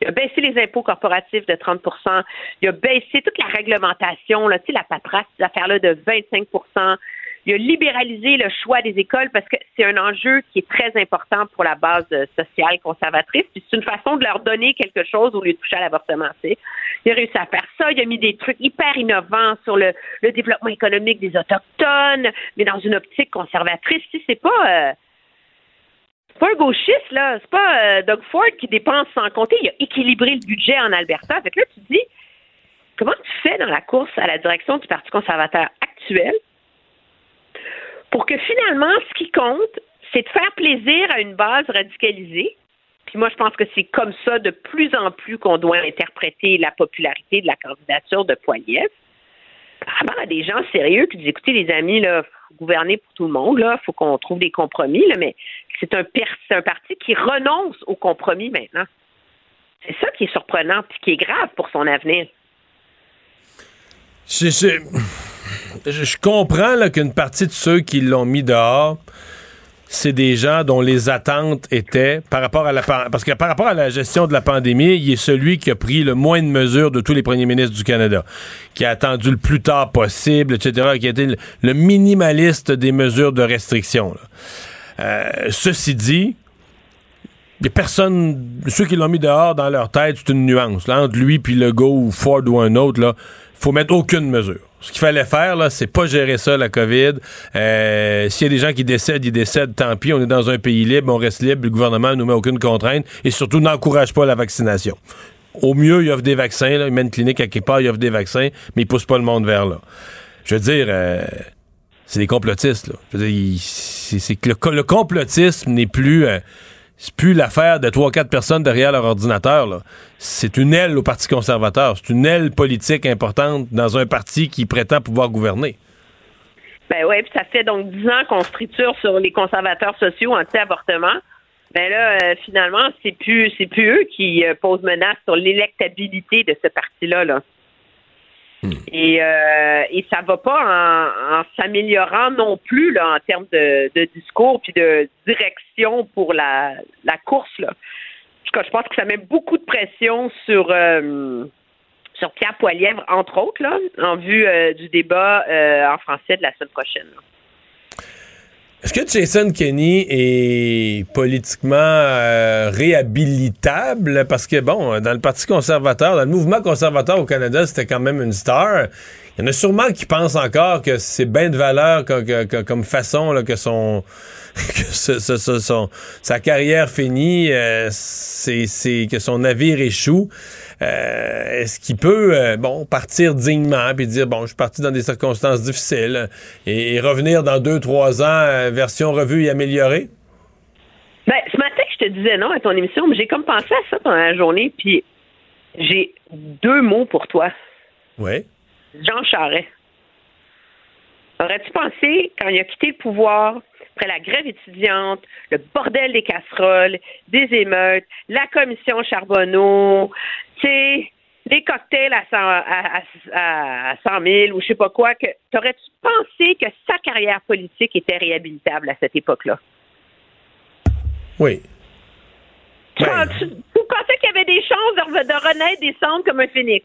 Il a baissé les impôts corporatifs de 30% Il a baissé toute la réglementation, là, tu sais, la paperasse, ces affaires-là de 25 il a libéralisé le choix des écoles parce que c'est un enjeu qui est très important pour la base euh, sociale conservatrice. Puis c'est une façon de leur donner quelque chose au lieu de toucher à l'avortement. Il a réussi à faire ça. Il a mis des trucs hyper innovants sur le, développement économique des autochtones, mais dans une optique conservatrice. Sais, c'est pas euh, c'est pas un gauchiste là. C'est pas euh, Doug Ford qui dépense sans compter. Il a équilibré le budget en Alberta. Fait que là, tu te dis comment tu fais dans la course à la direction du Parti conservateur actuel pour que finalement, ce qui compte, c'est de faire plaisir à une base radicalisée. Puis moi, je pense que c'est comme ça de plus en plus qu'on doit interpréter la popularité de la candidature de Poiliev. Vraiment, à des gens sérieux qui disent, écoutez, les amis, là, faut gouverner pour tout le monde, là, faut qu'on trouve des compromis, là, mais c'est un, c'est un parti qui renonce au compromis maintenant. C'est ça qui est surprenant, puis qui est grave pour son avenir. Je, je- comprends qu'une partie de ceux qui l'ont mis dehors, c'est des gens dont les attentes étaient par rapport à la parce que par rapport à la gestion de la pandémie, il est celui qui a pris le moins de mesures de tous les premiers ministres du Canada, qui a attendu le plus tard possible, etc., qui a été le, minimaliste des mesures de restriction. Euh, ceci dit, il personne, ceux qui l'ont mis dehors dans leur tête, c'est une nuance. Entre lui puis Legault ou Ford ou un autre, là, faut mettre aucune mesure. Ce qu'il fallait faire, là, c'est pas gérer ça, la COVID. Euh, S'il y a des gens qui décèdent, ils décèdent, tant pis. On est dans un pays libre, on reste libre, le gouvernement nous met aucune contrainte et surtout n'encourage pas la vaccination. Au mieux, il offre des vaccins, là. il met une clinique à quelque part, il offre des vaccins, mais il pousse pas le monde vers là. Je veux dire, euh, c'est des complotistes. Là. Je veux dire, c'est que le, le complotisme n'est plus, euh, c'est plus l'affaire de trois quatre personnes derrière leur ordinateur. C'est une aile au Parti conservateur. C'est une aile politique importante dans un parti qui prétend pouvoir gouverner. Ben oui, puis ça fait donc dix ans qu'on se triture sur les conservateurs sociaux anti-avortement. Ben là, euh, finalement, c'est plus plus eux qui euh, posent menace sur l'électabilité de ce parti-là. Là. Et, euh, et ça va pas en, s'améliorant non plus là, en termes de, de discours puis de direction pour la, la course. Là. En tout cas, je pense que ça met beaucoup de pression sur, euh, sur Pierre Poilièvre, entre autres, là, en vue euh, du débat euh, en français de la semaine prochaine. Est-ce que Jason Kenney est politiquement euh, réhabilitable? Parce que, bon, dans le Parti conservateur, dans le mouvement conservateur au Canada, c'était quand même une star. Il y en a sûrement qui pensent encore que c'est bien de valeur comme façon là, que son que ce- ce- ce- son- sa carrière finie, euh, c'est que son navire échoue. Euh, Est-ce qu'il peut euh, bon partir dignement puis dire bon je suis parti dans des circonstances difficiles et, et revenir dans deux trois ans version revue et améliorée? Ben, ce matin, je te disais non à ton émission, mais j'ai comme pensé à ça pendant la journée, puis j'ai deux mots pour toi. Oui. Jean Charest. Aurais-tu pensé, quand il a quitté le pouvoir, après la grève étudiante, le bordel des casseroles, des émeutes, la commission Charbonneau, tu sais, les cocktails à 100, à, à- à 100 000 ou je sais pas quoi, que t'aurais-tu pensé que sa carrière politique était réhabilitable à cette époque-là? Oui. Tu, tu- tu pensais qu'il y avait des chances de renaître des cendres comme un phénix?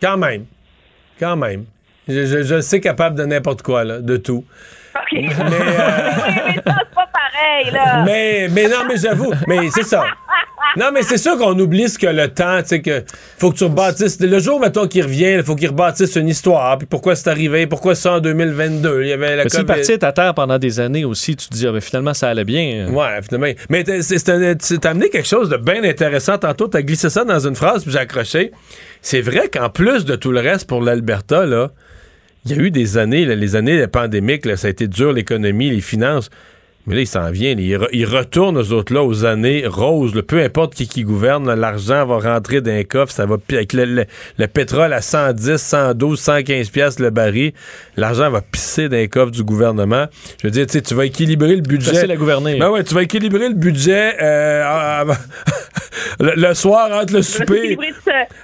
Quand même. Quand même. Je, je, je sais capable de n'importe quoi, là, de tout. OK. Mais, ça, c'est pas pareil, là. Mais, mais non, mais j'avoue, mais c'est ça. Non, mais c'est sûr qu'on oublie ce que le temps, tu sais, que faut que tu rebâtisses. Le jour, mettons, qu'il revient, il faut qu'il rebâtisse une histoire. Puis pourquoi c'est arrivé, pourquoi ça en 2022. Il y avait la Mais COVID. parti à terre pendant des années aussi, tu te dis, ah, ben, finalement, ça allait bien. Ouais, finalement. Mais t'as amené quelque chose de bien intéressant tantôt. T'as glissé ça dans une phrase, puis j'ai accroché. C'est vrai qu'en plus de tout le reste pour l'Alberta, là, il y a eu des années, là, les années pandémiques, là, ça a été dur, l'économie, les finances. Mais là, il s'en vient. là. Il, re- il retourne aux autres là, aux années roses. là. Peu importe qui qui gouverne, l'argent va rentrer dans un coffre. Ça va avec le, le- le pétrole à 110, 112, 115 piastres le baril. L'argent va pisser dans les coffres du gouvernement. Je veux dire, tu sais, tu vas équilibrer le budget. Facile à gouverner. Ben ouais, tu vas équilibrer le budget euh, le, le soir entre le souper.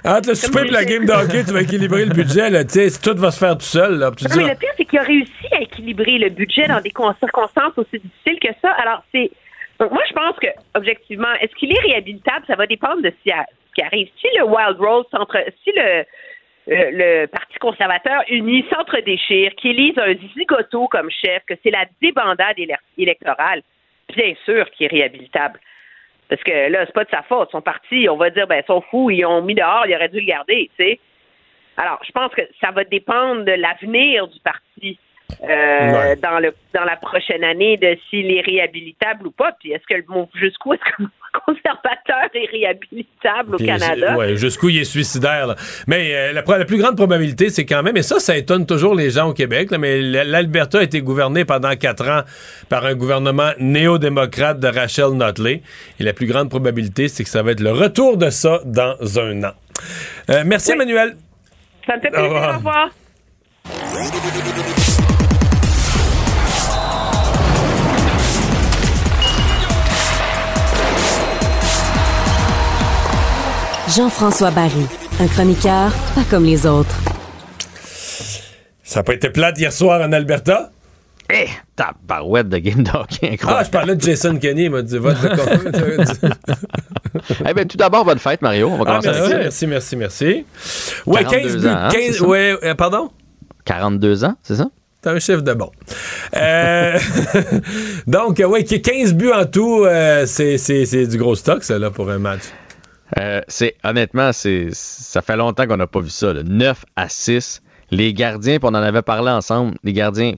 Entre le souper et la game de hockey, tu vas équilibrer le budget. Là, tout va se faire tout seul. Là, tu Non, mais le pire, c'est qu'il a réussi à équilibrer le budget dans des con- circonstances aussi difficiles que ça. Alors, c'est. Donc, moi, je pense que, objectivement, est-ce qu'il est réhabilitable? Ça va dépendre de ce qui, arrive. Si le Wild. Si le. euh, le Parti conservateur uni s'entre-déchire, qu'il élise un zigoto comme chef, que c'est la débandade éle- électorale, bien sûr qu'il est réhabilitable. Parce que là, c'est pas de sa faute. Son parti, on va dire, ben, ils sont fous, ils ont mis dehors, ils auraient dû le garder, tu sais. Alors, je pense que ça va dépendre de l'avenir du parti euh, Ouais. dans le dans la prochaine année de s'il est réhabilitable ou pas. Puis est-ce que le mot jusqu'où est-ce le conservateur est réhabilitable au Canada? c'est- Ouais, jusqu'où il est suicidaire. là. Mais euh, la, plus grande probabilité, c'est quand même, et ça, ça étonne toujours les gens au Québec, là, mais l'Alberta a été gouverné pendant quatre ans par un gouvernement néo-démocrate de Rachel Notley. Et la plus grande probabilité, c'est que ça va être le retour de ça dans un an. Euh, merci, Emmanuel. Ça me fait Au plaisir. revoir. Au revoir. Jean-François Barry, un chroniqueur pas comme les autres. Ça n'a pas été plate hier soir en Alberta? Eh, tabarouette de game de hockey Ah, incroyable. je parlais de Jason Kenny, il m'a dit vote de Eh ben, tout d'abord, bonne fête, Mario. On va Ah, commencer merci, avec merci, merci, merci. Ouais, 42 15 buts. hein, 15 c'est ça? ouais, euh, pardon? 42 ans, c'est ça? T'as un chiffre de bon. Euh, donc, ouais, 15 buts en tout, euh, c'est c'est- c'est du gros stock, ça, là, pour un match. Euh, c'est honnêtement, c'est ça fait longtemps qu'on n'a pas vu ça. là. 9 à 6. Les gardiens, puis on en avait parlé ensemble, les gardiens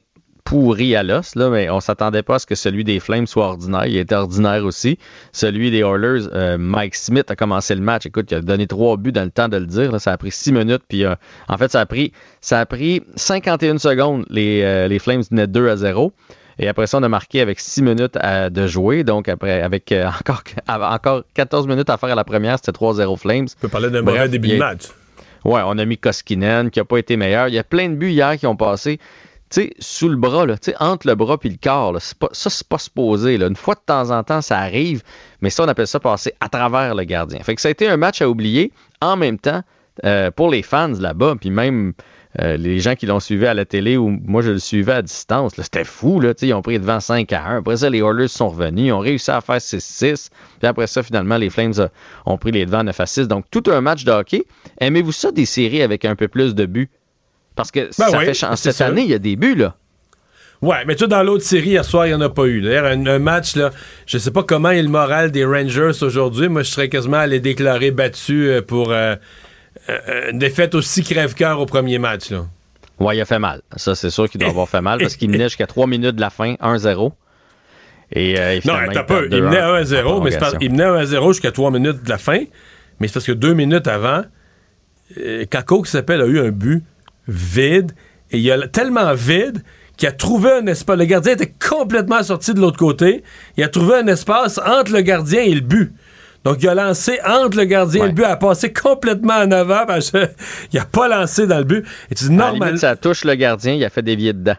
pourris à l'os, mais on s'attendait pas à ce que celui des Flames soit ordinaire. Il était ordinaire aussi. Celui des Oilers, euh, Mike Smith a commencé le match. Écoute, il a donné trois buts dans le temps de le dire. Ça a pris six minutes. Puis euh, en fait, ça a pris ça a pris 51 secondes. Les, les Flames venaient 2 à 0. Et après ça, on a marqué avec 6 minutes à- de jouer. Donc, après, avec euh, encore, encore 14 minutes à faire à la première, c'était 3-0 Flames. On peut parler d'un mauvais début de match. Ouais, on a mis Koskinen qui n'a pas été meilleur. Il y a plein de buts hier qui ont passé. Tu sais, sous le bras, là, entre le bras et le corps, là, pas, ça, c'est pas supposé. Là. Une fois de temps en temps, ça arrive, mais ça, on appelle ça passer à travers le gardien. Fait que ça a été un match à oublier. En même temps, euh, pour les fans là-bas, puis même euh, les gens qui l'ont suivi à la télé ou moi je le suivais à distance, c'était fou. Là, ils ont pris devant 5 à 1. Après ça, les Oilers sont revenus. Ils ont réussi à faire 6-6. Puis après ça, finalement, les Flames euh, ont pris les devants 9 à 6. Donc, tout un match de hockey. Aimez-vous ça, des séries avec un peu plus de buts? Parce que Ben ça oui, fait cette année, il y a des buts, là. Ouais, mais tu dans l'autre série, hier soir, il n'y en a pas eu. D'ailleurs, un, un match, là, je sais pas comment est le moral des Rangers aujourd'hui. Moi, je serais quasiment allé déclarer battu euh, pour euh, euh, une défaite aussi crève-cœur au premier match. Là. Ouais, il a fait mal. Ça, c'est sûr qu'il doit avoir fait mal parce qu'il menait jusqu'à 3 minutes de la fin, 1-0. Et, euh, et Non, t'as il peu. Il 2-1 menait en 1-0, mais c'est parce- prolongation. il menait 1-0 jusqu'à 3 minutes de la fin. Mais c'est parce que deux minutes avant, euh, Kako, qui s'appelle, a eu un but vide. Et il a tellement vide qu'il a trouvé un espace. Le gardien était complètement sorti de l'autre côté. Il a trouvé un espace entre le gardien et le but. Donc, il a lancé entre le gardien et le but, a passé complètement en avant parce qu'il a pas lancé dans le but. Et tu dis, À la normal... limite, ça touche le gardien, il a fait dévier dedans.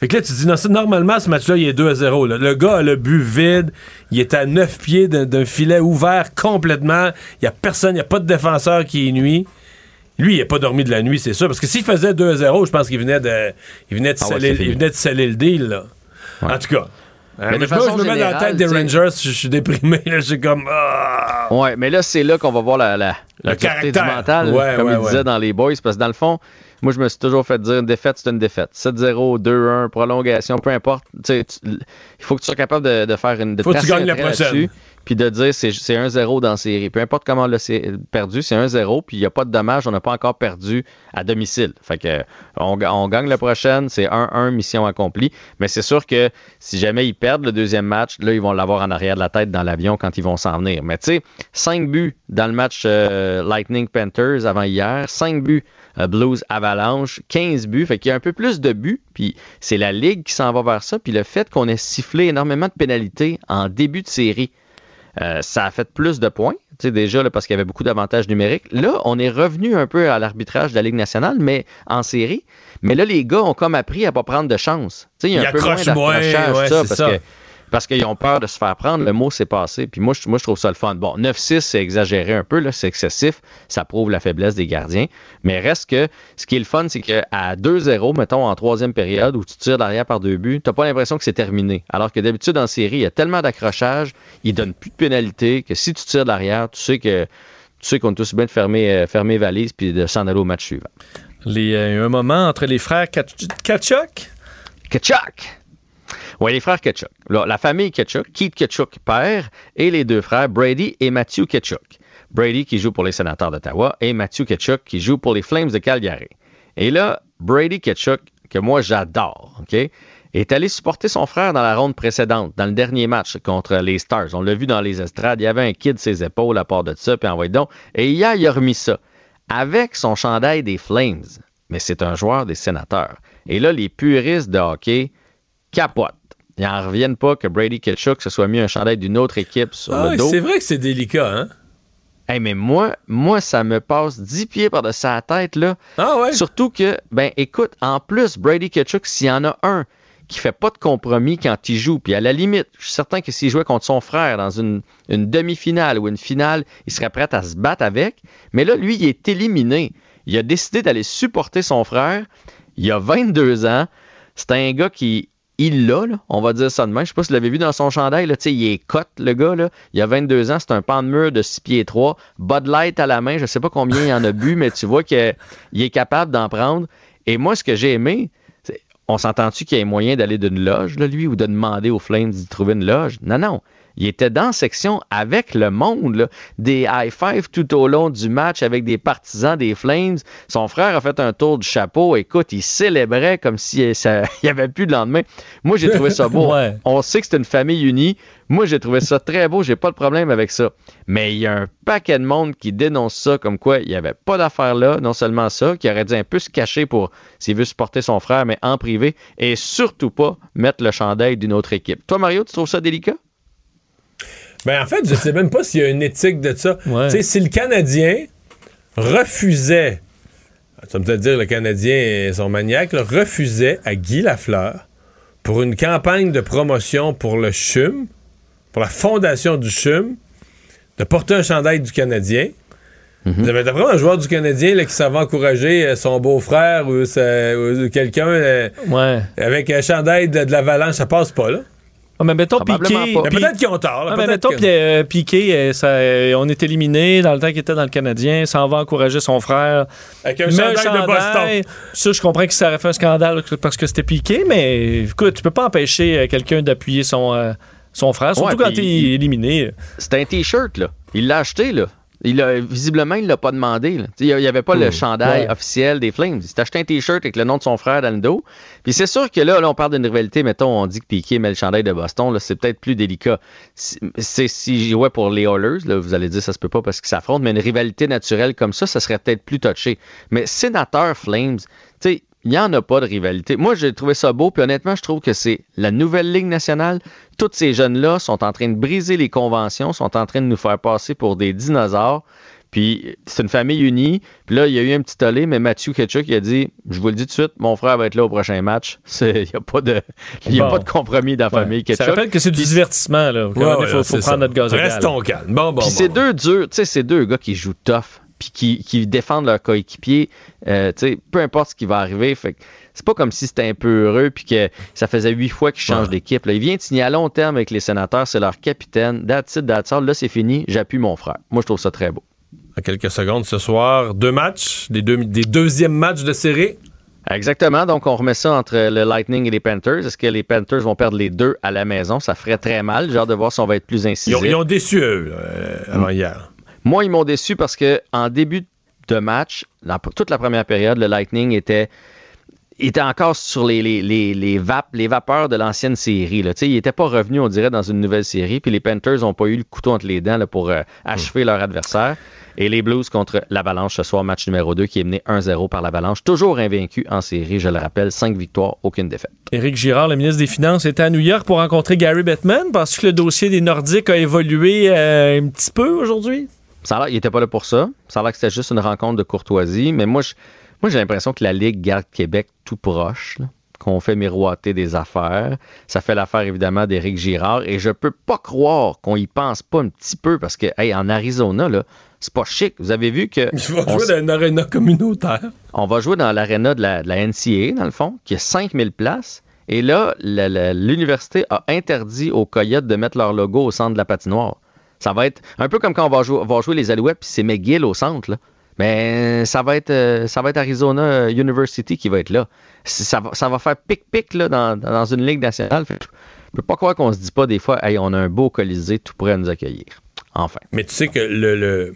Fait que là, tu dis, non, normalement, ce match-là, il est 2 à 0. là. Le gars a le but vide. Il est à 9 pieds d'un filet ouvert complètement. Il n'y a personne, il n'y a pas de défenseur qui est nuit. Lui, il n'a pas dormi de la nuit, c'est sûr. Parce que s'il faisait 2 à 0, je pense qu'il venait de, il venait de, Ah ouais, sceller, il venait de sceller le deal. Là. En tout cas. Hein, Mais de façon je me mets dans la tête des Rangers. Je je suis déprimé. là. Je suis comme. ah. Ouais, mais là, c'est là qu'on va voir la, la, la Le du caractère. mental, Ouais, comme ouais, il disait dans les boys, parce que dans le fond, moi, je me suis toujours fait dire une défaite, c'est une défaite. 7-0, 2-1, prolongation, peu importe. Tu il faut que tu sois capable de, de faire une. De Faut que tu gagnes la prochaine. Puis de dire c'est c'est 1-0 dans la série. Peu importe comment on l'a perdu, c'est 1-0, puis il n'y a pas de dommage, on n'a pas encore perdu à domicile. Fait que on, on gagne la prochaine, c'est 1-1, mission accomplie. Mais c'est sûr que si jamais ils perdent le deuxième match, là, ils vont l'avoir en arrière de la tête dans l'avion quand ils vont s'en venir. Mais tu sais, 5 buts dans le match euh, Lightning Panthers avant hier, 5 buts Blues Avalanche, 15 buts. Fait qu'il y a un peu plus de buts, puis c'est la Ligue qui s'en va vers ça. Puis le fait qu'on ait sifflé énormément de pénalités en début de série, euh, ça a fait plus de points, tu sais, déjà là, parce qu'il y avait beaucoup d'avantages numériques. Là, on est revenu un peu à l'arbitrage de la Ligue nationale, mais en série. Mais là, les gars ont comme appris à pas prendre de chance. Tu sais, il y a un peu moins d'accrochage, ouais, ça, c'est parce ça. que parce qu'ils ont peur de se faire prendre. Le mot s'est passé. Puis moi, je, moi, je trouve ça le fun. Bon, 9-6, c'est exagéré un peu, là, c'est excessif. Ça prouve la faiblesse des gardiens. Mais reste que ce qui est le fun, c'est qu'à 2-0, mettons, en troisième période, où tu tires derrière par deux buts, t'as pas l'impression que c'est terminé. Alors que d'habitude, en série, il y a tellement d'accrochage, ils donnent plus de pénalité, que si tu tires derrière, tu sais que tu sais qu'on est aussi bien de fermer, euh, fermer valise puis de s'en aller au match suivant. Les, euh, un moment entre les frères Kach- Kachuk. Kachuk! Oui, les frères Ketchuk. La famille Ketchuk, Keith Ketchuk père, et les deux frères Brady et Matthew Ketchuk. Brady qui joue pour les sénateurs d'Ottawa et Matthew Ketchuk qui joue pour les Flames de Calgary. Et là, Brady Ketchuk, que moi j'adore, OK, est allé supporter son frère dans la ronde précédente, dans le dernier match contre les Stars. On l'a vu dans les estrades, il y avait un kid de ses épaules à part de ça, puis envoyé donc. Et hier, il a remis ça avec son chandail des Flames. Mais c'est un joueur des sénateurs. Et là, les puristes de hockey capotent. Ils n'en reviennent pas que Brady Ketchuk se soit mis un chandail d'une autre équipe sur Ah le dos. c'est vrai que c'est délicat, hein? Hey, mais moi, moi, ça me passe 10 pieds par-dessus la tête, là. Ah ouais? Surtout que, ben, écoute, en plus, Brady Ketchuk, s'il y en a un qui fait pas de compromis quand il joue, puis à la limite, je suis certain que s'il jouait contre son frère dans une, une demi-finale ou une finale, il serait prêt à se battre avec. Mais là, lui, il est éliminé. Il a décidé d'aller supporter son frère. Il a 22 ans. C'est un gars qui, il l'a, on va dire ça de même. Je sais pas si vous l'avez vu dans son chandail, là, il est cote, le gars. Là. Il a 22 ans, c'est un pan de mur de 6 pieds 3. Bud Light à la main, je sais pas combien il en a bu, mais tu vois qu'il est capable d'en prendre. Et moi, ce que j'ai aimé, on s'entend-tu qu'il y ait moyen d'aller d'une loge, lui, ou de demander aux Flames d'y trouver une loge? Non, non. Il était dans section avec le monde, là. des high five tout au long du match avec des partisans des Flames. Son frère a fait un tour du chapeau. Écoute, il célébrait comme s'il n'y avait plus de lendemain. Moi, j'ai trouvé ça beau. Ouais. On sait que c'est une famille unie. Moi, j'ai trouvé ça très beau. J'ai pas de problème avec ça. Mais il y a un paquet de monde qui dénonce ça comme quoi il n'y avait pas d'affaire là. Non seulement ça, qui aurait dû un peu se cacher pour s'il veut supporter son frère, mais en privé. Et surtout pas mettre le chandail d'une autre équipe. Toi, Mario, tu trouves ça délicat? Ben, en fait, je sais même pas s'il y a une éthique de ça. Tu sais, si le Canadien refusait, vas me dire le Canadien et son maniaque, là, refusait à Guy Lafleur pour une campagne de promotion pour le CHUM, pour la fondation du CHUM, de porter un chandail du Canadien, Vous avez d'après moi, un joueur du Canadien là, qui va encourager euh, son beau-frère ou quelqu'un euh, avec un chandail de, de l'avalanche, ça passe pas, là. Ah, mais mettons Piqué. peut-être qu'ils ont tort, là, Ah, mais mettons que- euh, Piqué, euh, ça, euh, on est éliminé dans le temps qu'il était dans le Canadien, s'en va encourager son frère. Avec un chandail de Boston. Ça, je comprends que ça aurait fait un scandale parce que c'était Piqué, mais écoute, tu peux pas empêcher quelqu'un d'appuyer son, euh, son frère, surtout Ouais, quand est éliminé. C'était un t-shirt, là. Il l'a acheté, là. Il a, visiblement, il l'a pas demandé. là. Il n'y avait pas le Hmm. chandail Ouais. officiel des Flames. Il s'est acheté un t-shirt avec le nom de son frère dans le dos. Puis c'est sûr que là, là, on parle d'une rivalité. Mettons, on dit que Piqué met le chandail de Boston. là, C'est peut-être plus délicat. Si- C'est si jouait pour les Oilers, là, vous allez dire ça se peut pas parce qu'ils s'affrontent, mais une rivalité naturelle comme ça, ça serait peut-être plus touché. Mais sénateur Flames, il n'y en a pas de rivalité. Moi, j'ai trouvé ça beau, puis honnêtement, je trouve que c'est la nouvelle Ligue nationale. Tous ces jeunes-là sont en train de briser les conventions, sont en train de nous faire passer pour des dinosaures. Puis c'est une famille unie. Puis là, il y a eu un petit tollé, mais Mathieu Ketchuk il a dit Je vous le dis tout de suite, mon frère va être là au prochain match. C'est- Il n'y a, pas de, il y a Bon. pas de compromis dans la famille Ça Ketchuk. rappelle que c'est du divertissement. Là. Ouais, ouais, il faut, prendre ça. notre gaz. Restons calmes. Bon, bon, Puis bon. c'est deux durs, tu sais, c'est deux gars qui jouent tough, puis qui, qui défendent leur coéquipier, euh, peu importe ce qui va arriver. Fait c'est pas comme si c'était un peu heureux, puis que ça faisait huit fois qu'ils changent d'équipe. Il vient de signer à long terme avec les sénateurs, c'est leur capitaine. That's it, that's all. Là, c'est fini, j'appuie mon frère. Moi, je trouve ça très beau. À quelques secondes ce soir, deux matchs, des, deux, des deuxièmes matchs de série. Exactement. Donc, on remet ça entre le Lightning et les Panthers. Est-ce que les Panthers vont perdre les deux à la maison? Ça ferait très mal. J'ai hâte de voir si on va être plus Ils incisif. ont, ils ont déçu, eux, euh, avant hier. Moi, ils m'ont déçu parce que en début de match, toute la première période, le Lightning était était encore sur les, les, les, les, vap- les vapeurs de l'ancienne série. Là. Il n'était pas revenu, on dirait, dans une nouvelle série. Puis les Panthers n'ont pas eu le couteau entre les dents pour euh, achever leur adversaire. Et les Blues contre l'Avalanche ce soir, match numéro 2, qui est mené 1-0 par l'Avalanche. Toujours invaincu en série, je le rappelle. 5 victoires, aucune défaite. Éric Girard, le ministre des Finances, était à New York pour rencontrer Gary Bettman. Penses-tu que le dossier des Nordiques a évolué euh, un petit peu aujourd'hui? Ça a l'air qu'il n'était pas là pour ça. Ça a l'air que c'était juste une rencontre de courtoisie. Mais moi, je- moi j'ai l'impression que la Ligue garde Québec tout proche, qu'on fait miroiter des affaires. Ça fait l'affaire évidemment d'Éric Girard. Et je peux pas croire qu'on y pense pas un petit peu parce que, hey, en Arizona, là, c'est pas chic. Vous avez vu que. Vont on jouer dans une aréna communautaire. on va jouer dans l'aréna de la, de la NCAA, dans le fond, qui a 5000 places. Et là, l'université a interdit aux Coyotes de mettre leur logo au centre de la patinoire. Ça va être un peu comme quand on va jouer, les Alouettes, puis c'est McGill au centre. Là. Mais ça va être, euh, ça va être Arizona euh, University qui va être là. Ça va, ça va faire pic-pic dans, dans une ligue nationale. Que Je peux pas croire qu'on se dit pas des fois, hey, on a un beau colisée tout prêt à nous accueillir. Enfin. Mais tu sais que le, le-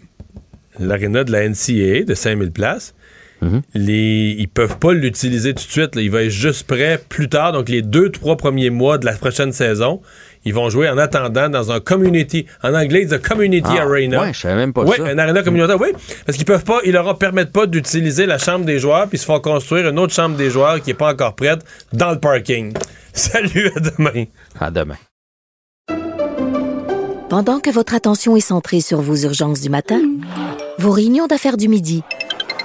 l'aréna de la NCAA de 5000 places, Les, ils peuvent pas l'utiliser tout de suite. là. Il va être juste prêt plus tard. Donc, les deux, trois premiers mois de la prochaine saison, ils vont jouer en attendant dans un community. En anglais, ils disent community Ah, arena. ouais, je savais même pas Oui, ça. un arena communautaire, oui. Parce qu'ils peuvent pas, ils leur permettent pas d'utiliser la chambre des joueurs, puis ils se font construire une autre chambre des joueurs qui est pas encore prête dans le parking. Salut, à demain. À demain. Pendant que votre attention est centrée sur vos urgences du matin, vos réunions d'affaires du midi,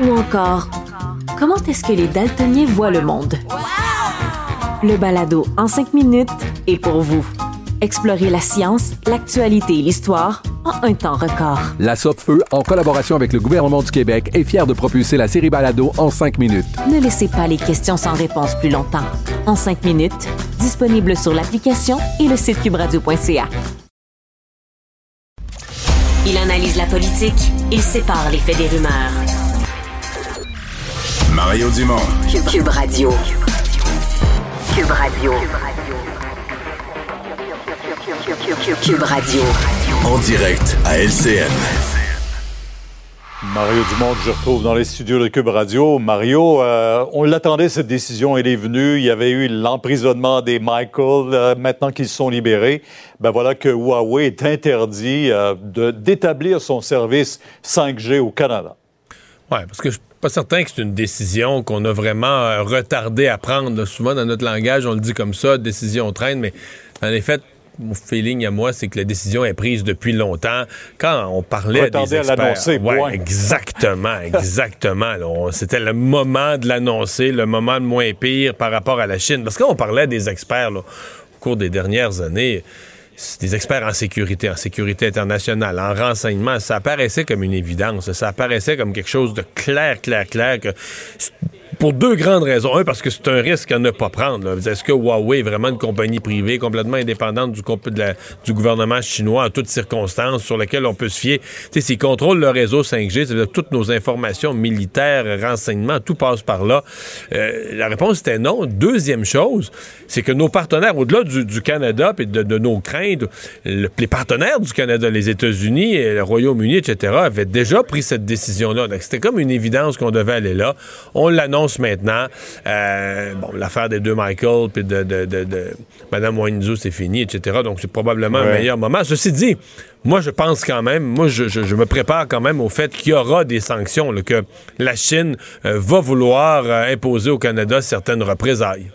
Ou encore, comment est-ce que les daltoniens voient le monde? Le balado en cinq minutes est pour vous. Explorez la science, l'actualité et l'histoire en un temps record. La Feu, en collaboration avec le gouvernement du Québec, est fière de propulser la série Balado en cinq minutes. Ne laissez pas les questions sans réponse plus longtemps. En cinq minutes, disponible sur l'application et le site cubradio.ca. Il analyse la politique, il sépare les faits des rumeurs. Mario Dumont. Cube, Cube Radio. Cube Radio. Cube Radio. En direct à LCN. Mario Dumont, je retrouve dans les studios de Cube Radio. Mario, euh, on l'attendait, cette décision, elle est venue. Il y avait eu l'emprisonnement des Michael. Euh, maintenant qu'ils sont libérés, ben voilà que Huawei est interdit euh, de- d'établir son service 5G au Canada. Oui, parce que je pas certain que c'est une décision qu'on a vraiment euh, retardé à prendre. là. Souvent, dans notre langage, on le dit comme ça, décision traîne, mais en effet, mon feeling à moi, c'est que la décision est prise depuis longtemps. Quand on parlait Retardé des à experts... Ouais, point. exactement, exactement. C'était le moment de l'annoncer, le moment le moins pire par rapport à la Chine. Parce que quand on parlait des experts là, au cours des dernières années, des experts en sécurité, en sécurité internationale, en renseignement, ça apparaissait comme une évidence. Ça apparaissait comme quelque chose de clair, clair, clair. Pour deux grandes raisons. Un, parce que c'est un risque à ne pas prendre. Est-ce que Huawei est vraiment une compagnie privée complètement indépendante du, gouvernement chinois en toutes circonstances sur laquelle on peut se fier? S'ils contrôlent le réseau 5G, ça veut dire toutes nos informations militaires, renseignements, tout passe par là. Euh, la réponse était non. Deuxième chose, c'est que nos partenaires, au-delà du, Canada et de, nos craintes, le- les partenaires du Canada, les États-Unis, et le Royaume-Uni, etc., avaient déjà pris cette décision-là. Donc, c'était comme une évidence qu'on devait aller là. On l'annonce maintenant. Euh, bon, l'affaire des deux Michael puis de, de, de, de Mme c'est fini, etc. Donc, c'est probablement un meilleur moment. Ceci dit, moi, je pense quand même, moi, je, je- je me prépare quand même au fait qu'il y aura des sanctions, là, que la Chine euh, va vouloir euh, imposer au Canada certaines représailles.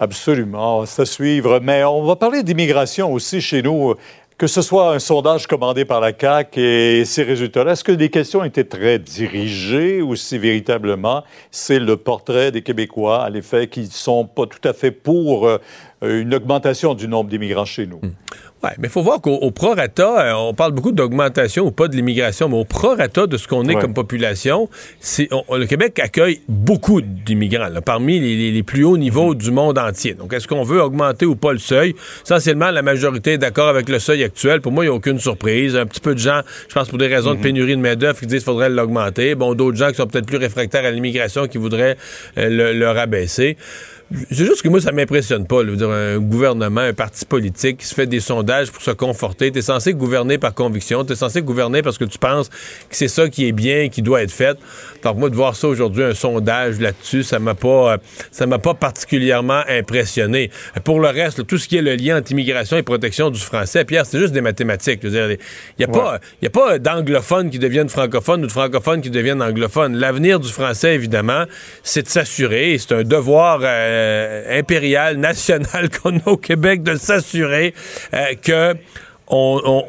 Absolument, c'est à suivre. Mais on va parler d'immigration aussi chez nous. Que ce soit un sondage commandé par la CAQ et ces résultats-là, est-ce que les questions étaient très dirigées ou si véritablement c'est le portrait des Québécois, à l'effet qu'ils ne sont pas tout à fait pour euh, une augmentation du nombre d'immigrants chez nous? Oui, mais il faut voir qu'au au prorata, euh, on parle beaucoup d'augmentation ou pas de l'immigration, mais au prorata de ce qu'on est Ouais. comme population, c'est, le Québec accueille beaucoup d'immigrants, là, parmi les, les- les plus hauts niveaux du monde entier. Donc, est-ce qu'on veut augmenter ou pas le seuil? Essentiellement, la majorité est d'accord avec le seuil actuel. Pour moi, il n'y a aucune surprise. Un petit peu de gens, je pense pour des raisons de pénurie de main-d'œuvre, qui disent qu'il faudrait l'augmenter. Bon, d'autres gens qui sont peut-être plus réfractaires à l'immigration qui voudraient euh, le, le rabaisser. C'est juste que moi, ça m'impressionne pas. là. Je veux dire, un gouvernement, un parti politique qui se fait des sondages pour se conforter. Tu es censé gouverner par conviction. Tu es censé gouverner parce que tu penses que c'est ça qui est bien, qui doit être fait. Donc, moi, de voir ça aujourd'hui, un sondage là-dessus, ça m'a pas, euh, ça m'a pas particulièrement impressionné. Pour le reste, là, tout ce qui est le lien entre immigration et protection du français, Pierre, c'est juste des mathématiques. Il n'y a, pas- il y a pas d'anglophones qui deviennent francophones ou de francophones qui deviennent anglophones. L'avenir du français, évidemment, c'est de s'assurer, et c'est un devoir euh, impérial, national qu'on a au Québec, de s'assurer euh, que on, on-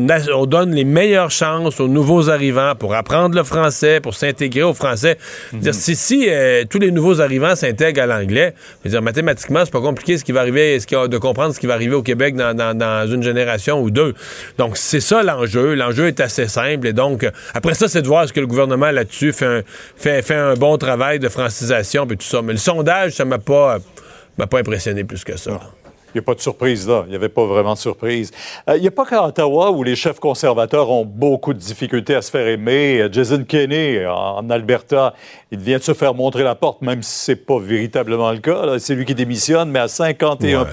on a- on donne les meilleures chances aux nouveaux arrivants pour apprendre le français, pour s'intégrer au français. Dire, si si euh, tous les nouveaux arrivants s'intègrent à l'anglais, dire, mathématiquement, c'est pas compliqué ce qui va arriver, ce qui- de comprendre ce qui va arriver au Québec dans, dans- dans une génération ou deux. Donc, c'est ça l'enjeu. L'enjeu est assez simple. Et donc, euh, après ça, c'est de voir ce que le gouvernement là-dessus fait un, fait, fait un bon travail de francisation et tout ça. Mais le sondage, ça m'a pas, m'a pas impressionné plus que ça. Il n'y a pas de surprise là. Il n'y avait pas vraiment de surprise. Euh, Il n'y a pas qu'à Ottawa où les chefs conservateurs ont beaucoup de difficultés à se faire aimer. Euh, Jason Kenney, en Alberta, il vient de se faire montrer la porte, même si ce n'est pas véritablement le cas. C'est lui qui démissionne, mais à 51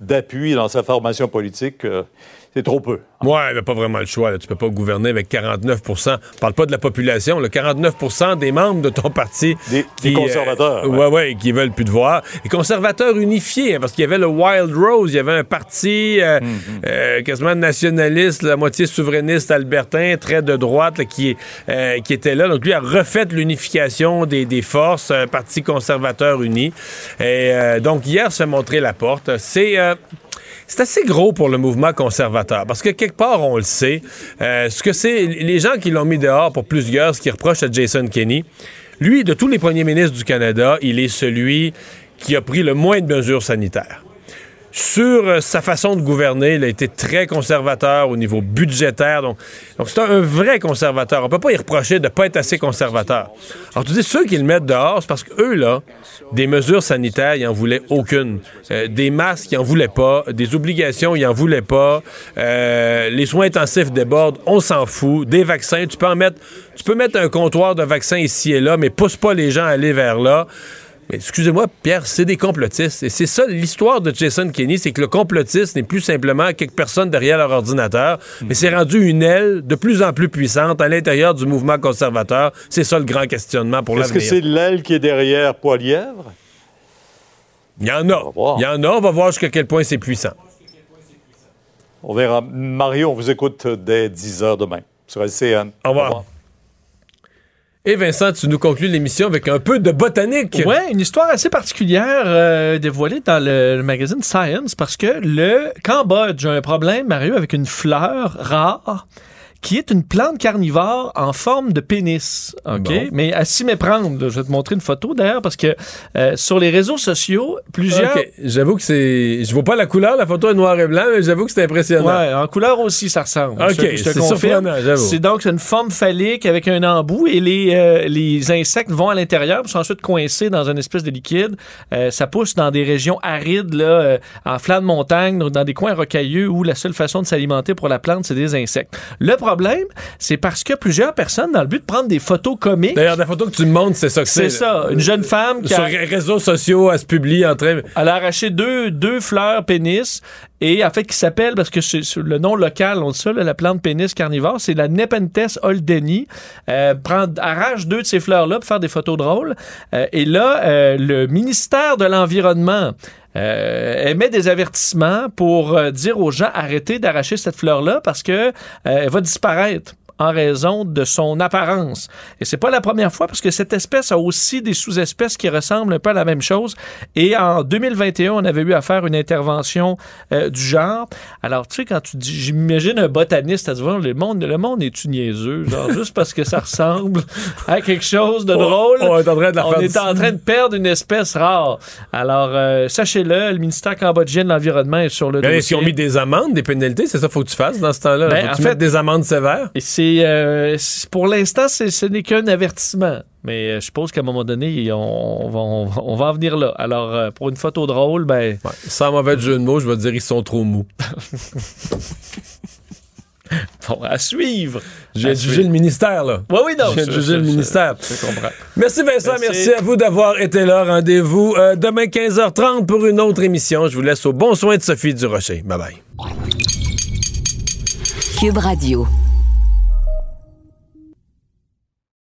d'appui dans sa formation politique, euh, c'est trop peu. Ouais, mais pas vraiment le choix. Là. Tu peux pas gouverner avec 49% On parle pas de la population. Le 49% des membres de ton parti. Des, qui, conservateurs. euh, ouais, ouais, qui veulent plus de voir. Les conservateurs unifiés, hein, parce qu'il y avait le Wild Rose, il y avait un parti euh, euh, quasiment nationaliste, la moitié souverainiste albertain, très de droite, là, qui, euh, qui était là. Donc lui a refait l'unification des, des forces, un parti conservateur uni. Et euh, donc hier, se montrer la porte. C'est... c'est assez gros pour le mouvement conservateur parce que quelque part, on le sait. euh, ce que c'est, les gens qui l'ont mis dehors pour plusieurs, ce qu'ils reprochent à Jason Kenney, lui, de tous les premiers ministres du Canada, il est celui qui a pris le moins de mesures sanitaires. Sur euh, sa façon de gouverner. Il a été très conservateur au niveau budgétaire. Donc, c'est un, vrai conservateur. On peut pas y reprocher de ne pas être assez conservateur. Alors, tu dis, ceux qui le mettent dehors, c'est parce qu'eux, là, des mesures sanitaires, ils n'en voulaient aucune. Euh, des masques, ils n'en voulaient pas. Des obligations, ils n'en voulaient pas. Euh, les soins intensifs débordent, on s'en fout. Des vaccins, tu peux en mettre, tu peux mettre un comptoir de vaccins ici et là, mais pousse pas les gens à aller vers là. Mais excusez-moi, Pierre, c'est des complotistes. Et c'est ça l'histoire de Jason Kenney, c'est que le complotiste n'est plus simplement quelques personnes derrière leur ordinateur, mais c'est rendu une aile de plus en plus puissante à l'intérieur du mouvement conservateur. C'est ça le grand questionnement pour l'avenir. Est-ce que c'est l'aile qui est derrière Poilièvre? Il y en a. Il y en a. On va voir jusqu'à quel point c'est puissant. On verra. Mario, on vous écoute dès 10 h demain sur LCN. Au revoir. Au revoir. Et Vincent, tu nous conclus l'émission avec un peu de botanique. Oui, une histoire assez particulière euh, dévoilée dans le, le, magazine Science parce que le Cambodge a un problème, Mario, avec une fleur rare qui est une plante carnivore en forme de pénis. OK? Mais à s'y méprendre, je vais te montrer une photo d'ailleurs parce que euh, sur les réseaux sociaux, plusieurs. J'avoue que c'est. Je vois pas la couleur, la photo est noir et blanc, mais j'avoue que c'est impressionnant. Ouais, en couleur aussi, ça ressemble. OK, c'est surprenant, j'avoue. C'est donc une forme phallique avec un embout et les, euh, les insectes vont à l'intérieur sont ensuite coincés dans une espèce de liquide. Euh, ça pousse dans des régions arides, là, euh, en flanc de montagne, dans des coins rocailleux où la seule façon de s'alimenter pour la plante, c'est des insectes. Le problème, c'est parce que plusieurs personnes, dans le but de prendre des photos comiques. D'ailleurs, la photo que tu me montres, c'est ça que c'est. C'est ça. Une jeune femme qui. Sur les réseaux sociaux, elle se publie en train. Elle a arraché deux, deux fleurs pénis et en fait qui s'appelle parce que c'est le nom local on dit ça la plante pénis carnivore c'est la Nepenthes holdeni euh, prend arrache deux de ces fleurs là pour faire des photos drôles euh, et là euh, le ministère de l'environnement euh, émet des avertissements pour euh, dire aux gens arrêtez d'arracher cette fleur là parce que euh, elle va disparaître en raison de son apparence. Et c'est pas la première fois parce que cette espèce a aussi des sous-espèces qui ressemblent un peu à la même chose. Et en 2021, on avait eu à faire une intervention euh, du genre. Alors, tu sais, quand tu dis, j'imagine un botaniste à dire, le monde, le monde est-tu niaiseux? Genre, juste parce que ça ressemble à quelque chose de drôle. on est en train de, la on est en train de perdre une espèce rare. Alors, euh, sachez-le, le ministère cambodgien de l'Environnement est sur le ben, dossier. Est-ce qu'ils ont mis des amendes, des pénalités? C'est ça qu'il faut que tu fasses dans ce temps-là? Ben, faut que en tu fait, des amendes sévères? C'est euh, pour l'instant, ce n'est qu'un avertissement. Mais euh, je suppose qu'à un moment donné, on, va, on, on, va, en venir là. Alors, euh, pour une photo drôle, ben. Ouais, sans mauvais jeu de mots, je vais dire ils sont trop mous. bon, à suivre. J'ai jugé le ministère, là. Oui, oui, non. J'ai jugé le ministère. Je comprends. Merci Vincent, merci. merci. à vous d'avoir été là. Rendez-vous euh, demain 15h30 pour une autre émission. Je vous laisse au bon soin de Sophie Durocher. Bye bye. Cube Radio.